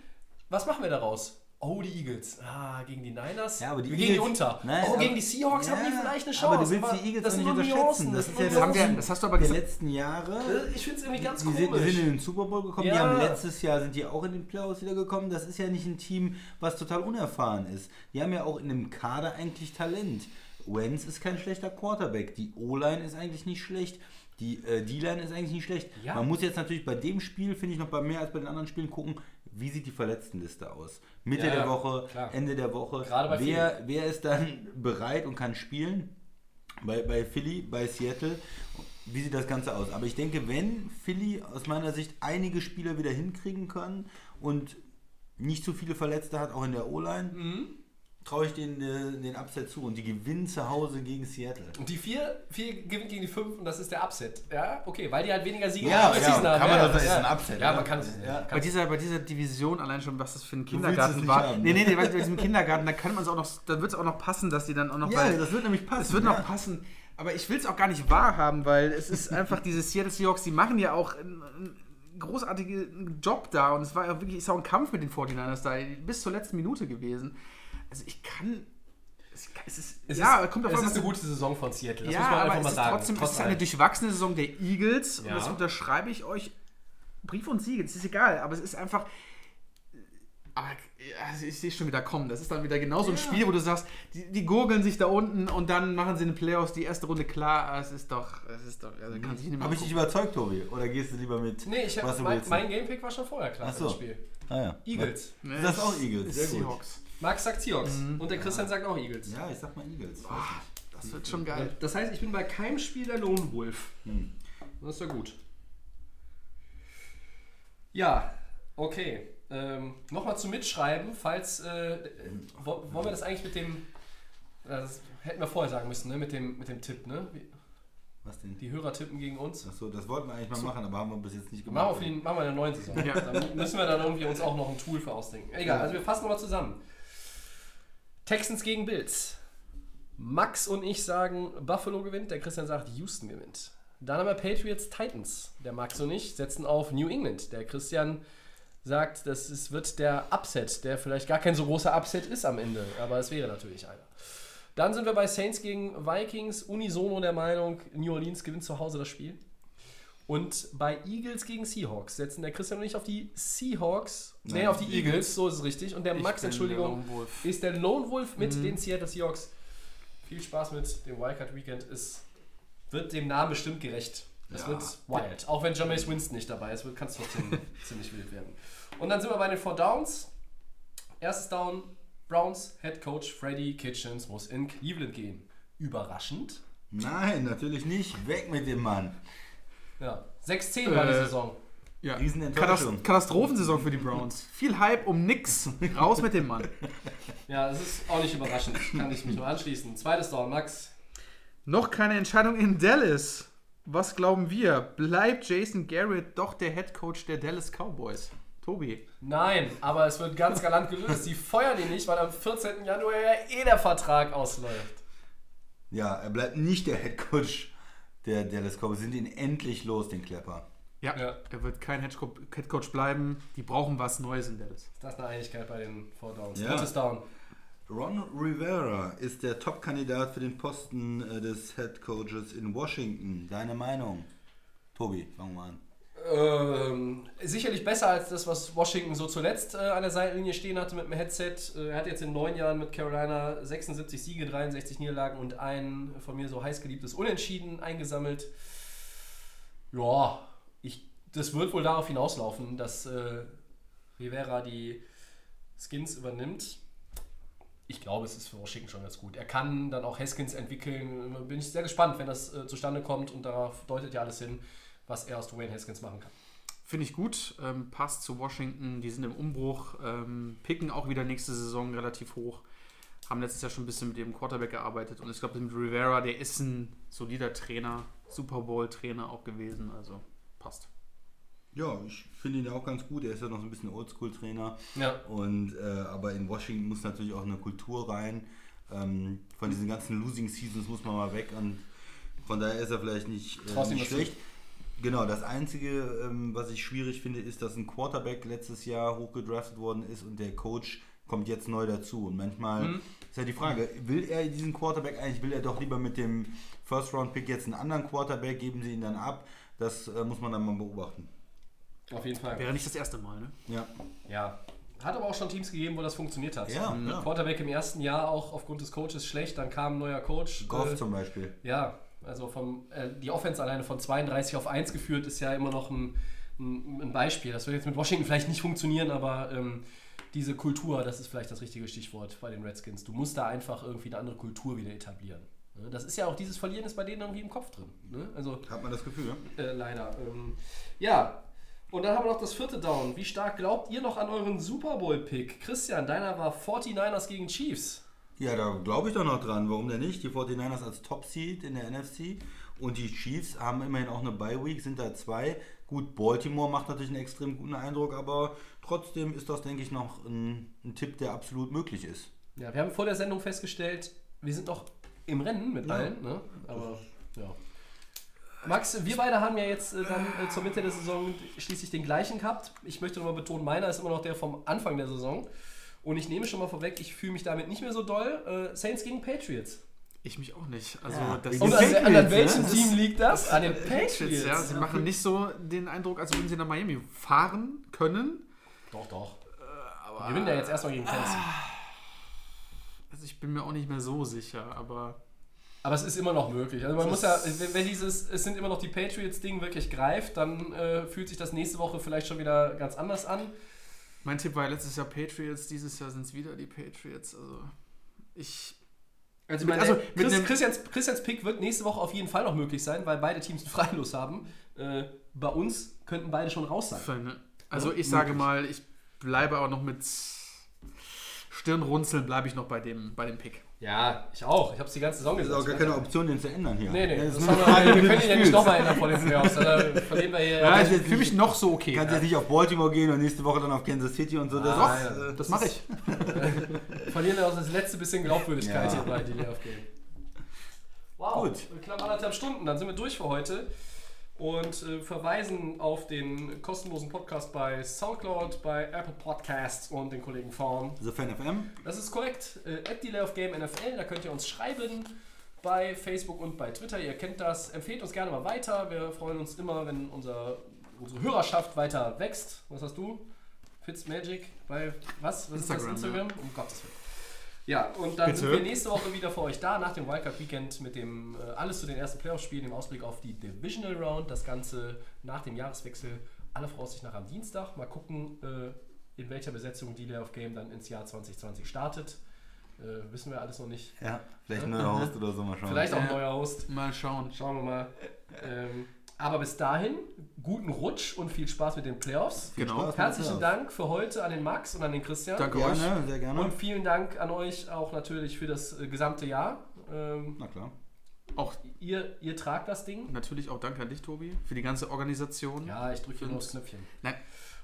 was machen wir daraus? Oh, die Eagles. Ah, gegen die Niners. Ja, aber die wir gehen die Eagles- unter. Nein, oh, aber- gegen die Seahawks haben die Ja, vielleicht eine aber Chance. du willst die Eagles das sind nicht unterschätzen. Das sind ist ja das- haben wir, das hast du aber gesagt. letzten Jahre. Äh, Ich finde es irgendwie ganz Die sind, die komisch. sind in den Super Bowl gekommen, die Ja. haben letztes Jahr sind die auch in den Playoffs wieder gekommen. Das ist ja nicht ein Team, was total unerfahren ist. Die haben ja auch in dem Kader eigentlich Talent. Wentz ist kein schlechter Quarterback. Die O-Line ist eigentlich nicht schlecht. Die äh, D-Line ist eigentlich nicht schlecht. Ja. Man muss jetzt natürlich bei dem Spiel, finde ich, noch bei mehr als bei den anderen Spielen gucken, wie sieht die Verletztenliste aus. Mitte Ja, der Woche, klar. Ende der Woche. Wer, wer ist dann bereit und kann spielen? Bei, bei Philly, bei Seattle. Wie sieht das Ganze aus? Aber ich denke, wenn Philly aus meiner Sicht einige Spieler wieder hinkriegen kann und nicht zu viele Verletzte hat, auch in der O-Line, Mhm. Traue ich denen äh, den Upset zu. Und die gewinnen zu Hause gegen Seattle. Und die 4, 4 gewinnt gegen die 5 und das ist der Upset. Ja, okay, weil die halt weniger Siege Ja, ja, haben. kann man ja, das- das ist ein Upset, Ja, ja. man kann es. Ja. Bei dieser, bei dieser Division allein schon, was das für ein Kindergarten war. haben, nee, ne? nee, nee, bei diesem Kindergarten, da kann man es auch noch, da wird es auch noch passen, dass die dann auch noch. Ja, weil- das wird nämlich passen. Es wird ja. noch passen. Aber ich will es auch gar nicht wahrhaben, weil es ist einfach diese Seattle Seahawks, die machen ja auch einen, einen großartigen Job da. Und es war ja wirklich ist auch ein Kampf mit den 49ers da, bis zur letzten Minute gewesen. Also ich kann. Es, es ist, Es ja, ist, kommt auf es an, ist was eine du- gute Saison von Seattle. Das ja, muss man aber einfach es mal ist sagen. trotzdem es Trotz ist eine allem. durchwachsene Saison der Eagles und Ja. das unterschreibe ich euch. Brief und Siegel, es ist egal, aber es ist einfach. Aber ja, ich sehe schon wieder kommen. Das ist dann wieder genau so ein Spiel, wo du sagst, die, die gurgeln sich da unten und dann machen sie in den Playoffs die erste Runde klar. Es ist doch, es ist doch, also kann sich nicht mehr Habe ich dich überzeugt, Tobi? Oder gehst du lieber mit Nee, ich hab, Russell mein, Wilson? mein Gamepick war schon vorher klar Ach für so. das Spiel. Ah, ja. Eagles. Nee, Das ist auch es Eagles, ist sehr gut. Seahawks. Max sagt Seahawks und der Christian sagt auch Eagles. Ja, ich sag mal Eagles. Nicht. Das wird schon geil. Das heißt, ich bin bei keinem Spiel der Lone Wolf. Hm. Das ist ja gut. Ja, okay. Ähm, Nochmal zum Mitschreiben, falls. Äh, äh, wo- wollen wir das eigentlich mit dem. äh, Das hätten wir vorher sagen müssen, ne? Mit dem, mit dem Tipp, ne? Wie- Was denn? Die Hörer tippen gegen uns. Achso, das wollten wir eigentlich mal machen, aber haben wir bis jetzt nicht Machen gemacht. wir, für die, machen wir in der neuen Saison. Dann müssen wir dann irgendwie uns auch noch ein Tool für ausdenken. Egal, also wir fassen nochmal zusammen. Texans gegen Bills. Max und ich sagen, Buffalo gewinnt, der Christian sagt, Houston gewinnt. Dann haben wir Patriots Titans. Der Max und ich setzen auf New England. Der Christian sagt, das ist, wird der Upset, der vielleicht gar kein so großer Upset ist am Ende, aber es wäre natürlich einer. Dann sind wir bei Saints gegen Vikings, unisono der Meinung, New Orleans gewinnt zu Hause das Spiel. Und bei Eagles gegen Seahawks setzen der Christian und ich auf die Seahawks, nee, Nein, auf die Eagles. Eagles, so ist es richtig. Und der Ich Max, der Entschuldigung, Wolf. ist der Lone Wolf mit den Seattle Seahawks. Viel Spaß mit dem Wildcard Weekend. Es wird dem Namen bestimmt gerecht. Es Ja. wird wild. Auch wenn Jameis Winston nicht dabei ist, kann es trotzdem ziemlich wild werden. Und dann sind wir bei den Four Downs. Erstes Down, Browns Head Coach Freddy Kitchens muss in Cleveland gehen. Überraschend. Nein, natürlich nicht. Weg mit dem Mann. Ja, 6-10 war die Äh, Saison. Ja. Riesenenttäuschung. Katast Katastrophensaison für die Browns. Viel Hype um nix. Raus mit dem Mann. Ja, das ist auch nicht überraschend. Kann ich mich nur anschließen. Zweites Down, Max. Noch keine Entscheidung in Dallas. Was glauben wir? Bleibt Jason Garrett doch der Head Coach der Dallas Cowboys? Tobi. Nein, aber es wird ganz galant gelöst. Sie feuern ihn nicht, weil am 14. Januar ja eh der Vertrag ausläuft. Ja, er bleibt nicht der Head Coach der Dallas Cowboys. Sind ihn endlich los, den Klepper. Ja, Ja. er wird kein Head Co- Head Coach bleiben. Die brauchen was Neues in Dallas. Das ist eine Einigkeit bei den Four Downs. Ja. Drittes Down. Ron Rivera ist der Top-Kandidat für den Posten äh, des Head Coaches in Washington. Deine Meinung? Tobi, fangen wir an. Ähm, sicherlich besser als das, was Washington so zuletzt äh, an der Seitenlinie stehen hatte mit dem Headset. Äh, er hat jetzt in neun Jahren mit Carolina 76 Siege, 63 Niederlagen und ein von mir so heiß geliebtes Unentschieden eingesammelt. Ja, ich, das wird wohl darauf hinauslaufen, dass äh, Rivera die Skins übernimmt. Ich glaube, es ist für Washington schon ganz gut. Er kann dann auch Haskins entwickeln. Bin ich sehr gespannt, wenn das äh, zustande kommt und darauf deutet ja alles hin, was er aus Dwayne Haskins machen kann. Finde ich gut. Ähm, passt zu Washington. Die sind im Umbruch. Ähm, picken auch wieder nächste Saison relativ hoch. Haben letztes Jahr schon ein bisschen mit ihrem Quarterback gearbeitet. Und ich glaube, mit Rivera, der ist ein solider Trainer. Super Bowl-Trainer auch gewesen. Also passt. Ja, ich finde ihn ja auch ganz gut. Er ist ja noch so ein bisschen Oldschool-Trainer. Ja. Und, äh, aber in Washington muss natürlich auch eine Kultur rein. Ähm, von diesen ganzen Losing Seasons muss man mal weg. Und von daher ist er vielleicht nicht, äh, nicht schlecht. Genau, das Einzige, ähm, was ich schwierig finde, ist, dass ein Quarterback letztes Jahr hochgedraftet worden ist und der Coach kommt jetzt neu dazu. Und manchmal Mhm. ist ja die Frage, will er diesen Quarterback eigentlich, will er doch lieber mit dem First-Round-Pick jetzt einen anderen Quarterback, geben sie ihn dann ab? Das äh, muss man dann mal beobachten. Auf jeden Fall. Wäre nicht das erste Mal, ne? Ja, Ja. Hat aber auch schon Teams gegeben, wo das funktioniert hat. Ja, Ähm, ja. Quarterback im ersten Jahr auch aufgrund des Coaches schlecht, dann kam ein neuer Coach. Goff Äh, zum Beispiel. ja, also vom, äh, die Offense alleine von 32 auf 1 geführt ist ja immer noch ein, ein, ein Beispiel. Das wird jetzt mit Washington vielleicht nicht funktionieren, aber ähm, diese Kultur, das ist vielleicht das richtige Stichwort bei den Redskins. Du musst da einfach irgendwie eine andere Kultur wieder etablieren. Ne? Das ist ja auch, dieses Verlieren ist bei denen irgendwie im Kopf drin. Ne? Also Hat man das Gefühl, ja? äh, leider. Ähm, ja, und dann haben wir noch das vierte Down. Wie stark glaubt ihr noch an euren Super Bowl-Pick? Christian, deiner war 49ers gegen Chiefs. Ja, da glaube ich doch noch dran. Warum denn nicht? Die 49ers als Top-Seed in der NFC und die Chiefs haben immerhin auch eine Bye-Week, sind da zwei. Gut, Baltimore macht natürlich einen extrem guten Eindruck, aber trotzdem ist das, denke ich, noch ein, ein Tipp, der absolut möglich ist. Ja, wir haben vor der Sendung festgestellt, wir sind doch im Rennen mit Ja. allen, ne? Aber ja. Max, wir beide haben ja jetzt äh, dann äh, zur Mitte der Saison schließlich den gleichen gehabt. Ich möchte nochmal betonen, meiner ist immer noch der vom Anfang der Saison. Und ich nehme schon mal vorweg, ich fühle mich damit nicht mehr so doll. Äh, Saints gegen Patriots. Ich mich auch nicht. Also Ja, das Und an, an, an ne? welchem Das Team liegt das? An den Patriots. Patriots, ja, sie machen nicht so den Eindruck, als würden sie nach Miami fahren können. Doch, doch. Die gewinnen ja jetzt erstmal gegen Tennessee. Also ich bin mir auch nicht mehr so sicher, aber Aber es ist immer noch möglich. Also man muss ja, wenn dieses, es sind immer noch die Patriots-Ding wirklich greift, dann äh, fühlt sich das nächste Woche vielleicht schon wieder ganz anders an. Mein Tipp war letztes Jahr Patriots, dieses Jahr sind es wieder die Patriots. Also ich. Also, Mit- meine, also, mit Chris, Christians, Christians Pick wird nächste Woche auf jeden Fall noch möglich sein, weil beide Teams einen Freilos haben. Äh, bei uns könnten beide schon raus sein. Also Ja, ich sage möglich. mal, ich bleibe aber noch mit Stirnrunzeln, bleibe ich noch bei dem, bei dem Pick. Ja, ich auch. Ich habe es die ganze Saison Das ist auch gar gesagt. keine Option, den zu ändern hier. Nee, nee, Das das wir, wir können ihn ja nicht nochmal ändern vor den Playoffs. Dann verlieren wir hier. Ja, ist für mich noch so okay. Du kannst jetzt nicht auf Baltimore gehen und nächste Woche dann auf Kansas City und so. Das, Ah, ja. äh, Das mache ich. verlieren wir auch das letzte bisschen Glaubwürdigkeit Ja. hier bei Delay Game. Wow, Gut. knapp anderthalb Stunden, dann sind wir durch für heute und äh, verweisen auf den kostenlosen Podcast bei Soundcloud, bei Apple Podcasts und den Kollegen Fawn. The Fan FM. Das ist korrekt. Äh, at Delay of Game NFL, da könnt ihr uns schreiben bei Facebook und bei Twitter. Ihr kennt das. Empfehlt uns gerne mal weiter. Wir freuen uns immer, wenn unser, unsere Hörerschaft weiter wächst. Was hast du? Fitzmagic bei was? Was Instagram, ist das? Instagram? Um Gottes Willen. Ja, und dann Bitte? sind wir nächste Woche wieder für euch da nach dem Wildcard Weekend mit dem äh, alles zu den ersten Playoff-Spielen im Ausblick auf die Divisional Round. Das Ganze nach dem Jahreswechsel, alle Voraussicht nach am Dienstag. Mal gucken, äh, in welcher Besetzung die Delay of Game dann ins Jahr 2020 startet. Äh, wissen wir alles noch nicht. Ja, vielleicht ein neuer Host oder so mal schauen. Vielleicht auch ein neuer Host. Mal schauen. Schauen wir mal. Ähm, aber bis dahin, guten Rutsch und viel Spaß mit den Playoffs. Genau. Herzlichen. Dank für heute an den Max und an den Christian. Danke euch. Gerne, sehr gerne. Und vielen Dank an euch auch natürlich für das äh, gesamte Jahr. Ähm, Na klar. Auch ihr, ihr tragt das Ding. natürlich auch danke an dich, Tobi, für die ganze Organisation. Ja, ich drücke hier nur aufs Knöpfchen. Nein,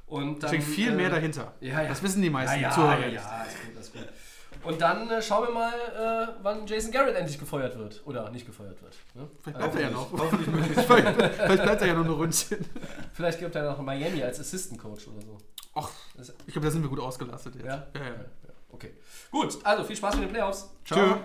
Und da dann, steckt viel äh, mehr dahinter. Ja, ja. Das wissen die meisten ja, ja, Zuhörer ja, ja, ist gut, ist gut. Und dann äh, schauen wir mal, äh, wann Jason Garrett endlich gefeuert wird. Oder nicht gefeuert wird. Ne? Vielleicht bleibt er ja noch. Hoffentlich möglichst Vielleicht bleibt er ja nur eine Ründchen. Vielleicht gibt er noch Miami als Assistant Coach oder so. Ach, Das- ich glaube, da sind wir gut ausgelastet jetzt. Ja? ja, ja. Okay. Gut, also viel Spaß mit den Playoffs. Tschö.